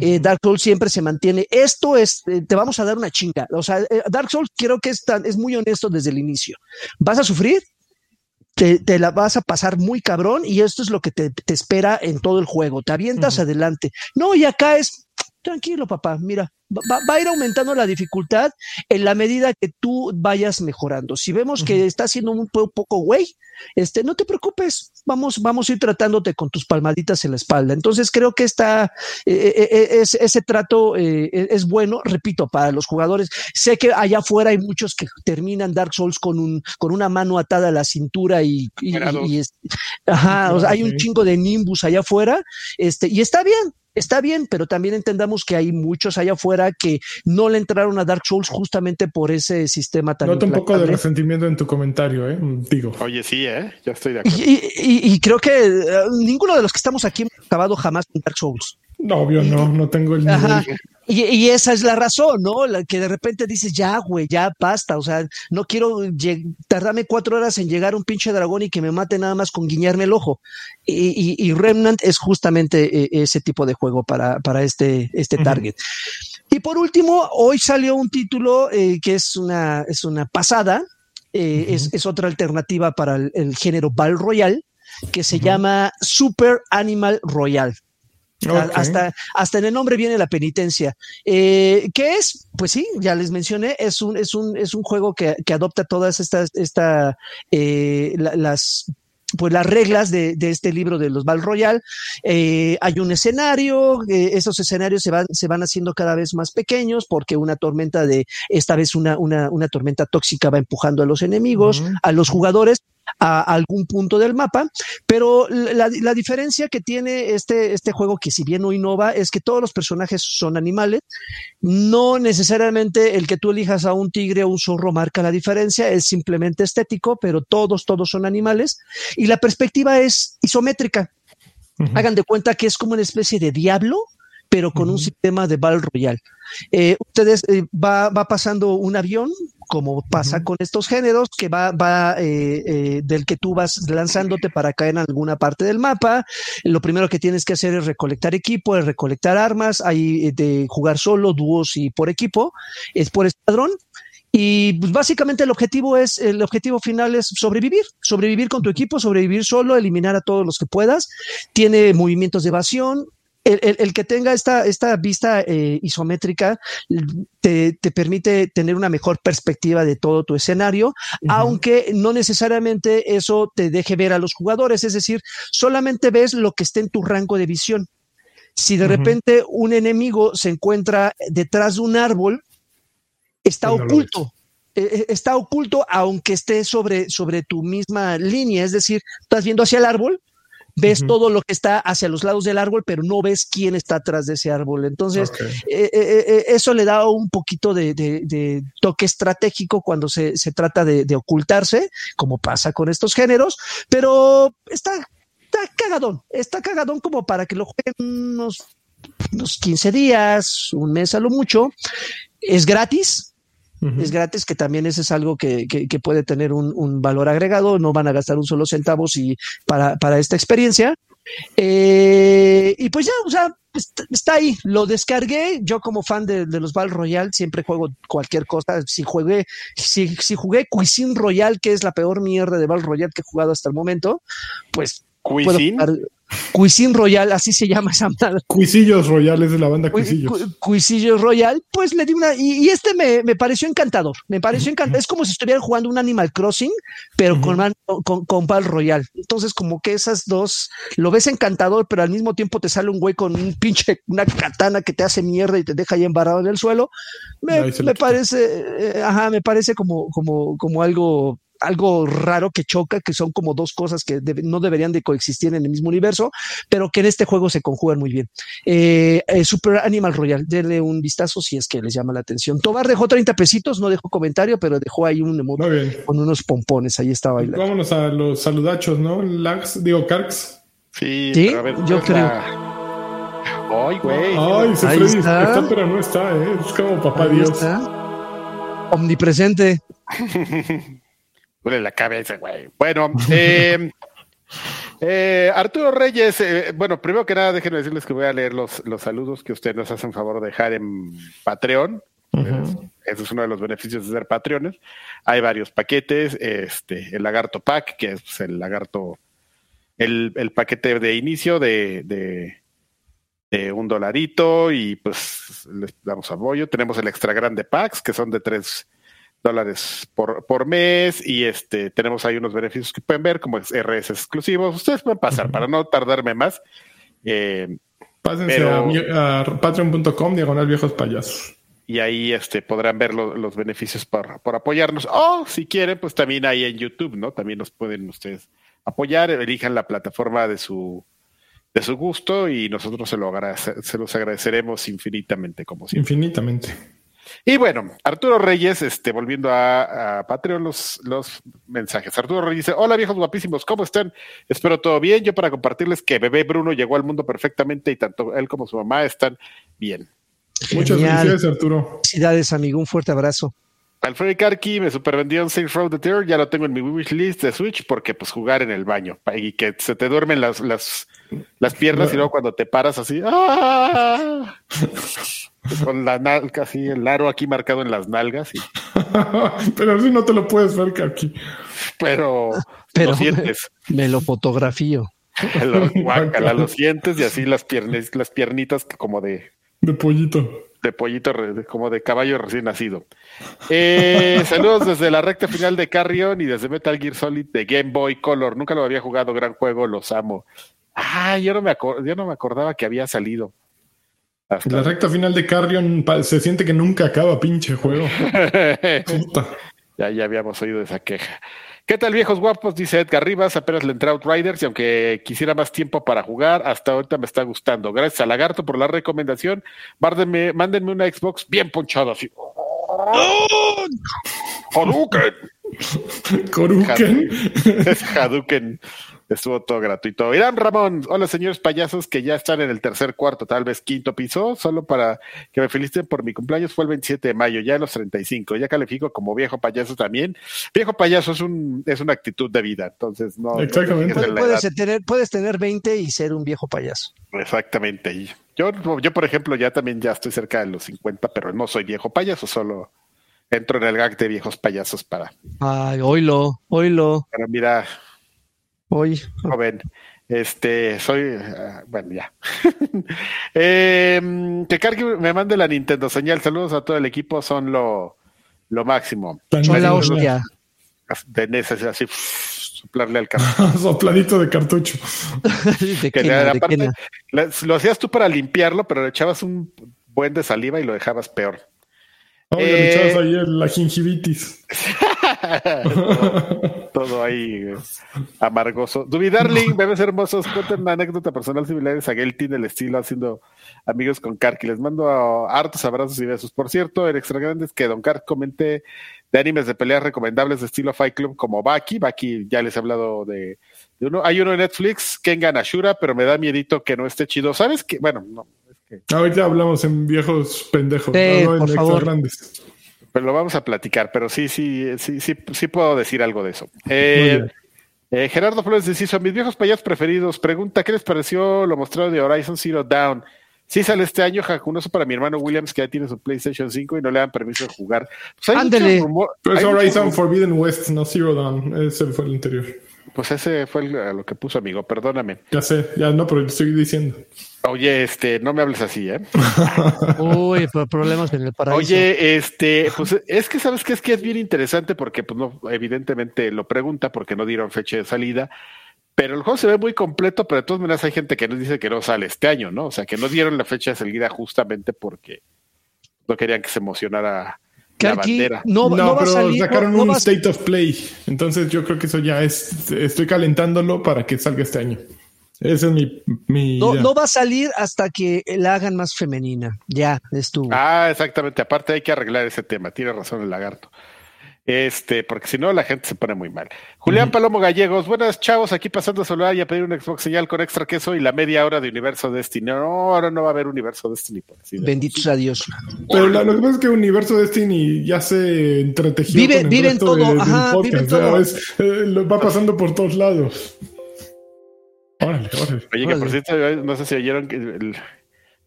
Eh, Dark Souls siempre se mantiene. Esto es, eh, te vamos a dar una chinga. O sea, eh, Dark Souls creo que es, es muy honesto desde el inicio. Vas a sufrir, te, la vas a pasar muy cabrón y esto es lo que te, espera en todo el juego. Te avientas adelante. No, y acá es tranquilo, papá. Mira, va, a ir aumentando la dificultad en la medida que tú vayas mejorando. Si vemos que está siendo un poco güey, este, no te preocupes, vamos, vamos a ir tratándote con tus palmaditas en la espalda. Entonces creo que está, eh, eh, eh, es, ese trato es bueno, repito, para los jugadores. Sé que allá afuera hay muchos que terminan Dark Souls con un, con una mano atada a la cintura y, ajá, hay un chingo de nimbus allá afuera, este, y está bien, está bien, pero también entendamos que hay muchos allá afuera que no le entraron a Dark Souls justamente por ese sistema tan. Noto un poco de resentimiento en tu comentario, ¿eh? Digo. Oye, sí, ¿eh? Ya estoy de acuerdo. Y, creo que eh, ninguno de los que estamos aquí hemos acabado jamás en Dark Souls. No, obvio, no, no tengo el nivel. Y, esa es la razón, ¿no? La que de repente dices, ya, güey, ya basta. O sea, no quiero tardarme cuatro horas en llegar a un pinche dragón y que me mate nada más con guiñarme el ojo. Y, Remnant es justamente eh, ese tipo de juego para, para este, este target. Y por último, hoy salió un título eh, que es una, es una pasada, eh, es, es, otra alternativa para el, género Battle Royale, que se llama Super Animal Royale. Hasta, hasta en el nombre viene la penitencia. Eh, ¿Qué es? Pues sí, ya les mencioné, es un, es un, es un juego que, que adopta todas estas, esta, eh, las pues las reglas de, de, este libro de los Val Royal. Eh, hay un escenario, eh, esos escenarios se van, se van haciendo cada vez más pequeños porque una tormenta de, esta vez una, una, una tormenta tóxica va empujando a los enemigos, a los jugadores a algún punto del mapa, pero la, la, diferencia que tiene este, este juego, que si bien no innova, es que todos los personajes son animales, no necesariamente el que tú elijas a un tigre o un zorro marca la diferencia, es simplemente estético, pero todos, todos son animales, y la perspectiva es isométrica. Hagan de cuenta que es como una especie de diablo, pero con un sistema de Battle Royale. Eh, ustedes eh, va, va, pasando un avión, como pasa con estos géneros, que va, va eh, del que tú vas lanzándote para caer en alguna parte del mapa. Lo primero que tienes que hacer es recolectar equipo, es recolectar armas, hay de jugar solo, dúos y por equipo, es por escuadrón. Y pues, básicamente el objetivo es, el objetivo final es sobrevivir, sobrevivir con tu equipo, sobrevivir solo, eliminar a todos los que puedas. Tiene movimientos de evasión, el, que tenga esta, esta vista eh, isométrica te, permite tener una mejor perspectiva de todo tu escenario, aunque no necesariamente eso te deje ver a los jugadores, es decir, solamente ves lo que esté en tu rango de visión. Si de repente un enemigo se encuentra detrás de un árbol, está oculto. E, e, está oculto aunque esté sobre, sobre tu misma línea, es decir, estás viendo hacia el árbol, ves todo lo que está hacia los lados del árbol, pero no ves quién está atrás de ese árbol. Entonces, eh, eh, eh, eso le da un poquito de, toque estratégico cuando se, trata de, ocultarse, como pasa con estos géneros, pero está, está cagadón, está cagadón como para que lo jueguen unos, unos 15 días, un mes a lo mucho. Es gratis, es gratis, que también ese es algo que, que, puede tener un, un, valor agregado, no van a gastar un solo centavo si, para, para esta experiencia. Eh, y pues ya, o sea, está, ahí, lo descargué, yo como fan de, de, los Battle Royale siempre juego cualquier cosa, si jugué, si, si jugué Cuisine Royale, que es la peor mierda de Battle Royale que he jugado hasta el momento, pues... ¿Cuisine? Cuisin Royal, así se llama esa madre. Cuisillos Royales de la banda Cuisillos. Cuisillos Royal, pues le di una. Y, este me, me, pareció encantador. Me pareció encantador. Es como si estuvieran jugando un Animal Crossing, pero con, con, con Val Royal. Entonces, como que esas dos lo ves encantador, pero al mismo tiempo te sale un güey con un pinche, una katana que te hace mierda y te deja ahí embarrado en el suelo. Me, me parece, eh, ajá, me parece como, como, como algo algo raro que choca, que son como dos cosas que no deberían de coexistir en el mismo universo, pero que en este juego se conjugan muy bien. Eh, eh, Super Animal Royal, denle un vistazo si es que les llama la atención. Tobar dejó 30 pesitos, no dejó comentario, pero dejó ahí un emote con unos pompones, ahí estaba bailando. Vámonos a los saludachos, ¿no? Lags, digo, Carx. Sí, yo creo. Ay, güey. Ay, se Freddy está. pero no está, ¿eh? Es como papá Dios. Omnipresente. Duele la cabeza, güey. Bueno, eh, eh, Arturo Reyes, eh, bueno, primero que nada, déjenme decirles que voy a leer los, los saludos que ustedes nos hacen favor de dejar en Patreon. Ese es uno de los beneficios de ser Patreones. Hay varios paquetes, este, el Lagarto Pack, que es pues, el lagarto, el, el paquete de inicio de, de, de, un dolarito y pues les damos apoyo. Tenemos el extra grande packs, que son de tres dólares por, por mes y este tenemos ahí unos beneficios que pueden ver como RS exclusivos. Ustedes pueden pasar para no tardarme más. Eh, Pásense a, patreon.com diagonal viejos payasos. Y ahí este, podrán ver los beneficios por, por apoyarnos. O si quieren, pues también ahí en YouTube, ¿no? También nos pueden ustedes apoyar, elijan la plataforma de su, de su gusto y nosotros se, lo se los agradeceremos infinitamente, como siempre. Infinitamente. Y bueno, Arturo Reyes, este, volviendo a, Patreon, los, los mensajes. Arturo Reyes dice: Hola viejos guapísimos, ¿cómo están? Espero todo bien. Yo para compartirles que bebé Bruno llegó al mundo perfectamente y tanto él como su mamá están bien. Muchas felicidades, Arturo. Felicidades, amigo. Un fuerte abrazo. Alfred Karki me supervendió un Safe Road the Terror, ya lo tengo en mi wish list de Switch porque pues jugar en el baño y que se te duermen las, las, las piernas y luego cuando te paras así, ¡ah! con la nalga así, el aro aquí marcado en las nalgas. Y... Pero así no te lo puedes ver, Karki. Pero, Pero lo sientes. Me, lo fotografío. lo, guácala, lo sientes y así las, piernas, las piernitas como de... De pollito de pollito, como de caballo recién nacido. Eh, saludos desde la recta final de Carrion y desde Metal Gear Solid de Game Boy Color. Nunca lo había jugado, gran juego, los amo. Ah, yo no me, yo no me acordaba que había salido. La recta final de Carrion se siente que nunca acaba, pinche juego. Ya, ya habíamos oído esa queja. ¿Qué tal, viejos guapos? Dice Edgar Rivas. Apenas le entré a Outriders y aunque quisiera más tiempo para jugar, hasta ahorita me está gustando. Gracias a Lagarto por la recomendación. Mándenme, mándenme una Xbox bien ponchada así. Hadouken. Koruken. Es Hadouken. Estuvo todo gratuito. Irán Ramón, hola señores payasos que ya están en el tercer cuarto, tal vez quinto piso, solo para que me feliciten por mi cumpleaños fue el 27 de mayo, ya en los 35, ya califico como viejo payaso también. Viejo payaso es un es una actitud de vida, entonces no. Exactamente. no Puedes tener, puedes tener 20 y ser un viejo payaso. Exactamente. Yo, yo, por ejemplo, ya también ya estoy cerca de los 50, pero no soy viejo payaso, solo entro en el gag de viejos payasos para, Ay, oílo, oílo, para mira, hoy. joven. Este, soy, ah, bueno, ya. Eh, que cargue, me mande la Nintendo señal. Saludos a todo el equipo, son lo, lo máximo. Son la hostia. De así, soplarle al carro. Sopladito de cartucho. de Que quena, de aparte, quena. la- lo hacías tú para limpiarlo, pero le echabas un buen de saliva y lo dejabas peor. Oye, Eh, ahí la gingivitis. todo, todo ahí eh, amargoso. Duby Darling, bebés hermosos, cuenten una anécdota personal similares a Gelty del estilo haciendo amigos con Kark. Y les mando a- hartos abrazos y besos. Por cierto, en Extra Grandes que Don Kark comente de animes de peleas recomendables de estilo Fight Club como Baki. Baki, ya les he hablado de, de uno. Hay uno en Netflix, Kengan Ashura, pero me da miedito que no esté chido. ¿Sabes qué? Bueno, no, Ahorita hablamos en viejos pendejos, Sí, no, no en por favor. grandes. pero lo vamos a platicar, pero sí, sí, sí, sí, sí puedo decir algo de eso. Eh. Eh, Gerardo Flores Deciso, mis viejos payasos preferidos, pregunta, ¿qué les pareció lo mostrado de Horizon Zero Dawn? Sí sale este año, jacunoso para mi hermano Williams, que ya tiene su PlayStation 5 y no le dan permiso de jugar. Pues hay rumor- Pero es mucho Horizon Forbidden West, no Zero Dawn. Ese fue el anterior. Pues ese fue el- a lo que puso, amigo, perdóname. Ya sé, ya no, pero estoy diciendo. Oye, este, no me hables así, ¿eh? Uy, pero problemas en el paraíso. Oye, este, pues es que sabes que es que es bien interesante porque, pues no, evidentemente lo pregunta porque no dieron fecha de salida, pero el juego se ve muy completo, pero de todas maneras hay gente que nos dice que no sale este año, ¿no? O sea, que no dieron la fecha de salida justamente porque no querían que se emocionara que la aquí no, No, no va a pero salir. sacaron no- no un State of Play. Entonces yo creo que eso ya es. Estoy calentándolo para que salga este año. Esa es mi, mi no, no va a salir hasta que la hagan más femenina. Ya, estuvo. Ah, exactamente. Aparte hay que arreglar ese tema. Tiene razón el lagarto. Este, porque si no la gente se pone muy mal. Julián Palomo Gallegos, buenas chavos, aquí pasando a saludar y a pedir un Xbox señal con extra queso y la media hora de Universo Destiny. No, ahora no va a haber Universo Destiny. Por así. Benditos a Dios. Pero la- lo que pasa es que Universo Destiny ya se entretejió. Vive- con el vive en resto todo, de- ajá, podcast, todo. ¿sabes? Eh, lo va pasando por todos lados. Órale, órale. Oye, que por cierto, no sé si oyeron que, el-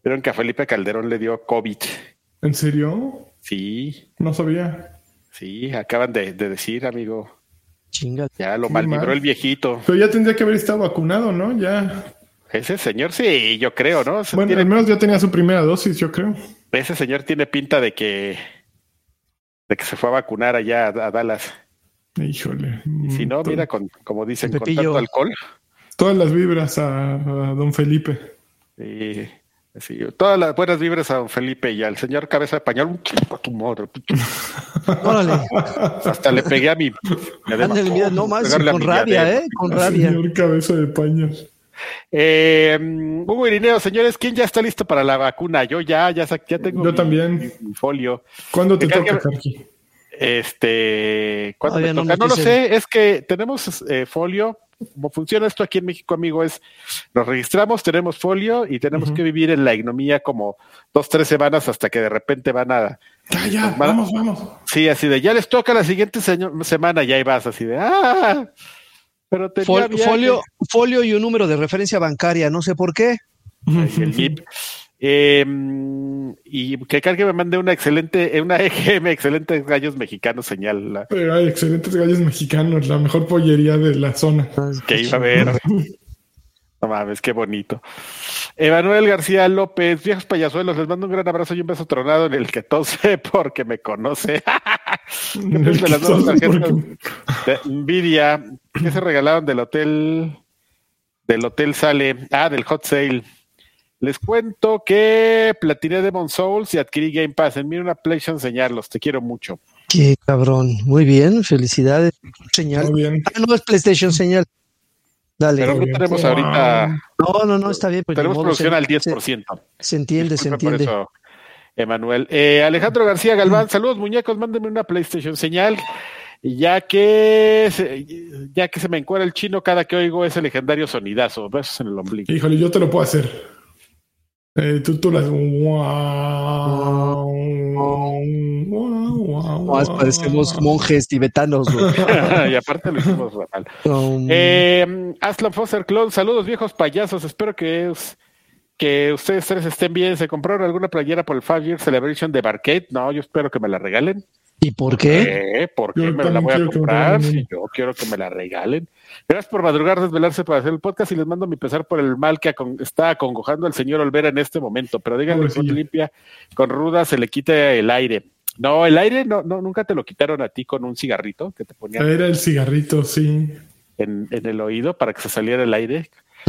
vieron que a Felipe Calderón le dio COVID. ¿En serio? Sí, No sabía. Sí, acaban de, de decir, amigo. Chinga. Ya lo Qué malvibró mal. el viejito. Pero ya tendría que haber estado vacunado, ¿no? Ya. Ese señor, sí, yo creo, ¿no? Bueno, tiene, al menos ya tenía su primera dosis, yo creo. ese señor tiene pinta de que de que se fue a vacunar allá a, a Dallas. Híjole. Y si no, mira, con, como dicen, con tanto alcohol. Todas las vibras a, a don Felipe. Y, así, todas las buenas vibras a don Felipe y al señor Cabeza de Pañal. Un chingo a tu madre. Órale. Hasta le pegué a mi. Ándale, mira, no más, con rabia. ¿eh? Con rabia. Señor cabeza de pañal. Eh, Hugo Irineo, señores, ¿quién ya está listo para la vacuna? Yo ya, ya, tengo Yo mi- también. mi- mi folio. ¿Cuándo te toca, Karki? Este, ¿cuándo me no toca? No lo sé, es que tenemos eh, folio. Como funciona esto aquí en México, amigo, es nos registramos, tenemos folio y tenemos que vivir en la ignomía como dos, tres semanas hasta que de repente van a. Ya, ya, van vamos, vamos. Sí, así de ya les toca la siguiente semana y ahí vas, así de ¡ah! Pero tenía Fol- viaje. folio, folio y un número de referencia bancaria, no sé por qué. el MIP. Eh, y que cargue me mande una excelente, eh, una EGM, excelentes gallos mexicanos señal Pero hay excelentes gallos mexicanos, la mejor pollería de la zona. que iba a ver. No mames, qué bonito. Emanuel García López, viejos payasuelos, les mando un gran abrazo y un beso tronado en el que tose porque me conoce. ¿Qué de las nuevas tarjetas de Nvidia que se regalaron del hotel del hotel sale, ah, del hot sale. Les cuento que platiné Demon Souls y adquirí Game Pass. Envíen una PlayStation señalarlos. Te quiero mucho. Qué cabrón. Muy bien, felicidades. Señal. Muy bien. Ah, no es PlayStation señal. Dale. Pero no tenemos Wow. ahorita. no, no, no, está bien. pues, tenemos producción se- al 10%. Se, se entiende, se Disculpe por entiende. eso, Emanuel. Eh, Alejandro García Galván, saludos muñecos, mándenme una PlayStation señal. Ya que se, ya que se me encuera el chino cada que oigo ese legendario sonidazo. Besos en el ombligo. Híjole, yo te lo puedo hacer. Eh, tú, tú las. Más parecemos monjes tibetanos. y aparte lo hicimos mal. Um, Eh, Aslan Foster Clone, saludos viejos payasos. Espero que, es- que ustedes tres estén bien. ¿Se compraron alguna playera por el Five Year Celebration de Barcade? No, yo espero que me la regalen. ¿Y por qué? Eh, ¿Por qué Yo me la voy a que comprar? Si yo quiero que me la regalen. Gracias por madrugar, desvelarse para hacer el podcast y les mando mi pesar por el mal que acon- está acongojando al señor Olvera en este momento. Pero díganle con Pobrecillo. limpia, con ruda, se le quite el aire. No, el aire no, no, nunca te lo quitaron a ti con un cigarrito que te ponían Era el cigarrito, sí. en, en el oído para que se saliera el aire.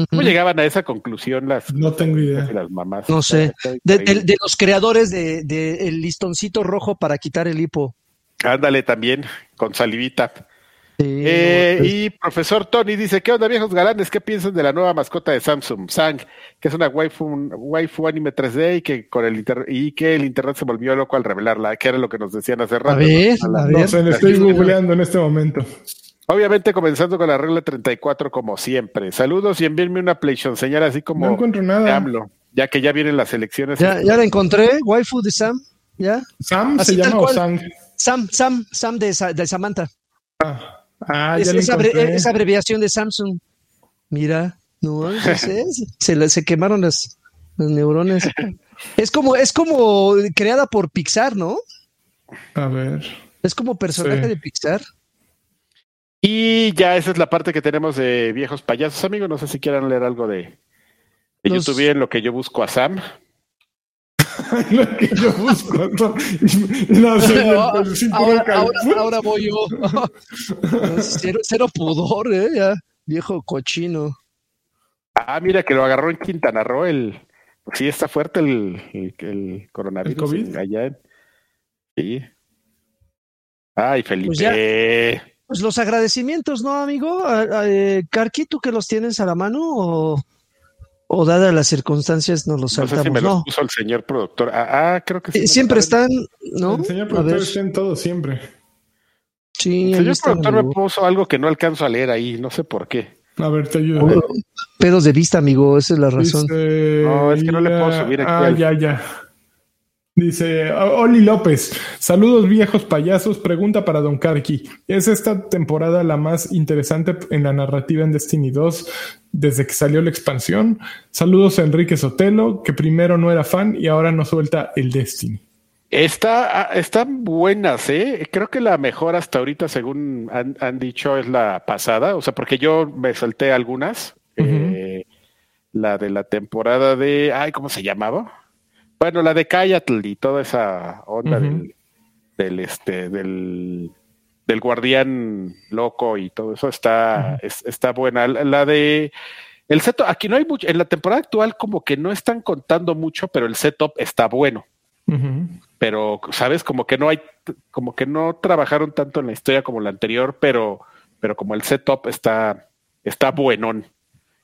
¿Cómo llegaban a esa conclusión las, No tengo idea. las mamás? No sé. De, de- increíble. de los creadores de, de el listoncito rojo para quitar el hipo. Ándale también, con salivita. Sí, Eh, no, pues, y profesor Tony dice, ¿qué onda viejos galanes? ¿Qué piensan de la nueva mascota de Samsung? Sang, que es una waifu, waifu anime 3D y que con el inter- y que el internet se volvió loco al revelarla, que era lo que nos decían hace rato. a ver, ¿no? a No ver. sé, le estoy googleando en este momento. Obviamente comenzando con la regla 34 como siempre. Saludos y envíenme una PlayStation señal así como No encuentro nada. AMLO, ya que ya vienen las elecciones. Ya, ya la encontré, waifu de Sam. ¿Ya? ¿Sam Así se llama o. Sang? Sam, Sam, Sam de, de Samantha. Ah, ah, es, ya es abre- encontré. es abreviación de Samsung. Mira, no, no sé, se, le- se quemaron las, las neuronas. Es como, es como creada por Pixar, ¿no? A ver. Es como personaje Sí. de Pixar. Y ya esa es la parte que tenemos de viejos payasos, amigos. No sé si quieran leer algo de, YouTube en lo que yo busco a Sam. Lo que yo busco. No, no sé, ahora, el ahora, cal- ahora, ahora voy yo. cero, cero pudor, ¿eh? Ya, viejo cochino. Ah, mira que lo agarró en Quintana Roo. El, sí, está fuerte el, el, el coronavirus. ¿El COVID? en- allá en- sí. Ay, Felipe. Pues ya. Pues los agradecimientos, ¿no, amigo? A- a- eh, ¿tú que los tienes a la mano o, o dadas las circunstancias nos los no sé si saltamos? me los no, puso el señor productor. Ah, ah, creo que sí. Eh, siempre están, ¿no? El señor productor está en todo siempre. sí, El señor productor me puso algo que no alcanzo a leer ahí. No sé por qué. A ver, te ayudo. Pedos de vista, amigo, esa es la razón. Dice, No, es que no le puedo ya- subir aquí Ah, al- ya, ya. Dice Oli López, saludos viejos payasos, pregunta para Don Karki. ¿Es esta temporada la más interesante en la narrativa en Destiny 2 desde que salió la expansión? Saludos a Enrique Sotelo, que primero no era fan y ahora no suelta el Destiny. Está, ah, están buenas, ¿eh? Creo que la mejor hasta ahorita, según han, han dicho, es la pasada. O sea, porque yo me salté algunas. Eh, la de la temporada de. Ay, ¿cómo se llamaba? Bueno, la de Kayatl y toda esa onda del, del este, del, del guardián loco y todo eso está, es- está buena. La, la de el setup, aquí no hay mucho, en la temporada actual como que no están contando mucho, pero el setup está bueno. Pero sabes como que no hay como que no trabajaron tanto en la historia como la anterior pero pero como el setup está está buenón.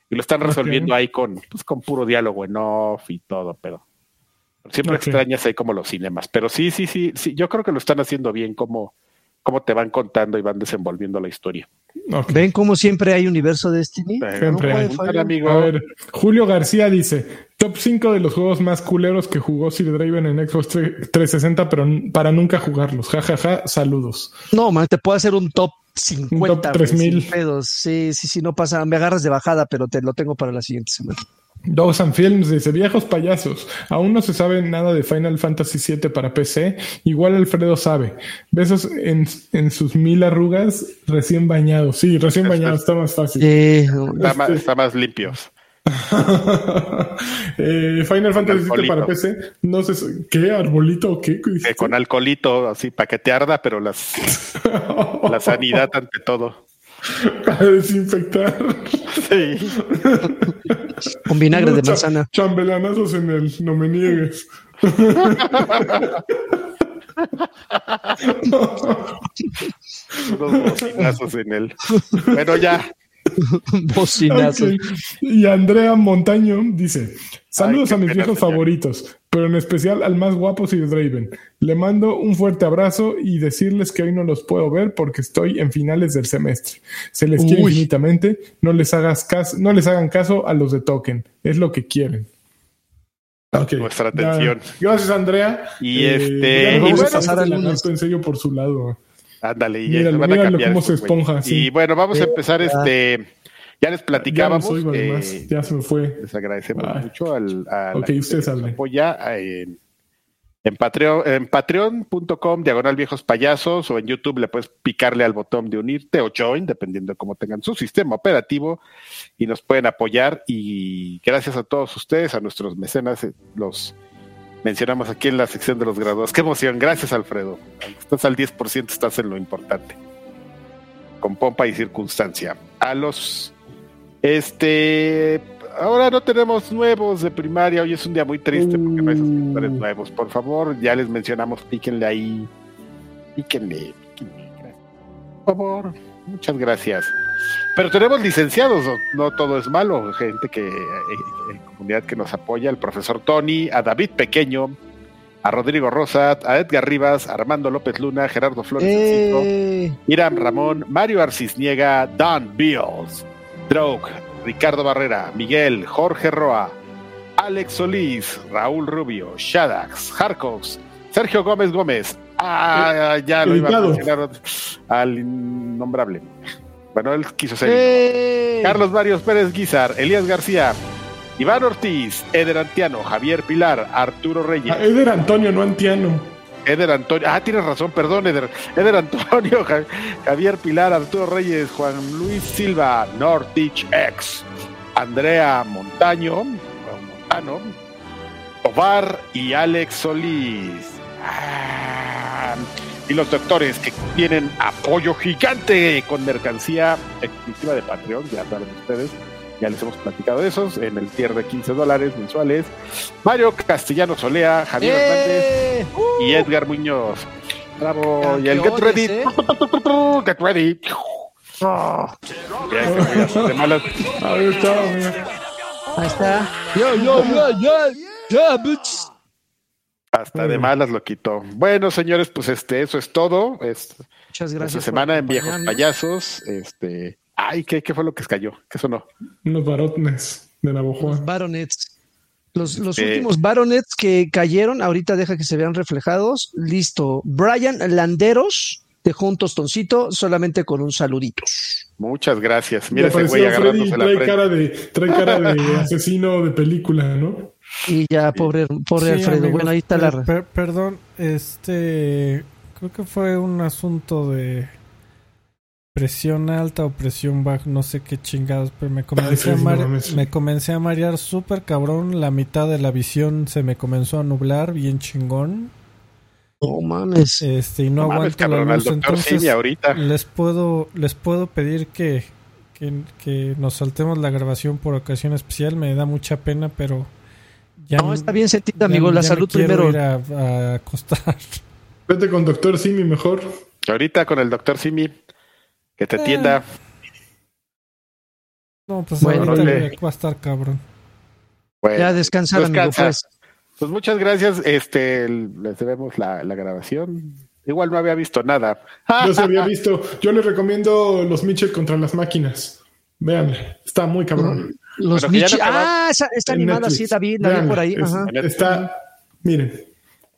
Y lo están resolviendo ahí con pues con puro diálogo en off y todo pero siempre extrañas ahí como los cinemas pero sí sí sí sí yo creo que lo están haciendo bien como como te van contando y van desenvolviendo la historia. ¿Ven cómo siempre hay universo Destiny? Siempre hay. amigo A ver, Julio García dice, top 5 de los juegos más culeros que jugó Sir Draven en Xbox 360, pero para nunca jugarlos. Ja, ja, ja, saludos. No, man, te puedo hacer un top 50. Un top güey, 3000. sin pedos. Sí, sí, sí, no pasa. Me agarras de bajada, pero te lo tengo para la siguiente semana. Dawson Films dice, viejos payasos, aún no se sabe nada de Final Fantasy VII para PC, igual Alfredo sabe. Besos en, en sus mil arrugas recién bañados. Sí, recién bañados, está más fácil. Está, más, está más limpios Eh, Final Fantasy VII para PC, no sé, ¿qué? ¿Arbolito o qué? con alcoholito así para que te arda pero las la sanidad ante todo Para desinfectar. Sí. Con vinagre de Unos cha- manzana. Chambelanazos en el no me niegues. Unos bocinazos en él. Bueno, ya. Bocinazo. Ok. Y Andrea Montaño dice: Saludos a mis viejos señor. favoritos, pero en especial al más guapo Sir Draven. Le mando un fuerte abrazo y decirles que hoy no los puedo ver porque estoy en finales del semestre. Se les quiere infinitamente. No les hagas caso, no les hagan caso a los de Token. Es lo que quieren. Ok. Nuestra Ya. atención. Gracias, Andrea. Y Eh, este, vamos bueno, a pasar al lunes. en serio por su lado. Ándale, y Míralo, se van a cambiar cómo se esponja, sí. Y bueno, vamos a empezar este. Ya les platicábamos. eh, Ya se me fue. les agradecemos mucho al, a la Ok, gente ustedes que nos hablen. apoya en, en Patreon, en patreon.com, diagonal viejos payasos, o en YouTube le puedes picarle al botón de unirte o join, dependiendo de cómo tengan su sistema operativo, y nos pueden apoyar. Y gracias a todos ustedes, a nuestros mecenas, eh, los mencionamos aquí en la sección de los graduados. Qué emoción, gracias Alfredo. Estás al 10%, estás en lo importante. Con pompa y circunstancia. A los este, ahora no tenemos nuevos de primaria. Hoy es un día muy triste porque no hay suscriptores Uh. nuevos. Por favor, ya les mencionamos, píquenle ahí. Píquenle, píquenle. Por favor, muchas gracias. Pero tenemos licenciados, no, No todo es malo. Gente que, eh, eh, comunidad que nos apoya, el profesor Tony, a David Pequeño, a Rodrigo Rosat, a Edgar Rivas, a Armando López Luna, Gerardo Flores. Eh, Iram Ramón, Mario Arcisniega, Don Bills, Drogue, Ricardo Barrera, Miguel, Jorge Roa, Alex Solís, Raúl Rubio, Shadax, Harcox, Sergio Gómez Gómez. Ah, ya lo iba a mencionar al innombrable. Bueno, él quiso ser. eh, Carlos Varios Pérez Guizar, Elías García, Iván Ortiz, Eder Antiano, Javier Pilar, Arturo Reyes. Ah, Eder Antonio, no Antiano. Eder Antonio, ah, tienes razón, perdón, Eder, Eder Antonio, Ja- Javier Pilar, Arturo Reyes, Juan Luis Silva, Nortich X, Andrea Montaño, Montano, Ovar y Alex Solís. Ah, y los doctores que tienen apoyo gigante con mercancía exclusiva de Patreon, ya saben ustedes, ya les hemos platicado de esos, en el tier de 15 dólares mensuales. Mario Castellano Solea, Javier Hernández eh, y Edgar Muñoz. Bravo. Y el Get Ready. ¿eh? Get Ready. Malas. Ahí está, mira. Ahí está. Yo, yo, yo, yo, yo, bitch. Hasta de malas lo quitó. Bueno, señores, pues este, eso es todo. Es Muchas esta gracias. semana por en Viejos. Payasos. Este. Ay, ¿qué, ¿qué fue lo que cayó? ¿Qué sonó? Unos barones de Navajo. Los baronets. Los, los Eh. últimos baronets que cayeron, ahorita deja que se vean reflejados. Listo. Brian Landeros dejó un tostoncito solamente con un saludito. Muchas gracias. Mira ese güey agarrándose la trae frente. cara de, trae cara de asesino de película, ¿no? Y ya, pobre, pobre Sí, Alfredo. amigos, bueno, ahí está la. per- per- perdón, este. Creo que fue un asunto de presión alta o presión baja, no sé qué chingados, pero me comencé, Ay, a, sí, mare- no mames. me comencé a marear súper cabrón. La mitad de la visión se me comenzó a nublar, bien chingón. No mames. Este, y no, No mames, aguanto la cabrón, al luz. doctor Entonces, Simi ahorita. les puedo, les puedo pedir que, que, que nos saltemos la grabación por ocasión especial. Me da mucha pena, pero ya No, está bien sentido, ya- amigo. ya La me salud quiero primero. ir a, a acostar. Vete con Doctor Simi mejor. Ahorita con el doctor Simi. Que te atienda. No, pues Bueno, ahorita órale. va a estar cabrón. Bueno, Ya descansar, amigo. Descansa. Pues. Pues muchas gracias. Este, les debemos la, la grabación. Igual no había visto nada. Yo se había visto. Yo les recomiendo los Mitchell contra las máquinas. Vean, está muy cabrón. Los no acaba- Ah, está En animada, Netflix. sí, David, la vi por ahí. es- Ajá. Está, miren,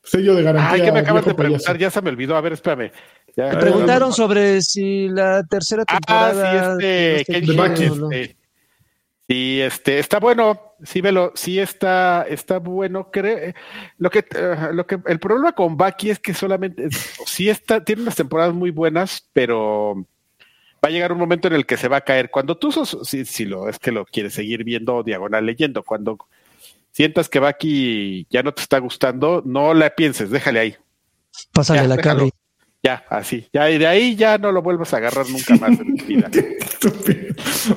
sello de garantía. Ay, que me acabas de preguntar, payaso. ya se me olvidó. A ver, espérame. Ya- Me Preguntaron sobre si la tercera Ah, temporada. sí, este, no Kenji, no. este, sí, este, está bueno, sí, velo, sí está, está bueno, creo, lo que, eh, lo que, el problema con Baki es que solamente, sí está, tiene unas temporadas muy buenas, pero va a llegar un momento en el que se va a caer. Cuando tú sos, si, si lo es que lo quieres seguir viendo diagonal leyendo, cuando sientas que Baki ya no te está gustando, no la pienses, déjale ahí. Pásale Ya, la déjalo. cabri. Ya, así. Ya, y de ahí ya no lo vuelvas a agarrar nunca más en tu vida.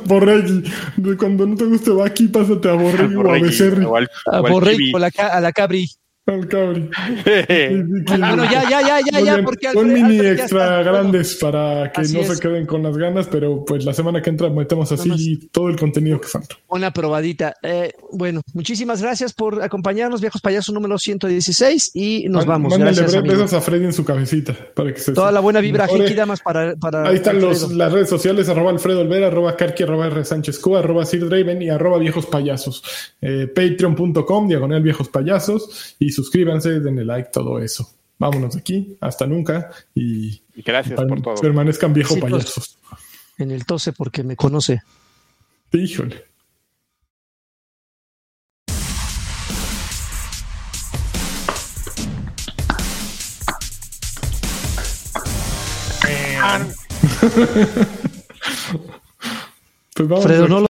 Borregui. De Cuando no te guste Baki, pásate a Borregui o a Borregui, Becerri. o al- A o al Borrego, Chibi. a la, a la Cabri. Al cabri. Ah, no, ya, ya, ya, ya, ya, porque Alfred- mini extra grandes para que Así no es. se queden con las ganas, pero pues la semana que entra metemos así todo el contenido que falta. Una probadita. Eh, bueno, muchísimas gracias por acompañarnos, viejos payasos número 116 y nos Man- vamos. Mándale besos a Freddy en su cabecita para que se Toda la buena vibra. Genki Damas, para, para Ahí están los, las redes sociales, arroba Alfredo Olvera, arroba Karki, arroba R Sánchez Cuba, arroba Sir Draven y arroba Viejos Payasos. Eh, Patreon.com, diagonal Viejos Payasos y suscríbanse, denle like, todo eso. Vámonos de aquí, hasta nunca y Y gracias por todo. permanezcan viejos Sí, pues. payasos. En el tose porque me conoce. Híjole. Pues vamos Fredo, a- no lo